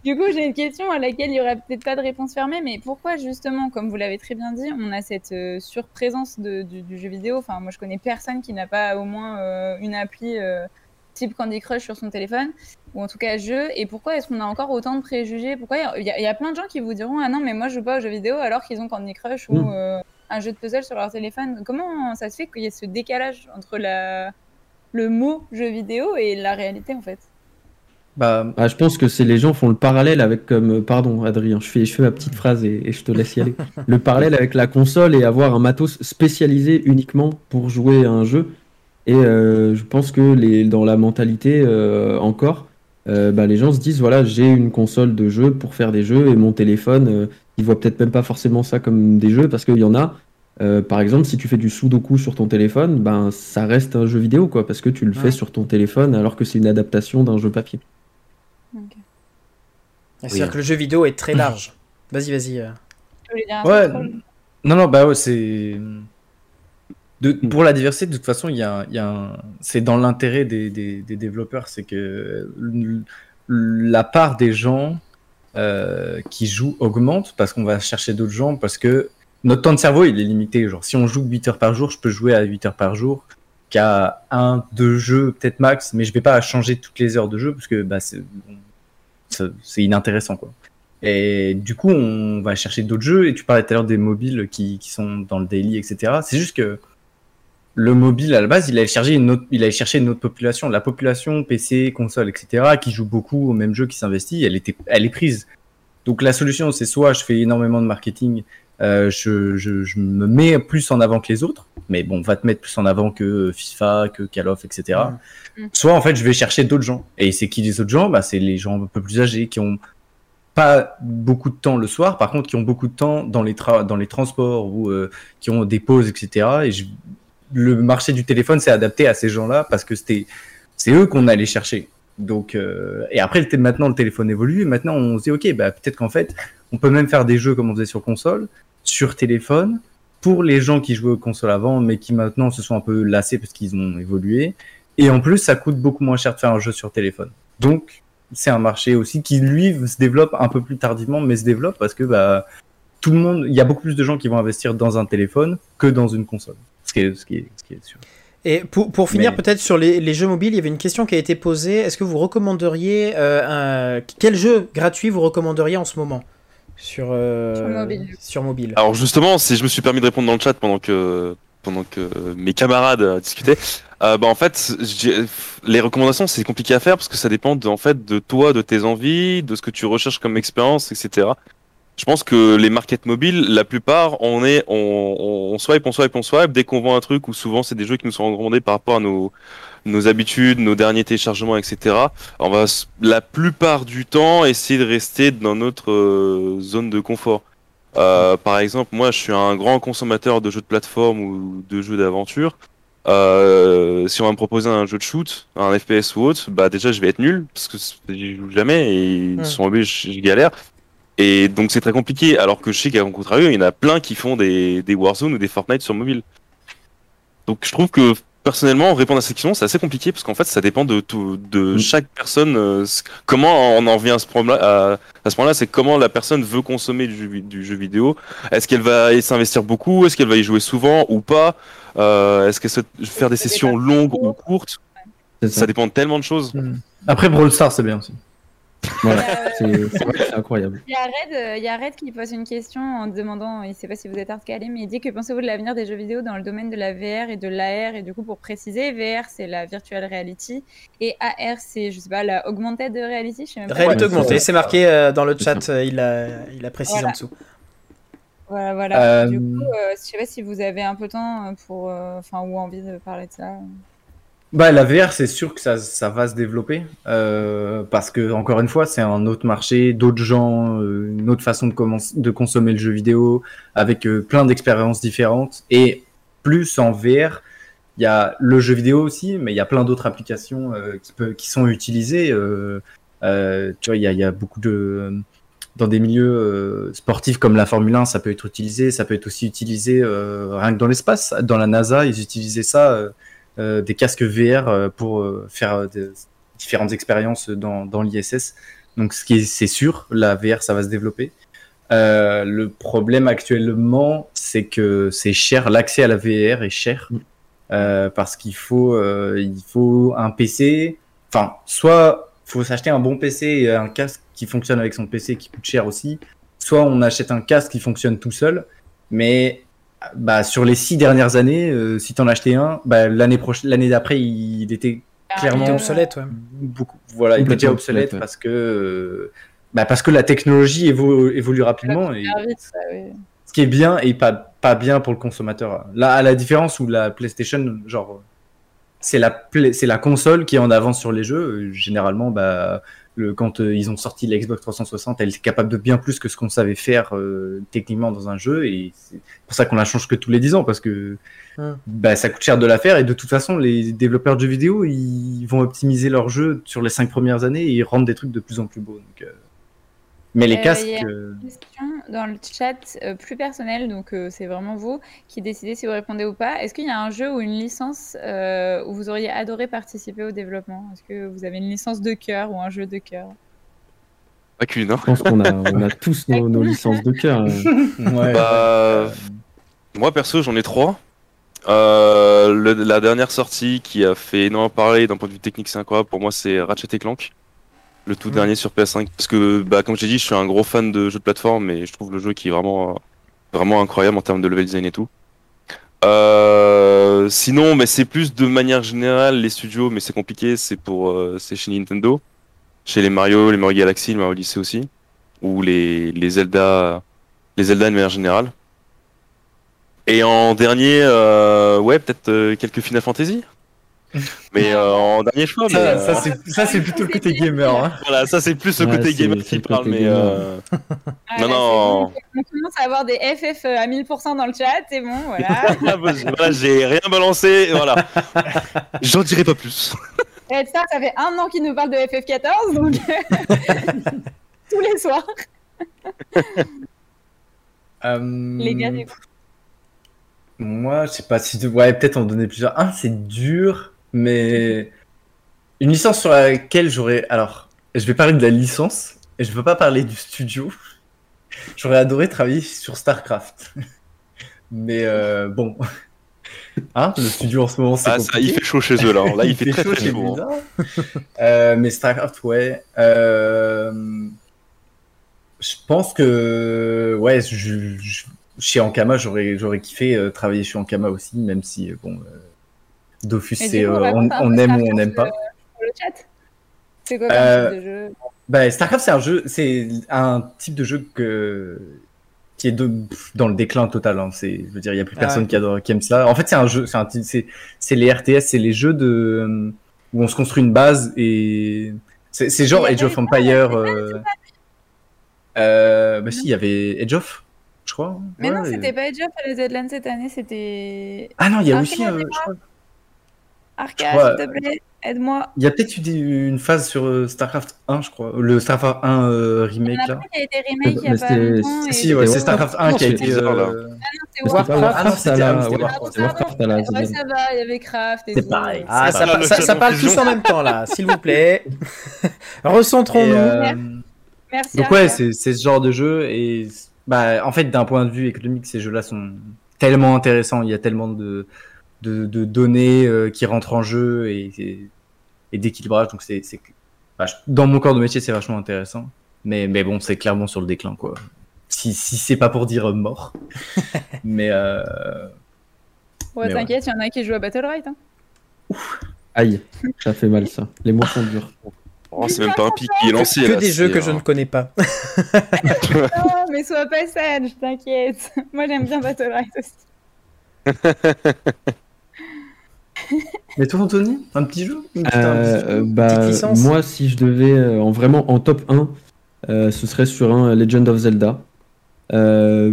S3: Du coup, j'ai une question à laquelle il y aurait peut-être pas de réponse fermée, mais pourquoi justement, comme vous l'avez très bien dit, on a cette euh, surprésence de- du, du jeu vidéo? Enfin, moi, je connais personne qui n'a pas au moins euh, une appli euh, type Candy Crush sur son téléphone, ou en tout cas jeu. Et pourquoi est-ce qu'on a encore autant de préjugés? Pourquoi il y, a- il y a plein de gens qui vous diront ah non, mais moi, je joue pas aux jeux vidéo alors qu'ils ont Candy Crush ou
S5: Mm.
S3: euh, un jeu de puzzle sur leur téléphone Comment ça se fait qu'il y ait ce décalage entre la le mot jeu vidéo et la réalité en fait?
S4: Bah,
S5: Ah, je pense que c'est les gens font le parallèle avec comme pardon Adrien, je fais je fais ma petite phrase et, et je te laisse y aller. Le parallèle avec la console et avoir un matos spécialisé uniquement pour jouer à un jeu. Et euh, je pense que les dans la mentalité euh, encore, euh, bah, les gens se disent voilà j'ai une console de jeu pour faire des jeux et mon téléphone, euh, ils voient peut-être même pas forcément ça comme des jeux parce qu'il y en a. euh, par exemple, si tu fais du sudoku sur ton téléphone, ben ça reste un jeu vidéo quoi, parce que tu le
S1: Ouais.
S5: fais sur ton téléphone alors que c'est une adaptation d'un jeu papier.
S1: C'est-à-dire que le jeu vidéo est très large. Vas-y, vas-y. euh.
S4: Ouais. Non, non, bah ouais, c'est. De, pour la diversité, de toute façon, il y a, il y a un- c'est dans l'intérêt des, des, des développeurs, c'est que la part des gens euh, qui jouent augmente parce qu'on va chercher d'autres gens, parce que notre temps de cerveau, il est limité. Genre, si on joue 8 heures par jour, je peux jouer à 8 heures par jour qu'à un, deux jeux, peut-être max, mais je vais pas changer toutes les heures de jeu parce que bah, c'est inintéressant, quoi. Et du coup, on va chercher d'autres jeux. Et tu parlais tout à l'heure des mobiles qui, qui sont dans le daily, etc. C'est juste que le mobile, à la base, il allait chercher une autre, il allait chercher une autre population. La population PC, console, etc., qui joue beaucoup au même jeu, qui s'investit, elle, était, elle est prise. Donc la solution, c'est soit je fais énormément de marketing, je, je, je me mets plus en avant que les autres, mais bon, va te mettre plus en avant que FIFA, que Call of, etc.
S3: Mm.
S4: Soit en fait, je vais chercher d'autres gens. Et c'est qui les autres gens? Bah, C'est les gens un peu plus âgés qui ont pas beaucoup de temps le soir, par contre qui ont beaucoup de temps dans les, tra- dans les transports ou euh, qui ont des pauses, etc. Et je- le marché du téléphone s'est adapté à ces gens-là parce que c'était c'est eux qu'on allait chercher. Donc euh, et après maintenant le téléphone évolue et maintenant on se dit ok bah peut-être qu'en fait on peut même faire des jeux comme on faisait sur console, sur téléphone pour les gens qui jouaient aux consoles avant mais qui maintenant se sont un peu lassés parce qu'ils ont évolué et en plus ça coûte beaucoup moins cher de faire un jeu sur téléphone. Donc c'est un marché aussi qui lui se développe un peu plus tardivement mais se développe parce que bah tout le monde il y a beaucoup plus de gens qui vont investir dans un téléphone que dans une console. Ce qui est, ce qui est, ce qui est sûr.
S1: Et pour, pour finir,
S4: Mais-
S1: peut-être sur les, les jeux mobiles, il y avait une question qui a été posée. Est-ce que vous recommanderiez euh, un... quel jeu gratuit vous recommanderiez en ce moment? Sur, euh,
S3: Sur mobile.
S1: sur mobile
S6: Alors justement, si je me suis permis de répondre dans le chat pendant que pendant que mes camarades euh, discutaient, euh, bah en fait, les recommandations c'est compliqué à faire parce que ça dépend de, en fait de toi, de tes envies, de ce que tu recherches comme expérience, etc. Je pense que les markets mobiles, la plupart, on est, on, swipe, on swipe, on swipe. Dès qu'on voit un truc, ou souvent c'est des jeux qui nous sont recommandés par rapport à nos, nos habitudes, nos derniers téléchargements, etc. On va la plupart du temps essayer de rester dans notre euh, zone de confort. Euh, par exemple, moi, je suis un grand consommateur de jeux de plateforme ou de jeux d'aventure. Euh, si on va me proposer un jeu de shoot, un FPS ou autre, bah déjà je vais être nul parce que j'y joue jamais et
S1: Hmm.
S6: sur mobile je, je galère. Et donc c'est très compliqué. Alors que je sais qu'à contrario, il y en a plein qui font des, des Warzone ou des Fortnite sur mobile. Donc je trouve que personnellement, répondre à cette question, c'est assez compliqué parce qu'en fait, ça dépend de tout, de
S5: Mm.
S6: chaque personne. euh, comment on en vient à ce problème à, à ce point-là, c'est comment la personne veut consommer du jeu, vi- du jeu vidéo. Est-ce qu'elle va s'investir beaucoup? Est-ce qu'elle va y jouer souvent ou pas? Euh, Est-ce qu'elle souhaite faire des sessions longues ou courtes? Ça
S5: ça.
S6: dépend de tellement de choses.
S4: Après, Brawl Stars, c'est bien aussi.
S5: Voilà, c'est c'est incroyable.
S3: Il y, a Red, euh, il y a Red qui pose une question en demandant, il ne sait pas si vous êtes hard calé, mais il dit que pensez-vous de l'avenir des jeux vidéo dans le domaine de la VR et de l'AR Et du coup, pour préciser, VR c'est la virtual reality et AR c'est, je sais pas, la augmented reality. Je sais même pas.
S1: Augmentée,
S5: c'est-
S1: marqué euh, dans le chat, euh, il, a, il a précisé
S3: Voilà.
S1: en dessous.
S3: Voilà, voilà.
S4: Euh,
S3: Du coup, euh, je sais pas si vous avez un peu de temps euh, pour, euh, enfin, ou envie de parler de ça.
S4: Bah, la VR, c'est sûr que ça, ça va se développer euh, parce que encore une fois, c'est un autre marché, d'autres gens, euh, une autre façon de, consommer le jeu vidéo avec euh, plein d'expériences différentes. Et plus en VR, il y a le jeu vidéo aussi, mais il y a plein d'autres applications qui, peut, qui sont utilisées. Tu vois, il y y a beaucoup de dans des milieux sportifs comme la Formule 1, ça peut être utilisé, ça peut être aussi utilisé rien que dans l'espace. Dans la NASA, ils utilisaient ça. Euh, des casques VR euh, pour euh, faire des- différentes expériences dans, dans l'ISS. Donc, ce qui est, c'est sûr, la VR, ça va se développer. Euh, le problème actuellement, c'est que c'est cher. L'accès à la VR est cher
S5: Mm.
S4: euh, parce qu'il faut, euh, il faut un PC. Enfin, soit faut s'acheter un bon PC et un casque qui fonctionne avec son PC qui coûte cher aussi. Soit on achète un casque qui fonctionne tout seul, mais bah, sur les six dernières années, euh, si t'en achetais un, bah, l'année prochaine, l'année d'après, il, il était Clairement.
S1: Il est obsolète, ouais.
S4: beaucoup, voilà, il était déjà obsolète
S5: ouais.
S4: parce que, euh, bah, parce que la technologie évolue, évolue rapidement et
S3: Super vite, ça, oui.
S4: ce qui est bien et pas, pas bien pour le consommateur. Là, à la différence où la PlayStation, genre, c'est la, c'est la console qui est en avance sur les jeux. Euh, Généralement, bah, le, quand euh, ils ont sorti la Xbox 360, elle était capable de bien plus que ce qu'on savait faire euh, techniquement dans un jeu. Et c'est pour ça qu'on la change que tous les 10 ans parce que
S1: Hmm.
S4: bah, ça coûte cher de la faire. Et de toute façon, les développeurs de jeux vidéo, ils vont optimiser leur jeu sur les 5 premières années et ils rendent des trucs de plus en plus beaux. Donc, euh, Mais les
S3: Euh,
S4: casques.
S3: il y a-
S4: euh,
S3: question dans le chat euh, plus personnel, donc euh, c'est vraiment vous qui décidez si vous répondez ou pas. Est-ce qu'il y a un jeu ou une licence euh, où vous auriez adoré participer au développement? Est-ce que vous avez une licence de cœur ou un jeu de cœur?
S6: Pas qu'une, hein.
S5: Je pense qu'on a, on a tous nos, nos licences de cœur. euh.
S4: ouais.
S6: Bah, moi perso, j'en ai trois. Euh, le- la dernière sortie qui a fait énormément parler d'un point de vue technique, c'est incroyable. Pour moi, c'est Ratchet et Clank, le tout
S1: Mhm.
S6: dernier sur PS5. Parce que, bah, comme j'ai dit, je suis un gros fan de jeux de plateforme et je trouve le jeu qui est vraiment, vraiment incroyable en termes de level design et tout. Euh, sinon, mais c'est plus de manière générale les studios, mais c'est compliqué. C'est pour, euh, c'est chez Nintendo, chez les Mario, les Mario Galaxy, le Mario Odyssey aussi, ou les, les Zelda, les Zelda de manière générale. Et en dernier, euh, ouais, peut-être euh, quelques Final Fantasy. Mais euh, en dernier choix, mais,
S4: Ça,
S6: euh,
S4: ça, c'est- ça, c'est plutôt le côté gamer. Hein.
S6: voilà, ça c'est plus le
S5: Ouais,
S6: côté gamer qui
S5: le
S6: parle, mais euh,
S3: Ah,
S6: Non,
S3: là,
S6: non.
S3: On commence à avoir des FF à 1000% dans le chat, c'est bon, voilà.
S6: Ah, voilà, j'ai rien balancé, voilà. J'en dirai pas plus.
S3: Et ça, ça fait un an qu'il nous parle de FF14, donc tous les soirs.
S4: Euh,
S3: Les gars, du coup.
S4: Moi, je sais pas si. Ouais, peut-être en donner plusieurs. Un, c'est dur, mais. Une licence sur laquelle j'aurais. Alors, je vais parler de la licence, et je veux pas parler du studio. J'aurais adoré travailler sur StarCraft. Mais euh, bon. Hein, le studio en ce moment, c'est
S6: Ah, ça, il fait chaud chez eux là. Là, il, fait, très très
S4: chez
S6: chaud. hein.
S4: Euh, mais StarCraft, ouais. Euh, je pense que, ouais, je, je- chez Ankama, j'aurais, j'aurais kiffé travailler chez Ankama aussi, même si, bon, euh, Dofus,
S3: Et
S4: c'est, euh, on, aime ou on n'aime pas.
S3: euh, Pour le chat. C'est quoi
S4: Euh,
S3: type de jeu?
S4: Bah, StarCraft, c'est un jeu, c'est un type de jeu que qui est de, dans le déclin total. Hein. C'est, je veux dire, il y a plus
S1: Ah,
S4: personne qui, adore, qui aime ça. En fait, c'est un jeu, c'est un, c'est, c'est les RTS, c'est les jeux de euh, où on se construit une base et c'est, c'est genre Age of
S3: pas
S4: Empire. Euh... Euh, bah si, il y avait Age of, je crois.
S3: Mais non, c'était pas Age of à la Deadline cette année, c'était
S4: Ah non, il y a
S3: Ah,
S4: aussi, euh,
S3: moi,
S4: je crois,
S3: Arca, s'il te plaît, aide-moi.
S4: il y a peut-être eu une phase sur euh, Starcraft 1, je crois, le Starcraft 1 euh,
S3: Il y
S4: remake
S3: en a
S4: là.
S3: plein qui a été remake il y a pas et-
S4: Si, ouais, c'est Starcraft 1 qui a été.
S6: là.
S4: euh,
S3: Ah non, c'est Warcraft.
S4: Ah
S5: Warcraft
S4: c'était- ah Warcraft.
S3: Ouais, ça va, il y avait Craft et
S4: C'est pareil.
S1: Ah,
S6: C'est
S1: ça, parle tous en même temps là, s'il vous plaît. Recentrons-nous.
S4: euh,
S3: Merci.
S4: Donc ouais, c'est c'est ce genre de jeu et bah en fait d'un point de vue économique, ces jeux-là sont tellement intéressants. Il y a tellement de de, de données euh, qui rentrent en jeu et, et, et d'équilibrage. Donc c'est je- dans mon corps de métier, c'est vachement intéressant. Mais, mais bon, c'est clairement sur le déclin, quoi. Si, si c'est pas pour dire euh, mort. mais euh,
S3: Ouais,
S4: Mais
S3: t'inquiète, il y en a qui jouent à Battle Right. Hein.
S5: Aïe, ça fait mal ça. Les mots sont durs.
S6: Oh, c'est même pas un pic qui est lancé.
S1: que
S6: là,
S1: des jeux que je
S6: un-
S1: ne connais pas.
S3: Non, mais sois pas sage, t'inquiète. Moi, j'aime bien Battle Right aussi.
S4: mais toi, Anthony, un petit jeu Une petite- un petit
S5: Euh,
S4: jeu
S5: bah, moi, si je devais euh, en vraiment en top 1, euh, ce serait sur un Legend of Zelda. Euh,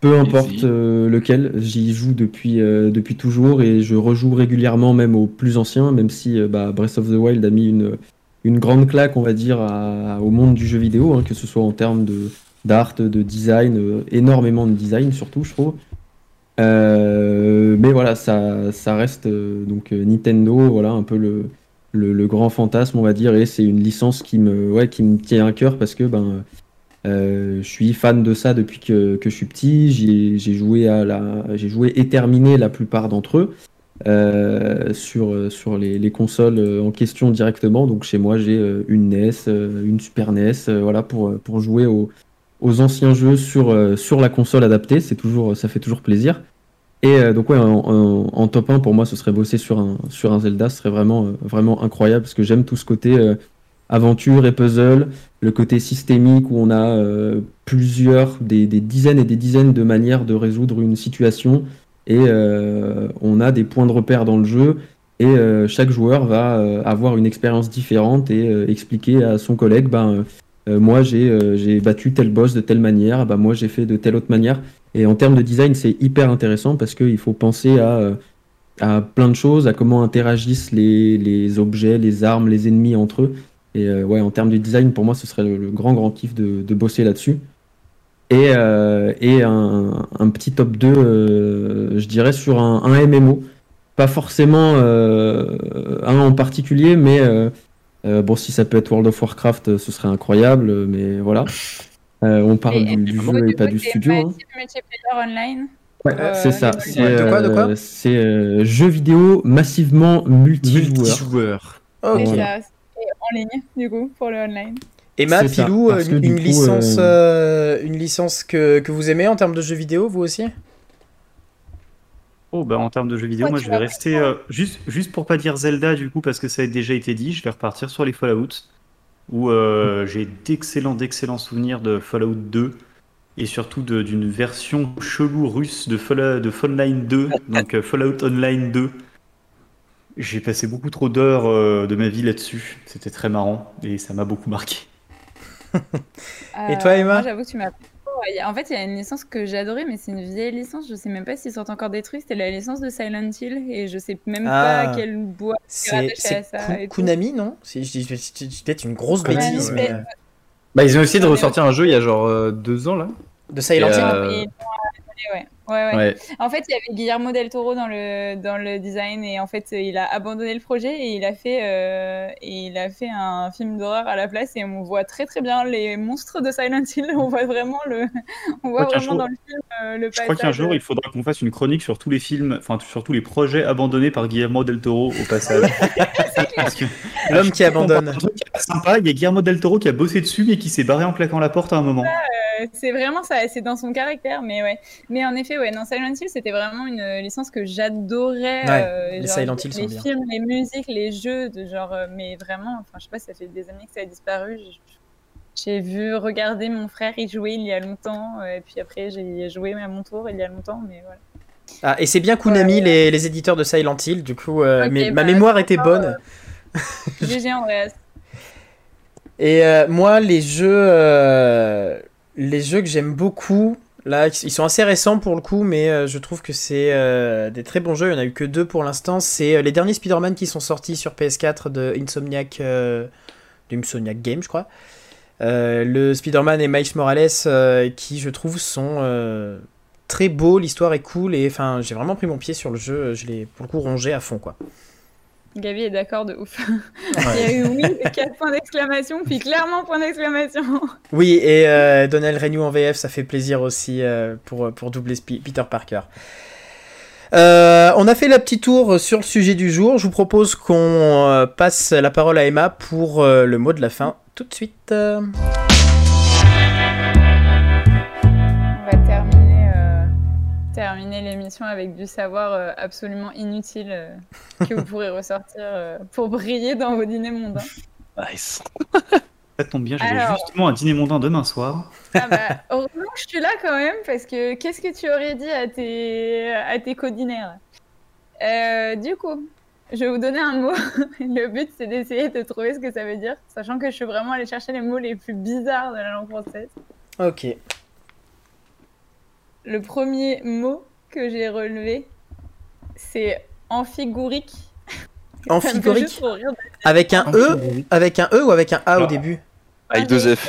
S5: peu importe euh, lequel, j'y joue depuis, euh, depuis toujours et je rejoue régulièrement même aux plus anciens, même si euh, bah, Breath of the Wild a mis une, une grande claque, on va dire, à- au monde du jeu vidéo, hein, que ce soit en termes de d'art, de design, euh, énormément de design surtout, je trouve. Euh, mais voilà, ça, ça reste euh, donc euh, Nintendo, voilà un peu le, le, grand fantasme, on va dire, et c'est une licence qui me, ouais, qui me tient à cœur parce que ben, je suis fan de ça depuis que, que je suis petit. J'ai joué à la, j'ai joué et terminé la plupart d'entre eux sur, sur les, les consoles en question directement. Donc chez moi, j'ai une NES, une Super NES, voilà pour, pour jouer aux, aux anciens jeux sur, sur la console adaptée. C'est toujours, ça fait toujours plaisir. Et euh, donc ouais, en, top 1 pour moi, ce serait bosser sur un, sur un Zelda, ce serait vraiment, euh, vraiment incroyable parce que j'aime tout ce côté euh, aventure et puzzle, le côté systémique où on a euh, plusieurs, des, des dizaines et des dizaines de manières de résoudre une situation. Et euh, on a des points de repère dans le jeu. Et chaque joueur va avoir une expérience différente et expliquer à son collègue, ben, euh, moi j'ai euh, battu tel boss de telle manière, ben, moi j'ai fait de telle autre manière. Et en termes de design, c'est hyper intéressant parce qu'il faut penser à, euh, à plein de choses, à comment interagissent les, les objets, les armes, les ennemis entre eux. Et euh, ouais, en termes de design, pour moi, ce serait le, grand, grand kiff de, de bosser là-dessus. Et, et un, un petit top 2, euh, je dirais, sur un, un MMO. Pas forcément un en particulier, mais bon, si ça peut être World of Warcraft, ce serait incroyable, mais voilà. Euh, on parle
S3: Et-
S5: du, jeu et
S3: du
S5: pas du studio. hein.
S3: Multiplayer Online.
S5: Ouais,
S3: Euh,
S5: c'est ça. C'est
S1: volets. De quoi, de quoi
S5: euh, c'est, euh, jeu vidéo massivement multijoueur.
S4: Multijoueur.
S1: Ok.
S3: Et
S5: Voilà.
S3: en ligne, du coup, pour le online.
S1: Emma,
S5: ça,
S1: Pilou, une,
S5: du
S1: une
S5: coup,
S1: licence,
S5: euh,
S1: euh, une licence que, que vous aimez en termes de jeux vidéo, vous aussi?
S2: Oh, bah, en termes de jeux vidéo,
S3: Ouais,
S2: moi je vais rester euh, juste, juste pour pas dire Zelda du coup parce que ça a déjà été dit, je vais repartir sur les Fallout où euh, j'ai d'excellents d'excellents souvenirs de Fallout 2 et surtout d'une version chelou russe de Fallout de Fallout 2, donc euh, Fallout Online 2. J'ai passé beaucoup trop d'heures euh, de ma vie là-dessus, c'était très marrant et ça m'a beaucoup marqué.
S1: Et toi, Emma?
S3: Moi, j'avoue que tu m'as. A- En fait, il y a une licence que j'ai adorée, mais c'est une vieille licence. Je sais même pas s'ils sortent encore des trucs. C'était la licence de Silent Hill, et je sais même
S1: Ah.
S3: pas quelle boîte.
S1: C'est
S3: rattaché
S1: c'est
S3: à ça
S1: Ku-
S3: et tout.
S1: Konami, non? Si je dis je dis- je dis peut-être une grosse
S4: Konami,
S1: bêtise,
S3: ouais.
S1: mais euh,
S4: Bah, ils ont essayé de ressortir un jeu il y a genre euh, deux ans là.
S1: de Silent Hill.
S4: euh,
S3: ouais. Ouais, ouais.
S4: Ouais.
S3: En fait, il y avait Guillermo del Toro dans le, dans le design et en fait, il a abandonné le projet et il a fait, euh, et il a fait un film d'horreur à la place et on voit très très bien les monstres de Silent Hill. On voit vraiment le, on voit vraiment
S2: jour-
S3: dans le film euh, le
S2: Je crois qu'un jour il faudra qu'on fasse une chronique sur tous les films, enfin sur tous les projets abandonnés par Guillermo del Toro au passage.
S1: L'homme qui abandonne.
S2: Un truc sympa, il y a Guillermo del Toro qui a bossé dessus mais qui s'est barré en claquant la porte à un moment.
S3: Euh, c'est vraiment ça, c'est dans son caractère, mais ouais. Mais en effet, ouais, dans Silent Hill, c'était vraiment une licence que j'adorais.
S1: Ouais,
S3: euh,
S1: les
S3: genre,
S1: Silent Hill sont
S3: les
S1: bien.
S3: films, les musiques, les jeux, de genre, euh, mais vraiment, enfin, je sais pas, ça fait des années que ça a disparu. J'ai vu regarder mon frère y jouer il y a longtemps, euh, et puis après j'ai joué à mon tour il y a longtemps, mais voilà.
S1: Ah, et c'est bien Konami,
S3: Ouais.
S1: les, les éditeurs de Silent Hill, du coup, euh, mais
S3: bah,
S1: ma mémoire était bonne.
S3: GG Andreas.
S1: Et euh, moi, les jeux, euh, les jeux que j'aime beaucoup, là, ils sont assez récents pour le coup, mais euh, je trouve que c'est euh, des très bons jeux. Il n'y en a eu que deux pour l'instant. C'est euh, les derniers Spider-Man qui sont sortis sur PS4 de Insomniac, Games, je crois. Le Spider-Man et Miles Morales, qui je trouve sont très beaux. L'histoire est cool et enfin, j'ai vraiment pris mon pied sur le jeu. Je l'ai pour le coup rongé à fond, quoi.
S3: Gabi est d'accord de ouf. il y a eu oui, et 4 points d'exclamation, puis clairement point d'exclamation.
S1: Oui, et euh, Donnell Renew en VF, ça fait plaisir aussi euh, pour, pour doubler Peter Parker. Euh, on a fait la petite tour sur le sujet du jour. Je vous propose qu'on euh, passe la parole à Emma pour euh, le mot de la fin tout de suite.
S3: Terminer l'émission avec du savoir euh, absolument inutile euh, que vous pourrez ressortir euh, pour briller dans vos dîners mondains.
S6: Nice.
S2: Ça tombe bien, j'ai
S3: Alors.
S2: justement un dîner mondain demain soir.
S3: Ah bah, heureusement que je suis là quand même, parce que qu'est-ce que tu aurais dit à tes, à tes codinaires Euh, Du coup, je vais vous donner un mot. Le but, c'est d'essayer de trouver ce que ça veut dire, sachant que je suis vraiment allée chercher les mots les plus bizarres de la langue française.
S1: Ok.
S3: Le premier mot que j'ai relevé, c'est amphigourique.
S1: Amphigorique
S3: de
S1: Avec un E Avec un E ou avec un A au
S2: Alors,
S1: début
S6: Avec
S3: j'ai
S6: deux F.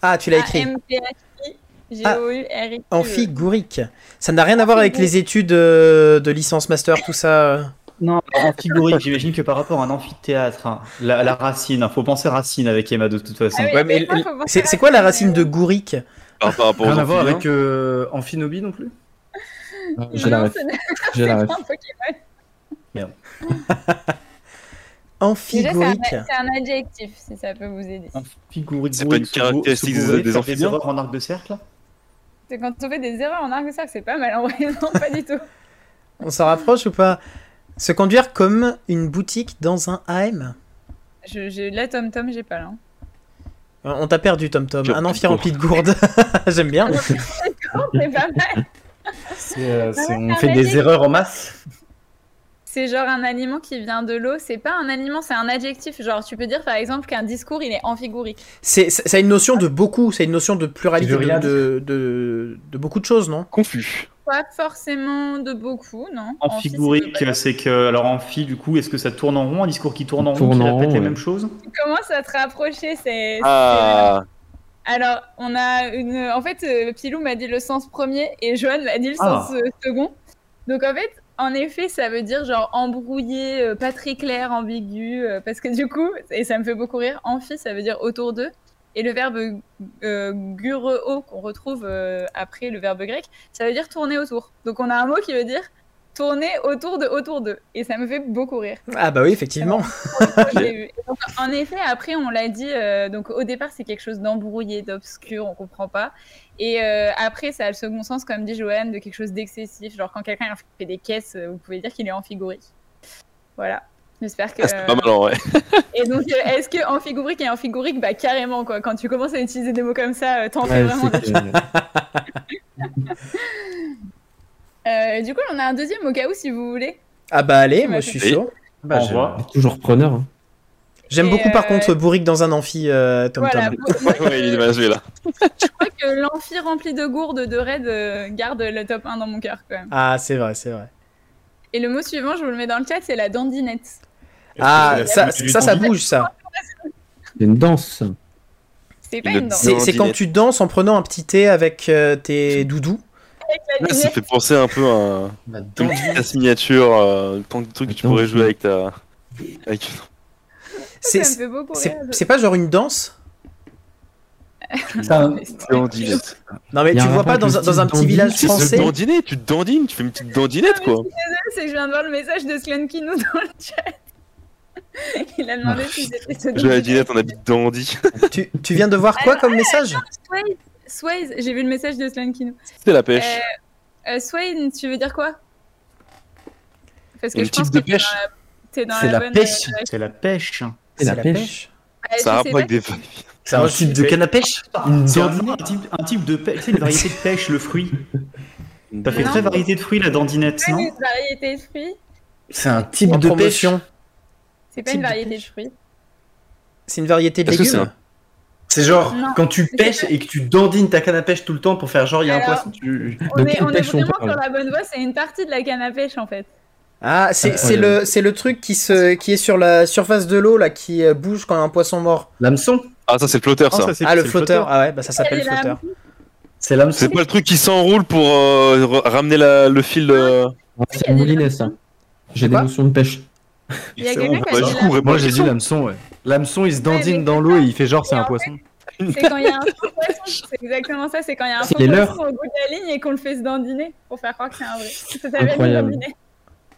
S1: Ah, tu l'as écrit.
S3: A-M-P-H-I-G-O-U-R-I-Q-E.
S1: Amphigorique. Ça n'a rien à voir avec les études euh, de licence master, tout ça.
S2: Non, amphigorique, j'imagine que par rapport à un amphithéâtre, hein, la, la racine, hein, faut penser racine avec Emma de toute façon.
S3: Ah oui,
S1: Ouais, mais c'est quoi la
S3: racine,
S1: de gourique?
S6: Par, par rapport
S4: Rien à voir avec euh, Amphinobie non plus
S5: J'ai la ref. J'ai la ref.
S3: pas un Pokémon. Déjà, c'est un,
S1: Amphigorique.
S3: c'est un adjectif, si ça peut vous aider.
S2: Amphigorique,
S6: C'est pas une caractéristique des amphibiens
S2: erreurs en arc de cercle
S3: C'est quand on fait des erreurs en arc de cercle, c'est pas mal en vrai. Non, pas du tout.
S1: On s'en rapproche ou pas? Se conduire comme une boutique dans un AM
S3: Je, je, là, Tom Tom, j'ai pas là. Hein.
S1: On t'a perdu, Tom Tom. Un amphi rempli de gourdes. J'aime bien.
S3: C'est pas mal.
S4: Euh,
S3: Ouais,
S4: On fait des erreurs en masse
S3: C'est genre un aliment qui vient de l'eau. C'est pas un aliment, c'est un adjectif. Genre, tu peux dire par exemple qu'un discours il est amphigorique.
S1: C'est c'est- ça a une notion de beaucoup, c'est une notion de pluralité de- de beaucoup de choses, non?
S6: Confus.
S3: Pas forcément de beaucoup, non.
S2: Amphigorique,
S3: de-
S2: c'est que, alors amphi, du coup, est-ce que ça tourne en rond, un discours qui tourne en rond, qui
S5: en
S2: répète les mêmes choses?
S3: Tu commences à te rapprocher, c'est.
S6: Ah,
S3: Alors, on a une. En fait, euh, Pilou m'a dit le sens premier et Johan m'a dit le
S2: Ah.
S3: sens euh, second. Donc, en fait, en effet, ça veut dire genre embrouillé, euh, pas très clair, ambigu. parce que du coup, et ça me fait beaucoup rire, amphi, ça veut dire autour d'eux. Et le verbe euh, gureo qu'on retrouve euh, après le verbe grec, ça veut dire tourner autour. Donc, on a un mot qui veut dire tourner autour de autour d'eux. Et ça me fait beaucoup rire.
S1: Ah bah oui, effectivement.
S3: Donc, en effet, après, on l'a dit, euh, donc au départ, c'est quelque chose d'embrouillé, d'obscur, on comprend pas. Et euh, après, ça a le second sens, comme dit Johan, de quelque chose d'excessif. Genre, quand quelqu'un fait des caisses, vous pouvez dire qu'il est amphigorique. Voilà. J'espère que.
S6: ah, c'est pas mal en vrai.
S3: Et donc, euh, est-ce que amphigorique et amphigorique, bah carrément, quoi. Quand tu commences à utiliser des mots comme ça, euh, t'en fais
S5: Ouais,
S3: vraiment. Euh, du coup, on a un deuxième au cas où, si vous voulez.
S1: Ah bah allez,
S3: Ouais,
S1: moi je suis chaud.
S4: Bah, je-.
S5: Toujours preneur. hein.
S1: J'aime
S3: Et,
S1: beaucoup par
S3: euh,
S1: contre bourrique dans un amphi, euh, Tom
S3: Voilà.
S1: Tom.
S6: Ouais, il est là.
S3: je crois que l'amphi rempli de gourdes de raid euh, garde le top 1 dans mon cœur, quand même.
S1: Ah c'est vrai, c'est vrai.
S3: Et le mot suivant, je vous le mets dans le chat, c'est la dandinette.
S1: Ah ça, ça, ça bouge ça.
S5: C'est une danse.
S3: C'est pas
S6: Une
S3: une danse.
S1: C'est c'est quand tu danses en prenant un petit thé avec euh, tes doudous.
S3: Avec
S6: Là, ça fait penser un peu à petite miniature, euh, tant de trucs que tu pourrais jouer avec ta. Avec...
S1: C'est
S3: Ça
S1: pas genre une danse
S4: c'est un-
S6: Dandinette.
S1: Non mais tu vois pas dans, un- dans un petit village
S6: C'est
S1: français
S6: se dandiner, tu te dandines, tu fais une petite dandinette quoi.
S3: C'est que je viens de voir le message de Slankinou dans le chat. Il a demandé si c'était ce
S6: Je vais à la dinette, on habite dandy.
S1: tu, tu viens de voir quoi comme message
S3: Swaze, Swaze, j'ai vu le message de Slankinou.
S6: C'est la pêche.
S3: Euh, euh, Swaze, tu veux dire quoi? Parce que
S6: Une
S3: je pense
S6: type de
S3: que
S6: pêche.
S3: la- t'es dans
S4: C'est la
S3: bonne,
S4: pêche.
S3: euh,
S2: C'est la pêche.
S5: C'est la pêche.
S3: euh, je
S6: Ça a rapport avec des.
S4: C'est un type de canne à pêche? Une
S2: C'est un, type, de pêche, c'est une variété de pêche, le fruit. Ça fait
S3: Non.
S2: très variété de fruits, la dandinette, non?
S3: une variété de fruits.
S4: C'est un type
S1: En
S4: de pêche.
S3: C'est pas une
S1: de
S3: variété de
S1: pêche.
S3: fruits.
S1: C'est une variété de
S6: c'est
S1: légumes
S4: C'est genre,
S3: Non.
S4: quand tu pêches et que tu dandines ta canne à pêche tout le temps pour faire genre, il y a un poisson, tu...
S3: On
S5: De
S3: est, on est
S5: on
S3: vraiment sur la bonne voie, c'est une partie de la canne à pêche en fait.
S1: Ah, c'est
S5: Ah,
S1: c'est
S5: ouais.
S1: le, c'est le truc qui, se, qui est sur la surface de l'eau, là, qui euh, bouge quand un poisson mort.
S4: L'hameçon
S6: Ah, ça c'est le flotteur ça.
S2: c'est-
S1: Ah, le flotteur. Ah ouais, bah ça s'appelle
S3: là.
S1: flotteur.
S4: C'est l'hameçon
S6: C'est pas le truc qui s'enroule pour euh, ramener la- le fil de.
S5: Ah, C'est le moulinet, ça. J'ai des notions de pêche.
S3: Il y a
S6: C'est
S3: quelqu'un qui a dit la-
S4: Moi j'ai dit l'hameçon, ouais. L'hameçon il se
S3: Ouais,
S4: dandine dans l'eau et il fait genre c'est un poisson.
S3: C'est quand il y a un faux poisson, c'est exactement ça, c'est quand il y a un faux poisson au bout de la ligne et qu'on le fait se dandiner pour faire croire que c'est un vrai. Ça s'appelle
S5: Incroyable.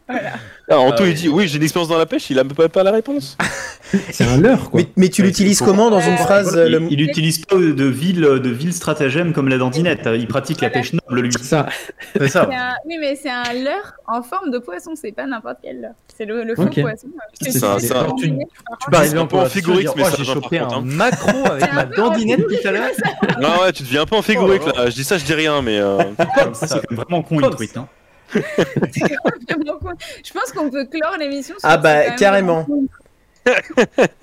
S3: Voilà.
S6: Alors, Anto,
S4: Ah,
S6: il dit oui, j'ai une expérience dans la pêche, il a même pas, pas la réponse.
S5: C'est un leurre, quoi.
S1: Mais, mais tu l'utilises
S2: c'est
S1: comment dans une
S3: Euh,
S1: phrase
S2: il,
S1: euh, le-
S2: il utilise pas de ville, de ville stratagème comme la dandinette. Il pratique la pêche noble, lui.
S5: C'est ça.
S4: C'est ça.
S3: C'est un- Oui, mais c'est un leurre en forme de poisson, c'est pas n'importe quel leurre. C'est le, le faux poisson.
S6: C'est
S3: Que tu
S6: ça,
S4: Tu
S3: par
S4: peux
S3: contre.
S4: arriver
S6: un
S4: en
S6: peu en
S4: dire,
S6: mais
S4: oh,
S6: ça
S4: j'ai chopé un
S6: hein.
S4: macro avec
S3: C'est
S4: ma dandinette
S3: en
S4: tout à l'heure.
S6: Non, ouais, tu deviens un peu enfigurique là. Je dis ça, je dis rien, mais. euh,
S2: c'est vraiment con, il
S4: Comme
S3: C'est. Je pense qu'on peut clore l'émission.
S1: Ah bah,
S3: c'est
S1: carrément.
S3: vraiment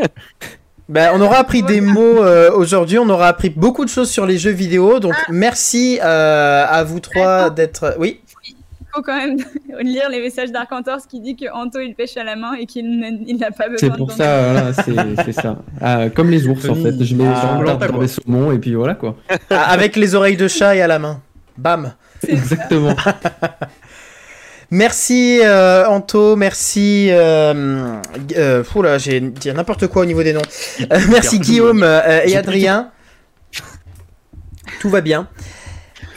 S1: Bah, on aura appris des mots euh, aujourd'hui, on aura appris beaucoup de choses sur les jeux vidéo, donc merci euh, à vous trois
S3: Attends.
S1: d'être... Oui
S3: Il faut quand même lire les messages d'Arcantors qui dit que Anto il pêche à la main et qu'il n'a il n'a pas besoin
S5: C'est
S3: de
S5: pour
S3: dandiner.
S5: ça, voilà, c'est c'est ça. Ah, comme les ours, en fait. Je mets
S2: Ah,
S5: dans des saumons et puis voilà, quoi.
S1: Ah, Avec les oreilles de chat et à la main. Bam
S5: Exactement.
S1: Merci euh, Anto, merci... Euh, euh, oula, j'ai dit n'importe quoi au niveau des noms. Euh, merci Guillaume euh, et Adrien. Tout va bien.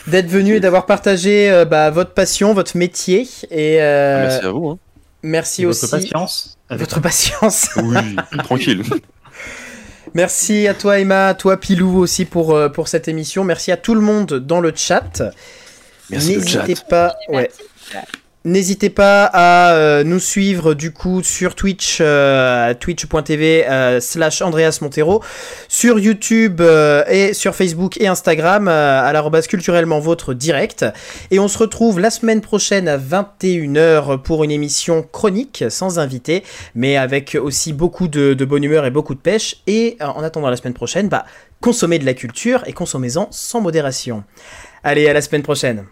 S1: D'être venu et d'avoir partagé euh, bah, votre passion, votre métier. Et euh,
S6: Merci à vous. Hein.
S1: merci
S2: Et
S1: aussi
S2: votre patience.
S1: votre patience.
S6: Oui, tranquille.
S1: Merci à toi Emma, à toi Pilou aussi pour, euh, pour cette émission. Merci à tout le monde dans le chat.
S6: Merci le chat.
S1: N'hésitez pas, ouais. N'hésitez pas à euh, nous suivre du coup sur Twitch, euh, twitch.tv euh, slash Andreas Montero, sur YouTube et sur Facebook et Instagram à l'arrobase culturellement votre direct. Et on se retrouve la semaine prochaine à 21h pour une émission chronique sans invité, mais avec aussi beaucoup de, de bonne humeur et beaucoup de pêche. Et en attendant la semaine prochaine, bah, consommez de la culture et consommez-en sans modération. Allez, à la semaine prochaine.